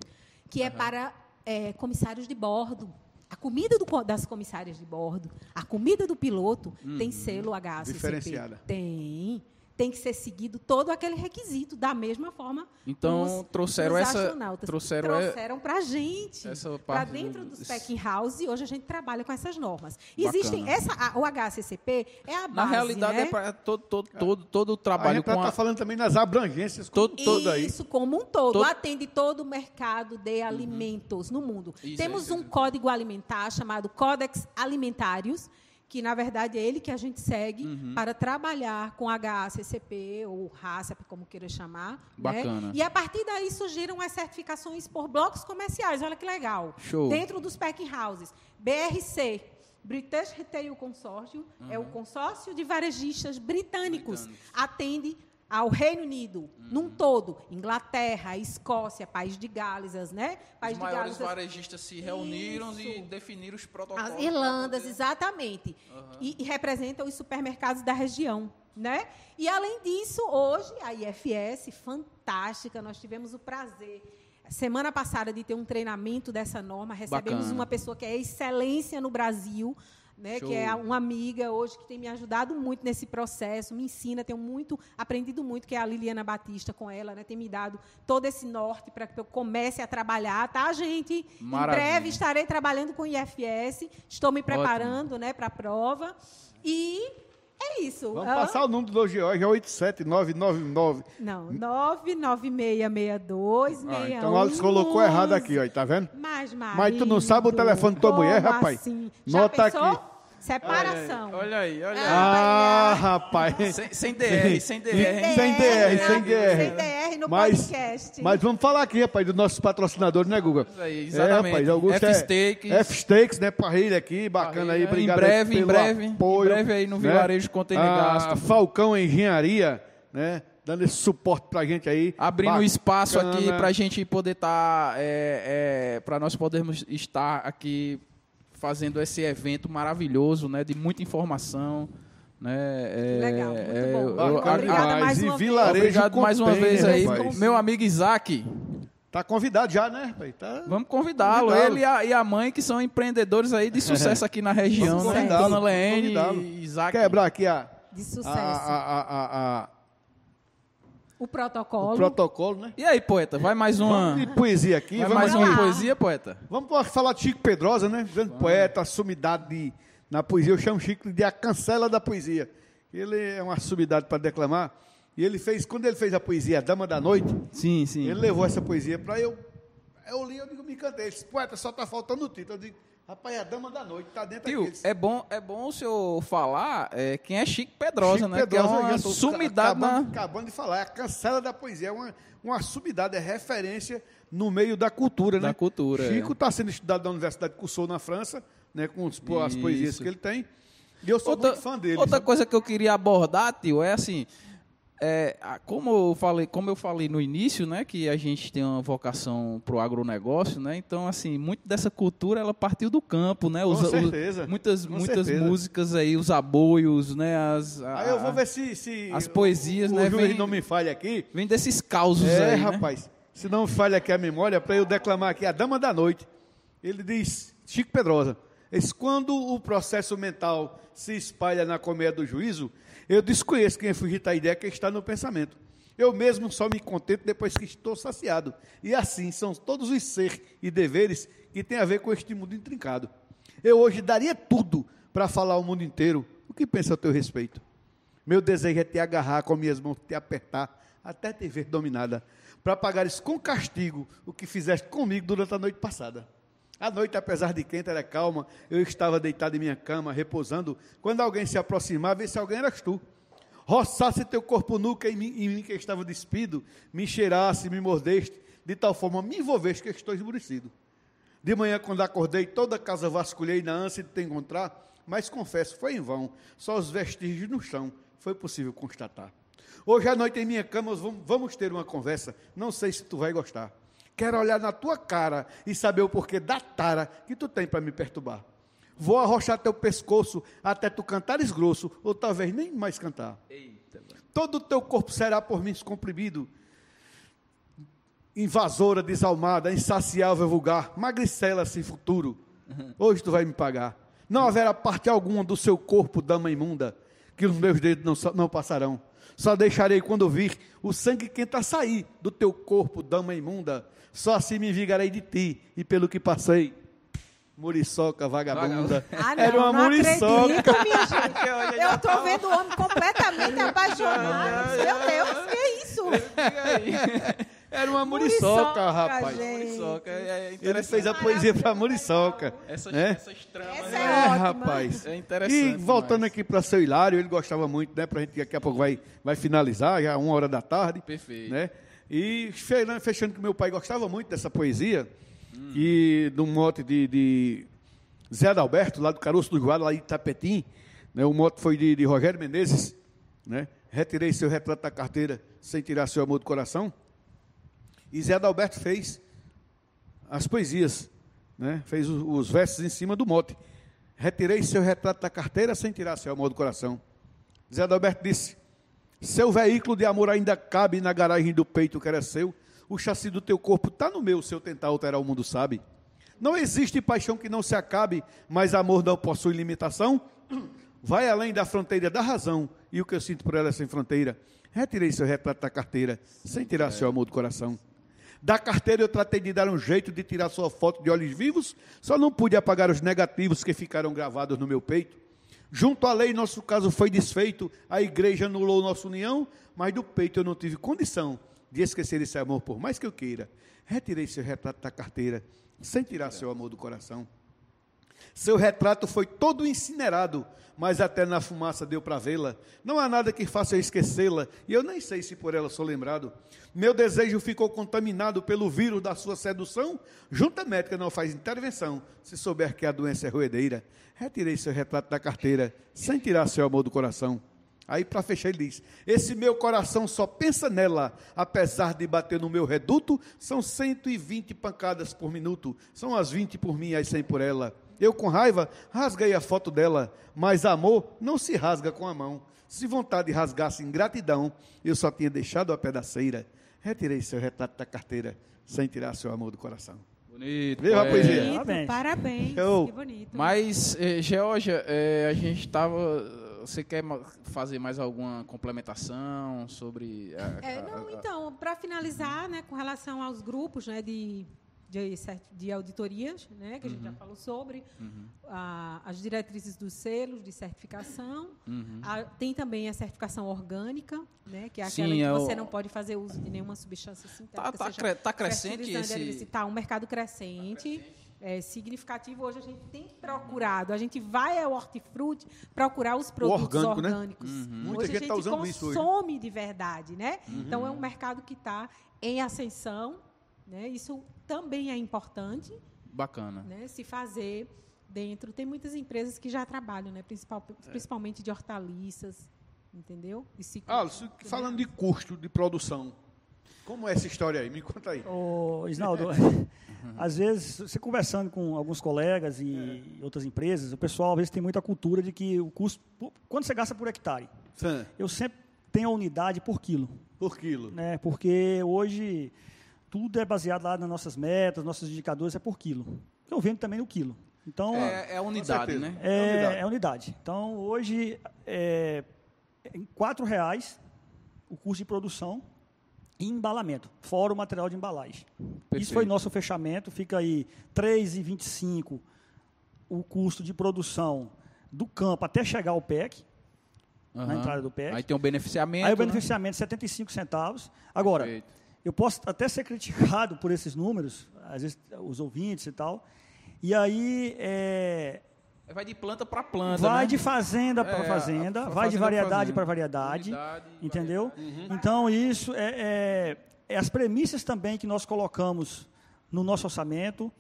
que uhum. é para é, comissários de bordo. A comida do, das comissárias de bordo, a comida do piloto uhum. tem selo HACCP. Diferenciada. Tem. Tem que ser seguido todo aquele requisito, da mesma forma. Então, os, trouxeram os essa. Trouxeram, trouxeram para a gente. Para dentro do Spec House, e hoje a gente trabalha com essas normas. Bacana. Existem. Essa, a, o HACCP é a base. Na realidade, né? é para todo, todo, todo, todo o trabalho. A gente está falando também nas abrangências todo, todo aí. Isso, como um todo. todo. Atende todo o mercado de uhum. alimentos no mundo. Isso, Temos é, um código alimentar chamado Codex Alimentários que na verdade é ele que a gente segue uhum. para trabalhar com HACCP ou RACP, como queira chamar. Né? Bacana. Né? E a partir daí surgiram as certificações por blocos comerciais. Olha que legal. Show. Dentro dos packing houses. BRC, British Retail Consortium, uhum. é o consórcio de varejistas britânicos. britânicos. Atende ao Reino Unido, uhum. num todo, Inglaterra, Escócia, País de Gales, né? País os maiores Gales, varejistas se reuniram Isso. e definiram os protocolos. As Irlandas, exatamente. Uhum. E, e representam os supermercados da região. Né? E, além disso, hoje, a IFS, fantástica, nós tivemos o prazer, semana passada, de ter um treinamento dessa norma. Recebemos Bacana. uma pessoa que é excelência no Brasil, né, que é uma amiga hoje que tem me ajudado muito nesse processo, me ensina, tenho muito aprendido muito, que é a Liliana Batista com ela, né, tem me dado todo esse norte para que eu comece a trabalhar, tá, gente? Maravilha. Em breve estarei trabalhando com o IFS, estou me preparando, né, para a prova e é isso. Vamos passar o número do George, é 87999. Não, 99662 ah, Então Alex colocou errado aqui, ó, tá vendo? Mas, marido, Mas tu não sabe o telefone da tua mulher, rapaz? Assim? Nota aqui. Separação. Olha aí, olha aí. Ah, rapaz. Sem, sem DR, sem DR. Sem, sem DR, sem DR. Sem DR no mas, podcast. Mas vamos falar aqui, rapaz, dos nossos patrocinadores, né, Guga? Aí, exatamente. É, rapaz, Augusto F-Steaks. É, F-Steaks, né, parrilha aqui, bacana aí, obrigado Em breve, em breve. Apoio, em breve aí no né? Vilarejo Container Gasto. Falcão Engenharia, né? dando esse suporte pra gente aí. Abrindo bacana. espaço aqui pra gente poder estar, tá, é, é, para nós podermos estar aqui fazendo esse evento maravilhoso, né, de muita informação. Né, é, Legal, muito é, bom. Eu, Obrigada mais uma vez. Obrigado mais uma vez aí, rapaz. meu amigo Isaac. Tá convidado já, né? Tá Vamos convidá-lo. Ele e a, e a, mãe, que são empreendedores aí de sucesso aqui na região, né? Dona Leene e Isaac. Quebrar aqui a... De sucesso. A, a, a, O protocolo. O protocolo, né? E aí, poeta, vai mais uma. Vamos de poesia aqui. Vai mais uma poesia, poeta? Vamos falar de Chico Pedrosa, né? Grande vamos. poeta, sumidade de, na poesia. Eu chamo Chico de a cancela da poesia. Ele é uma sumidade para declamar. E ele fez, quando ele fez a poesia a Dama da Noite, sim, sim. ele levou essa poesia para eu. Eu li, eu digo, me encantei. Ele disse, poeta, só está faltando o título. Eu digo, rapaz, é a Dama da Noite, está dentro Tio, é bom, é bom o senhor falar é, quem é Chico Pedrosa, Chico né? Pedrosa, que é uma sumidade acabando, na... acabando de falar, é a cancela da poesia, é uma, uma sumidade, é referência no meio da cultura, da né? cultura. Chico está é. sendo estudado na Universidade de Cursou na França, né, com os, as poesias que ele tem. E eu sou outra, muito fã dele. Outra sabe? coisa que eu queria abordar, tio, é assim, é, como, eu falei, como eu falei no início, né, que a gente tem uma vocação para o agronegócio, né, então, assim, muito dessa cultura, ela partiu do campo, né, os, com certeza. Os, muitas, com muitas certeza. músicas aí, os aboios, né, as... A, aí eu vou ver se... se as poesias, o, né, o vem, não me falha aqui. Vem desses causos é, aí, né? rapaz, se não falha aqui a memória, para eu declamar aqui, a Dama da Noite, ele diz, Chico Pedrosa, diz, quando o processo mental se espalha na comédia do juízo, eu desconheço quem é fugir da ideia que está no pensamento. Eu mesmo só me contento depois que estou saciado. E assim são todos os seres e deveres que têm a ver com este mundo intrincado. Eu hoje daria tudo para falar ao mundo inteiro o que pensa a teu respeito. Meu desejo é te agarrar com minhas mãos, te apertar, até te ver dominada, para pagares com castigo o que fizeste comigo durante a noite passada. A noite, apesar de quente, era calma. Eu estava deitado em minha cama, repousando. Quando alguém se aproximava, esse alguém eras tu. Roçasse teu corpo nuca em mim, em mim que estava despido, me cheirasse, me mordeste, de tal forma me envolveste que estou esmurecido. De manhã, quando acordei, toda a casa vasculhei na ânsia de te encontrar, mas confesso, foi em vão. Só os vestígios no chão foi possível constatar. Hoje à noite em minha cama vamos ter uma conversa. Não sei se tu vai gostar. Quero olhar na tua cara e saber o porquê da tara que tu tem para me perturbar. Vou arrochar teu pescoço até tu cantares grosso, ou talvez nem mais cantar. Eita, Todo o teu corpo será por mim comprimido. Invasora, desalmada, insaciável, vulgar, magricela sem futuro. Uhum. Hoje tu vai me pagar. Não haverá parte alguma do seu corpo, dama imunda, que os meus dedos não, não passarão. Só deixarei quando vir o sangue quente a sair do teu corpo, dama imunda. Só assim me vingarei de ti e pelo que passei. Muriçoca, vagabunda. Ah, não, Era uma não muriçoca. Acredito, minha gente. Eu estou vendo o homem completamente apaixonado. Meu Deus, que é isso? Era uma muriçoca, muriçoca rapaz. Muriçoca. É Ele fez a poesia para muriçoca. Essas, né? essas tramas. Essa é, é rapaz. É interessante. E voltando aqui para seu Hilário, ele gostava muito, né? Para a gente daqui a pouco vai, vai finalizar, já uma hora da tarde. Perfeito. Né? E fechando que meu pai gostava muito dessa poesia, hum. e um mote de, de Zé Adalberto, lá do Caroço do Guarda, lá em Itapetim. Né? O mote foi de, de Rogério Menezes. Né? Retirei seu retrato da carteira sem tirar seu amor do coração. E Zé Adalberto fez as poesias, né? fez os, os versos em cima do mote. Retirei seu retrato da carteira sem tirar seu amor do coração. Zé Adalberto disse: seu veículo de amor ainda cabe na garagem do peito que era seu. O chassi do teu corpo está no meu, se eu tentar alterar o mundo sabe. Não existe paixão que não se acabe, mas amor não possui limitação. Vai além da fronteira da razão, e o que eu sinto por ela é sem fronteira. Retirei seu retrato da carteira, sem tirar seu amor do coração. Da carteira eu tratei de dar um jeito de tirar sua foto de olhos vivos, só não pude apagar os negativos que ficaram gravados no meu peito. Junto à lei, nosso caso foi desfeito, a igreja anulou nossa união, mas do peito eu não tive condição de esquecer esse amor, por mais que eu queira. Retirei seu retrato da carteira, sem tirar seu amor do coração. Seu retrato foi todo incinerado, mas até na fumaça deu para vê-la. Não há nada que faça eu esquecê-la, e eu nem sei se por ela sou lembrado. Meu desejo ficou contaminado pelo vírus da sua sedução. Junta médica não faz intervenção, se souber que a doença é roedeira. Retirei seu retrato da carteira, sem tirar seu amor do coração. Aí, para fechar, ele diz: Esse meu coração só pensa nela, apesar de bater no meu reduto, são 120 pancadas por minuto, são as 20 por mim, as 100 por ela. Eu, com raiva, rasguei a foto dela, mas amor não se rasga com a mão. Se vontade rasgasse ingratidão, eu só tinha deixado a pedaceira. Retirei seu retrato da carteira, sem tirar seu amor do coração. Bonito. Viva a poesia. Bonito, parabéns. parabéns. Que bonito. Mas, eh, Georgia, eh, a gente estava você quer fazer mais alguma complementação sobre. A, é, não, a, a, então, para finalizar, né, com relação aos grupos né, de, de, de auditorias, né, que a gente uhum. já falou sobre, uhum. as diretrizes dos selos de certificação. Uhum. tem também a certificação orgânica, né, que é aquela Sim, que é você o... não pode fazer uso de nenhuma substância sintética. Está tá, cre tá crescente esse... Está um mercado crescente. Tá crescente é, significativo. Hoje a gente tem procurado, a gente vai ao hortifruti procurar os produtos orgânico, né? orgânicos. Né? Uhum. Muita hoje gente a gente tá consome de verdade, né? Uhum. Então é um mercado que está em ascensão, né? Isso também é importante. Bacana. Né? Se fazer dentro. Tem muitas empresas que já trabalham, né? Principal, é. principalmente de hortaliças, entendeu? Ah, falando de custo de produção, como é essa história aí? Me conta aí. Ô, Isnaldo, às vezes, você conversando com alguns colegas e é. outras empresas, o pessoal às vezes tem muita cultura de que o custo. Quando você gasta por hectare? Sim. Eu sempre tenho a unidade por quilo. Por quilo. Né? Porque hoje tudo é baseado lá nas nossas metas, nossos indicadores é por quilo. Eu vendo também no quilo. Então, é, é a unidade, né? É, é, unidade. é unidade. Então, hoje, é, em R$ reais o custo de produção e embalamento, fora o material de embalagem. Perfeito. Isso foi nosso fechamento, fica aí R$ 3,25 o custo de produção do campo até chegar ao PEC, uhum. na entrada do PEC. Aí tem o beneficiamento. Aí o né? beneficiamento né? 75 centavos. Agora, Perfeito. Eu posso até ser criticado por esses números, às vezes os ouvintes e tal. E aí é, Vai de planta para planta. Vai né? de fazenda para é, fazenda, vai de variedade para variedade, Unidade, entendeu? Variedade. Uhum. Então isso é, é, é, as premissas também que nós colocamos no nosso orçamento,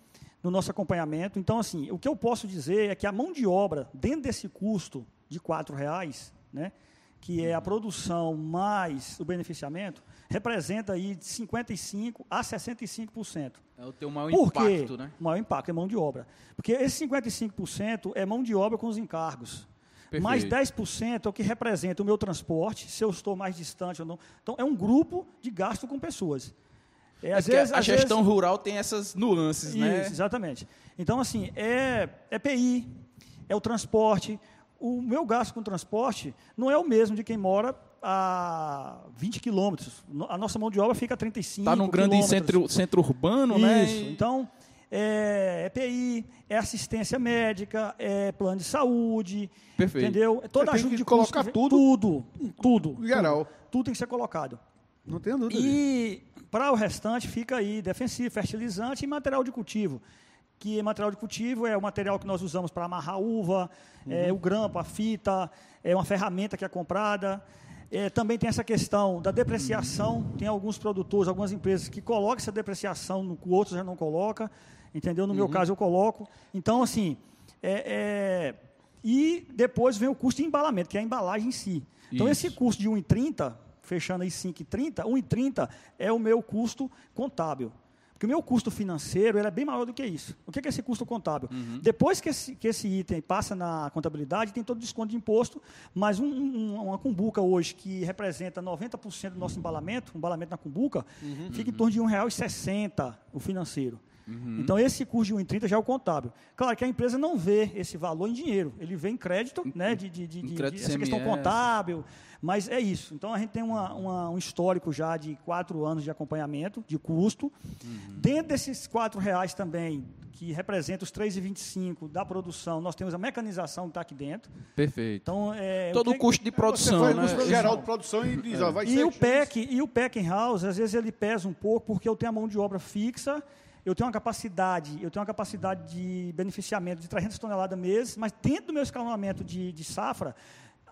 no nosso acompanhamento. Então assim, o que eu posso dizer é que a mão de obra dentro desse custo de quatro reais, né, que é a produção mais o beneficiamento, representa aí de 55% a 65%. É o teu maior Por impacto, quê? né? O maior impacto é mão de obra. Porque esse 55% é mão de obra com os encargos. Perfeito. Mais 10% é o que representa o meu transporte, se eu estou mais distante ou não. Então, é um grupo de gasto com pessoas. É, às é vezes, a às gestão vezes... rural tem essas nuances, Isso, né? Exatamente. Então, assim, é, é PI, é o transporte. O meu gasto com transporte não é o mesmo de quem mora a 20 quilômetros. A nossa mão de obra fica a 35 Está num grande centro, centro urbano, Isso. né? Isso. Então, é EPI, é assistência médica, é plano de saúde, Perfeito. entendeu? Toda Você ajuda de colocar custo, tudo, tudo, tudo, geral. Tudo, tudo tem que ser colocado. Não tenho dúvida. E para o restante fica aí defensivo, fertilizante e material de cultivo. Que material de cultivo é o material que nós usamos para amarrar uva, uhum. é, o grampo, a fita, é uma ferramenta que é comprada. É, também tem essa questão da depreciação. Tem alguns produtores, algumas empresas que colocam essa depreciação, no, outros já não colocam. Entendeu? No uhum. meu caso, eu coloco. Então, assim. É, é, e depois vem o custo de embalamento, que é a embalagem em si. Então, Isso. esse custo de 1,30, fechando aí 5,30, 1,30 é o meu custo contábil. Porque o meu custo financeiro é bem maior do que isso. O que é esse custo contábil? Uhum. Depois que esse, que esse item passa na contabilidade, tem todo o desconto de imposto, mas um, um, uma cumbuca hoje que representa 90% do nosso embalamento, um embalamento na cumbuca, uhum. fica em torno de R$ 1,60 o financeiro. Uhum. Então, esse custo de 1,30 já é o contábil. Claro que a empresa não vê esse valor em dinheiro, ele vê em crédito, né, de, de, de, de essa questão contábil, mas é isso. Então, a gente tem uma, uma, um histórico já de quatro anos de acompanhamento, de custo. Uhum. Dentro desses quatro reais também, que representa os 3,25 da produção, nós temos a mecanização que está aqui dentro. Perfeito. Então, é, Todo o custo de produção. Você vai né? geral de produção e diz, é. ó, vai e ser. O PEC, e o PEC em house, às vezes ele pesa um pouco, porque eu tenho a mão de obra fixa eu tenho uma capacidade, eu tenho uma capacidade de beneficiamento de 300 toneladas mês, mas dentro do meu escalonamento de, de safra,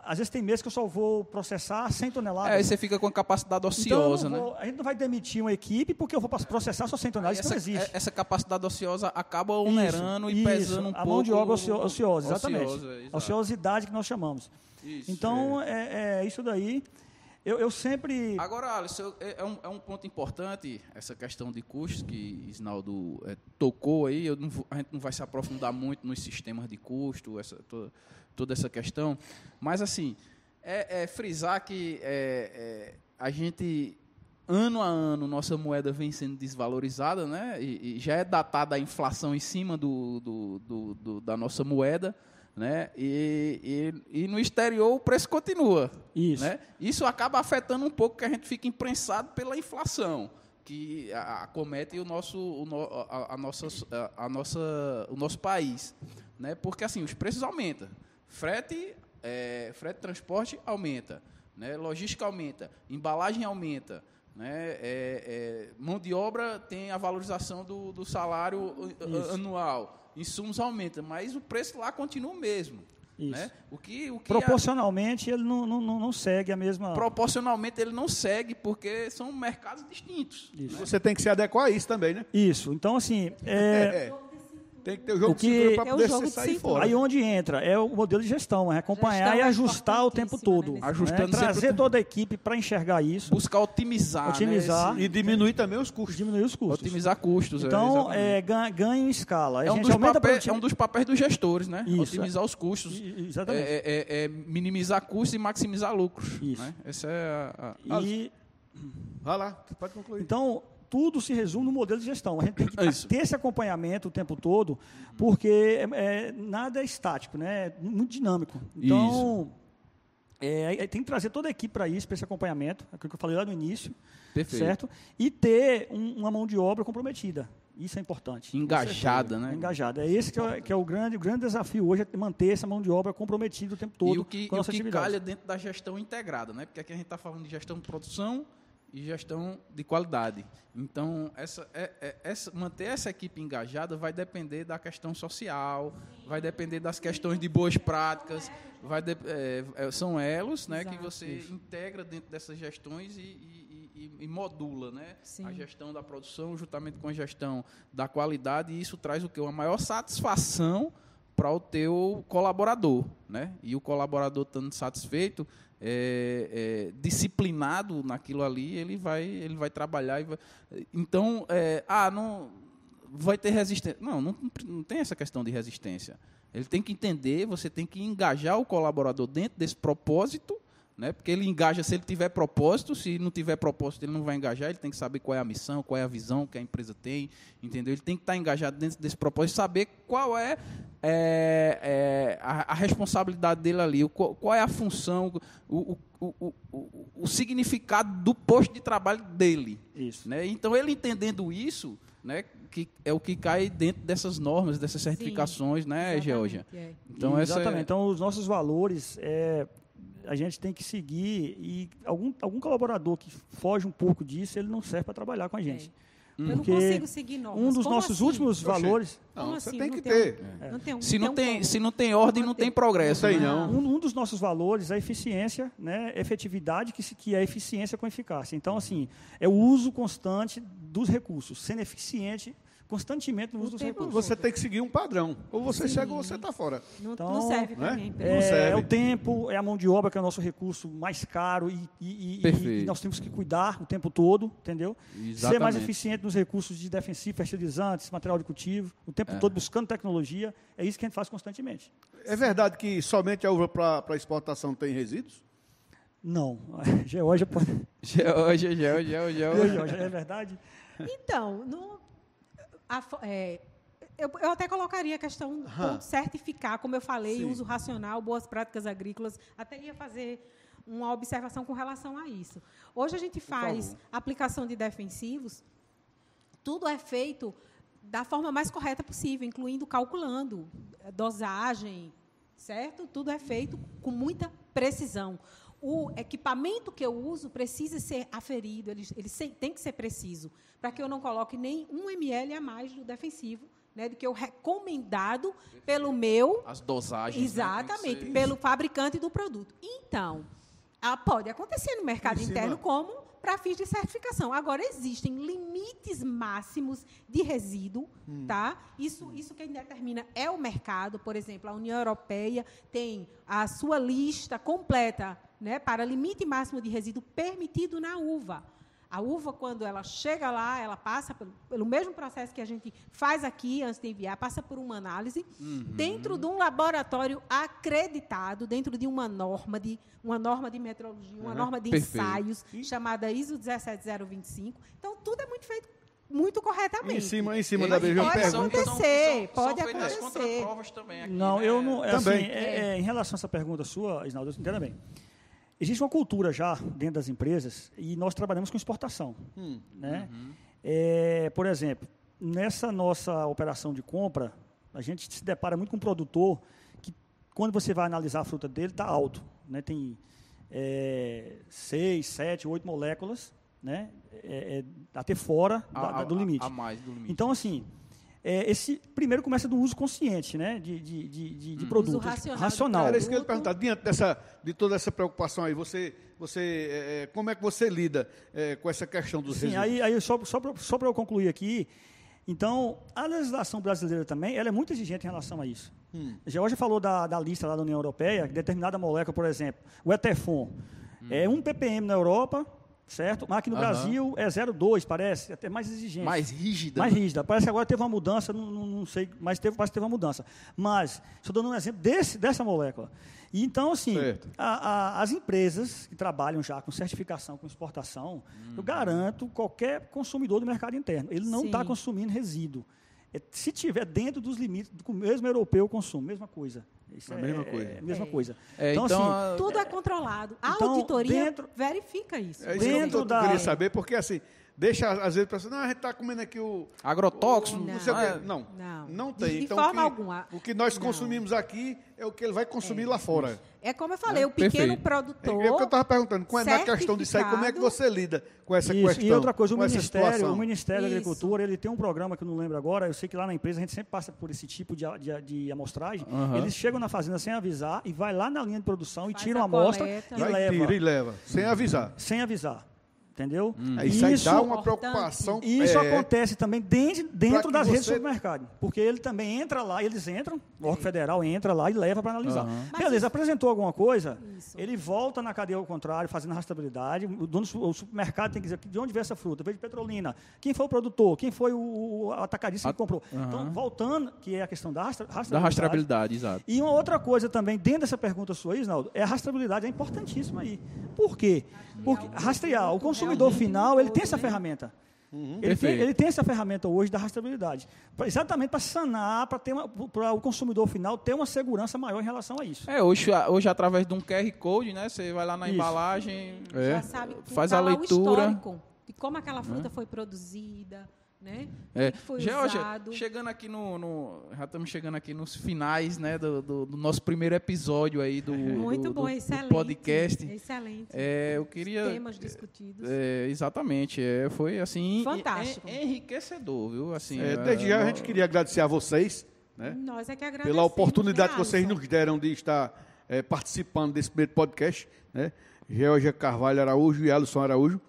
às vezes tem meses que eu só vou processar 100 toneladas. É, aí você fica com a capacidade ociosa, então, vou, né? A gente não vai demitir uma equipe porque eu vou processar só 100 toneladas, isso não existe. É, essa capacidade ociosa acaba onerando isso, e pesando um a pouco... A mão de obra ocio, ociosa, exatamente. Ociosa, a ociosidade que nós chamamos. Isso, então, é. É, é isso daí. Eu, eu sempre. Agora, Alisson, é, é, um, é um ponto importante essa questão de custos que Isnaldo é, tocou aí. Eu não, a gente não vai se aprofundar muito nos sistemas de custo, essa, toda, toda essa questão. Mas, assim, é, é frisar que é, é, a gente, ano a ano, nossa moeda vem sendo desvalorizada, né? E, e já é datada a inflação em cima do, do, do, do da nossa moeda né? E, e, e, no exterior o preço continua. Isso. Né? Isso acaba afetando um pouco que a gente fica imprensado pela inflação que acomete o nosso, o, a, a, nossa, a, a, nossa, o nosso país. Né? Porque assim, os preços aumentam. Frete, é, frete transporte aumenta. Né? Logística aumenta. Embalagem aumenta. Né? É, é, mão de obra tem a valorização do, do salário Isso. anual insumos aumentam, mas o preço lá continua o mesmo. Isso. Né? O que, o que Proporcionalmente, a... ele não, não, não segue a mesma. Proporcionalmente, ele não segue, porque são mercados distintos. Né? Você tem que se adequar a isso também, né? Isso. Então, assim. É... é. Tem que ter o jogo o que, para poder é sair fora. Aí onde entra é o modelo de gestão, é acompanhar gestão e é ajustar o tempo todo. Né? Ajustando né? Trazer toda a equipe para enxergar isso. Buscar otimizar. Né? Otimizar. Né? E diminuir também os custos. Diminuir os custos. Otimizar custos. É, então, é, ganha, ganha em escala. É um, dos papéis, é um dos papéis dos gestores, né? Isso, Otimizar os custos. Exatamente. É, minimizar custos e maximizar lucros. Isso. Né? Essa é a. a... E... Vai lá, pode concluir. Então, tudo se resume no modelo de gestão. A gente tem que é ter esse acompanhamento o tempo todo, porque é, é, nada é estático, né? é muito dinâmico. Então, é, tem que trazer toda a equipe para isso, para esse acompanhamento, aquilo que eu falei lá no início, Perfeito. certo? E ter um, uma mão de obra comprometida. Isso é importante. Engajada, né? Engajada. É esse que é, que é, o, grande, o grande desafio hoje, é manter essa mão de obra comprometida o tempo todo. E o que, com a nossa e o que calha dentro da gestão integrada, né? Porque aqui a gente está falando de gestão de produção, e gestão de qualidade. Então, essa, é, é, essa, manter essa equipe engajada vai depender da questão social, vai depender das questões de boas práticas, vai de, é, é são elos né, que você integra dentro dessas gestões e, e, e, e modula né, a gestão da produção juntamente com a gestão da qualidade, e isso traz o que? Uma maior satisfação para o teu colaborador. Né? E o colaborador estando satisfeito, é, é, disciplinado naquilo ali, ele vai, ele vai trabalhar. Vai... Então, é, ah, não vai ter resistência. Não, não, não tem essa questão de resistência. Ele tem que entender, você tem que engajar o colaborador dentro desse propósito né? Porque ele engaja se ele tiver propósito, se não tiver propósito, ele não vai engajar, ele tem que saber qual é a missão, qual é a visão que a empresa tem, entendeu? Ele tem que estar engajado dentro desse propósito, saber qual é, é, é a, a, responsabilidade dele ali, o, qual é a função, o, o, o, o, o significado do posto de trabalho dele. Isso. Né? Então, ele entendendo isso, né, que é o que cai dentro dessas normas, dessas certificações, Sim, né, Georgia? É. Então, exatamente. É... Então, os nossos valores, é, a gente tem que seguir e algum, algum colaborador que foge um pouco disso, ele não serve para trabalhar com a gente. É. Eu não consigo seguir normas. Um dos Como nossos assim? últimos valores. Não, assim? você tem que ter. Um, não tem um, se, não tem, se não tem ordem, não, tem progresso. Não tem, não. Um, um, dos nossos valores é a eficiência, né? efetividade, que, que é eficiência com eficácia. Então, assim, é o uso constante dos recursos, sendo eficiente constantemente no uso dos recursos. Você tem que seguir um padrão. Ou você Sim. chega ou você está fora. Não, então, não serve para né? mim. É, é, o tempo, é a mão de obra que é o nosso recurso mais caro e, e, e, e nós temos que cuidar o tempo todo, entendeu? Exatamente. Ser mais eficiente nos recursos de defensivo, fertilizantes, material de cultivo, o tempo é. todo buscando tecnologia. É isso que a gente faz constantemente. É verdade que somente a uva para exportação tem resíduos? Não. Geórgia pode. Geórgia, Geórgia, Geórgia. É verdade? Então, no, a, é, eu, eu, até colocaria a questão de certificar, como eu falei, Sim. uso racional, boas práticas agrícolas. Até ia fazer uma observação com relação a isso. Hoje a gente faz aplicação de defensivos, tudo é feito da forma mais correta possível, incluindo calculando dosagem, certo? Tudo é feito com muita precisão o equipamento que eu uso precisa ser aferido, ele, ele tem que ser preciso, para que eu não coloque nem um ml a mais do defensivo, né, do que o recomendado pelo meu. As dosagens. Né, Exatamente, né, pelo fabricante do produto. Então, pode acontecer no mercado interno como para fins de certificação. Agora, existem limites máximos de resíduo, hum. tá? Isso, isso quem determina é o mercado. Por exemplo, a União Europeia tem a sua lista completa né, para limite máximo de resíduo permitido na uva. A uva, quando ela chega lá, ela passa pelo, pelo, mesmo processo que a gente faz aqui antes de enviar, passa por uma análise uhum. dentro de um laboratório acreditado, dentro de uma norma de uma norma de metrologia, uma uhum. norma de Perfeito. ensaios chamada ISO 17025. Então tudo é muito feito muito corretamente. Em cima, em cima da mesma pode pergunta. Acontecer, pode acontecer. também aqui, Não, né? eu não. É, Também. Assim, é, é, em relação a essa pergunta sua, Isnaldo, entenda bem. Existe uma cultura já dentro das empresas e nós trabalhamos com exportação. Hum, né? Uhum. É, por exemplo, nessa nossa operação de compra, a gente se depara muito com um produtor que, quando você vai analisar a fruta dele, está alto. Né? Tem é, seis, sete, oito moléculas né? É, é, até fora a, da, do limite. A, a mais do limite. Então, assim, é, esse primeiro começa do uso consciente, né, de, de, de, de hum. produto racional. racional. Era isso que eu ia perguntar. Diante dessa, de toda essa preocupação aí, você, você, é, é como é que você lida é, com essa questão dos Sim, aí, aí só, só para só eu concluir aqui, então, a legislação brasileira também, ela é muito exigente em relação a isso. Hum. Já hoje falou da, da lista lá da União Europeia, determinada molécula, por exemplo, o Etefon, hum. é 1 ppm na Europa, certo? Mas aqui no uhum. Brasil é 0,2, parece, até mais exigente. Mais rígida. Mais rígida. Parece que agora teve uma mudança, não, não, não sei, mas teve, parece que teve uma mudança. Mas, estou dando um exemplo desse, dessa molécula. E então, assim, a, a, as empresas que trabalham já com certificação, com exportação, hum. eu garanto qualquer consumidor do mercado interno. Ele não está consumindo resíduo. É, se tiver dentro dos limites do mesmo europeu consumo, mesma coisa. Isso é a mesma coisa. É a mesma é. coisa. É, então, então, assim, tudo é controlado. A então, auditoria dentro, verifica isso. É isso dentro que eu, da... queria saber, porque assim, deixa às vezes para não, a gente está comendo aqui o agrotóxico, o, não, não, ah, não, não, não, tem. De, então, forma o que, alguma. O que nós consumimos aqui é o que ele vai consumir lá fora. É como eu falei, o pequeno Perfeito. produtor. É, é o que eu estava perguntando. Qual, na questão disso aí, como é que você lida com essa Isso. questão? E outra coisa, o Ministério, o Ministério da Agricultura, ele tem um programa que eu não lembro agora. Eu sei que lá na empresa a gente sempre passa por esse tipo de, de, de amostragem. Uhum. Eles chegam na fazenda sem avisar e vai lá na linha de produção Faz e tiram a amostra e leva. Tira e leva, sem avisar. Sem avisar entendeu? Hum. Isso, isso dá uma preocupação. Isso é, acontece também dentro, dentro das você... redes do supermercado. Porque ele também entra lá, eles entram, o órgão federal entra lá e leva para analisar. Uhum. Beleza, isso... apresentou alguma coisa, isso. ele volta na cadeia ao contrário, fazendo rastreabilidade. O dono o supermercado tem que dizer de onde veio essa fruta. Veio de Petrolina. Quem foi o produtor? Quem foi o, o atacadista que comprou? Uhum. Então, voltando, que é a questão da rastreabilidade. Da rastreabilidade, exato. E uma outra coisa também, dentro dessa pergunta sua, Isnaldo, é a rastreabilidade, é importantíssima aí. Por quê? Porque rastrear, o consumidor final, ele tem essa ferramenta. Uhum. Ele, tem, ele, tem, essa ferramenta hoje da rastreabilidade, pra, exatamente para sanar, para o consumidor final ter uma segurança maior em relação a isso. É, hoje, hoje através de um QR Code, né, você vai lá na isso. embalagem, é, faz a tá leitura. de como aquela fruta é. foi produzida, né? É. já, chegando aqui no, no, já estamos chegando aqui nos finais, né, do, do, do nosso primeiro episódio aí do, Muito do, bom, excelente, podcast. Excelente. É, eu queria Os temas discutidos. É, exatamente, é, foi assim fantástico, en, enriquecedor, viu? Assim, é, desde já a gente queria agradecer a vocês, né? Nós é que agradecemos. Pela oportunidade que vocês nos deram de estar é, participando desse primeiro podcast, né? Georgia Carvalho Araújo e Alisson Araújo.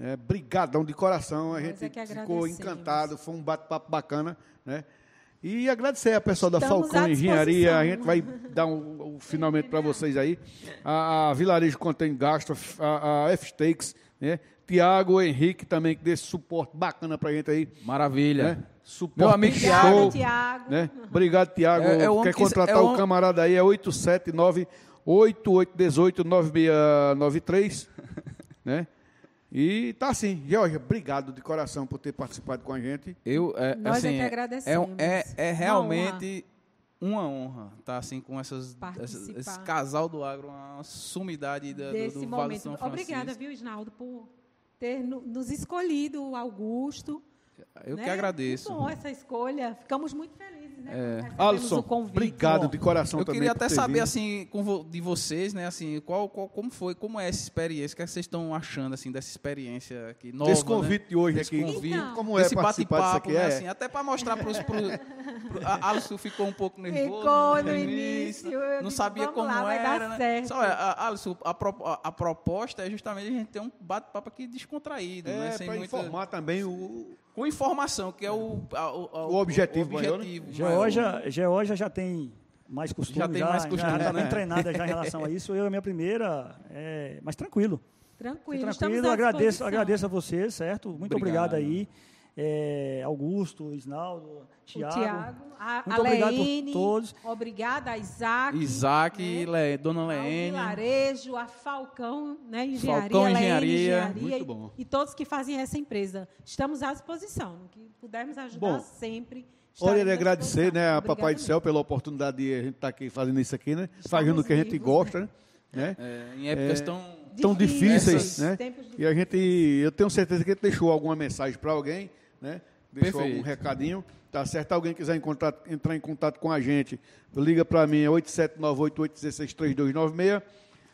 É, brigadão de coração, a gente é ficou encantado, foi um bate-papo bacana, né? E agradecer a pessoal da Estamos Falcão Engenharia, a gente vai dar um, um finalmente para vocês aí. A, a Vilarejo Contém Gasto, a, a F-Stakes, né? Tiago Henrique também, que dê esse suporte bacana para a gente aí. Maravilha. Né? Suporte Meu amigo show, Tiago. Né? Obrigado, Tiago. É, é Quer contratar é o, o camarada aí, é 879 8818 9693, né? E tá assim, Georgia, obrigado de coração por ter participado com a gente. Eu, é, Nós assim, é que agradecemos. É, é, é realmente uma honra estar tá, assim com essas, essas, esse casal do agro, uma sumidade da, Desse do, do momento. Vale São Francisco. Obrigada, viu, Isnaldo, por ter nos escolhido, Augusto. Eu né? que agradeço. Muito bom essa escolha. Ficamos muito felizes? É. Alisson, obrigado de coração eu também. Eu queria até saber vindo. assim de vocês, né? Assim, qual, qual, como foi, como é essa experiência? O que, é que vocês estão achando assim dessa experiência aqui nova? Desse convite né? de hoje aqui. Convite, então, como é esse bate-papo, né? É. Assim, até para mostrar para os Alisson ficou um pouco nervoso ficou no, no início, não sabia como lá, era, né? Só, é, Alisson, a, a, a, proposta é justamente a gente ter um bate-papo aqui descontraído, é, né? Sem para muita... informar também o com informação, que é o, a, o, o, objetivo. O objetivo Geórgia, Geórgia já tem mais costume, já tem já, mais costume. Já está bem treinada já em relação a isso. Eu, a minha primeira, é, mas tranquilo. Tranquilo, tranquilo. Agradeço, agradeço a você, certo? Muito obrigado, obrigado aí. É, Augusto, Isnaldo, Tiago. Tiago, a, Muito a obrigado Leine, por todos. Obrigada a Isaac. Isaac, né? Le, Dona Leene. A Vilarejo, a Falcão, né, Engenharia. Falcão Engenharia. Engenharia Muito bom. E, e, todos que fazem essa empresa. Estamos à disposição. Que pudermos ajudar bom, sempre. Olha, ele agradecer né, a Papai do Céu pela oportunidade de a gente estar tá aqui fazendo isso aqui, né? Estamos fazendo o que a gente gosta, né? né? É, em épocas é, tão tão difíceis, difíceis né? E a gente, eu tenho certeza que ele deixou alguma mensagem para alguém, né? Deixou Perfeito. algum recadinho. Tá certo? Alguém quiser entrar em contato com a gente, liga para mim, é 87988163296.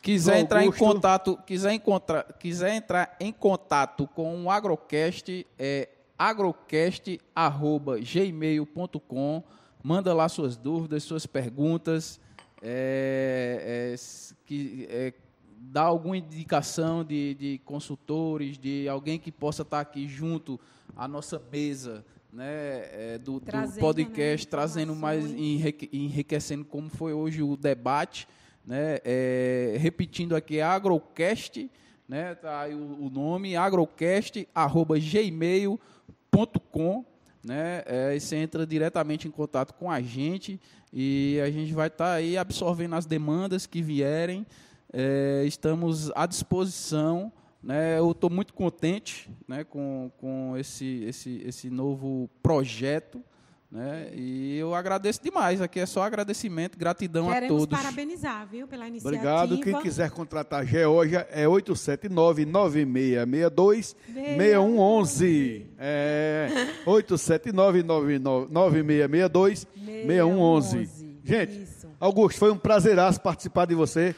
Quiser entrar em contato, quiser encontrar, quiser entrar em contato com o Agrocast, é agrocast@gmail.com. Manda lá suas dúvidas, suas perguntas, é, é, que, é, dá alguma indicação de, de consultores, de alguém que possa estar aqui junto à nossa mesa né, é, do, do, podcast, né, trazendo mais, enriquecendo como foi hoje o debate, né, é, repetindo aqui, agrocast, né, tá aí o, o nome, agrocast.gmail.com, né, é, e você entra diretamente em contato com a gente e a gente vai estar tá aí absorvendo as demandas que vierem, é, estamos à disposição. Né, eu estou muito contente né, com, com esse, esse, esse novo projeto. Né, e eu agradeço demais. Aqui é só agradecimento, gratidão Queremos a todos. parabenizar, viu, pela iniciativa. Obrigado. Quem quiser contratar a Georgia é 879-9662-6111. É 879-9662-6111. Gente, Isso. Augusto, foi um prazeraço participar de você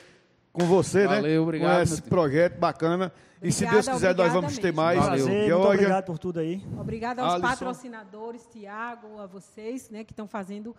com você, né? Valeu, né? obrigado. Com esse projeto bacana. Obrigada, e se Deus quiser, nós vamos mesmo. ter mais. Valeu. Prazer, muito obrigado por tudo aí. Obrigada aos Alisson. patrocinadores, Tiago, a vocês, né, que estão fazendo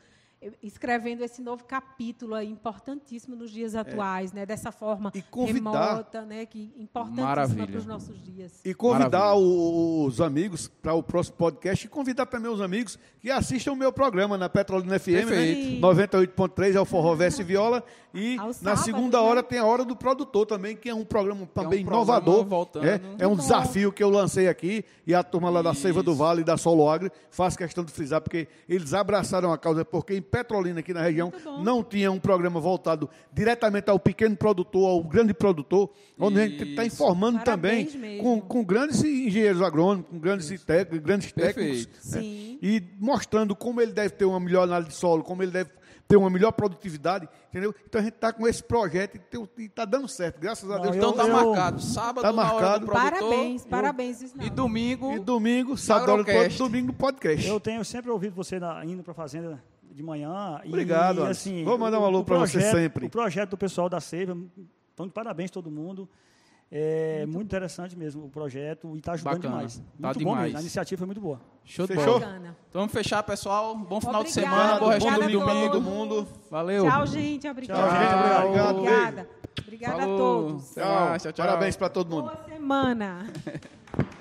escrevendo esse novo capítulo aí, importantíssimo nos dias é. atuais, é. né? Dessa forma e convidar, remota, né? Que importantíssima para os nossos dias. E convidar Maravilha. os amigos para o próximo podcast e convidar também os amigos que assistam o meu programa na Petrolina FM, né? 98.3 é o Forró Verso e Viola e na segunda né? hora tem a hora do produtor também, que é um programa também é um inovador. É, é um desafio que eu lancei aqui e a turma lá da Seiva do Vale e da Solo Agri faz questão de frisar porque eles abraçaram a causa porque Petrolina, aqui na região, não tinha um programa voltado diretamente ao pequeno produtor, ao grande produtor, onde Isso. a gente está informando Parabéns também com, com, grandes engenheiros agrônomos, com grandes, técnicos, grandes técnicos, né? e mostrando como ele deve ter uma melhor análise de solo, como ele deve ter uma melhor produtividade, entendeu? Então a gente está com esse projeto e está dando certo, graças a Deus. Então está marcado, sábado tá marcado. Parabéns, eu, parabéns. E domingo. E domingo, sábado, domingo podcast. Eu tenho sempre ouvido você na, indo para a fazenda de manhã. Obrigado. E, assim, Vou mandar um alô para você sempre. O projeto do pessoal da Seiva, então, de parabéns todo mundo. É muito, muito interessante mesmo o projeto e está ajudando Bacana. demais. Tá muito demais. bom mesmo. A iniciativa foi muito boa. Show de bola. Então vamos fechar, pessoal. Bom final Obrigada. de semana, bom resto do domingo, todo mundo. Valeu. Tchau, gente. Obrigada. Tchau, gente. Obrigado. Obrigada. Obrigada Falou. a todos. Tchau, tchau, tchau. Parabéns para todo mundo. Boa semana.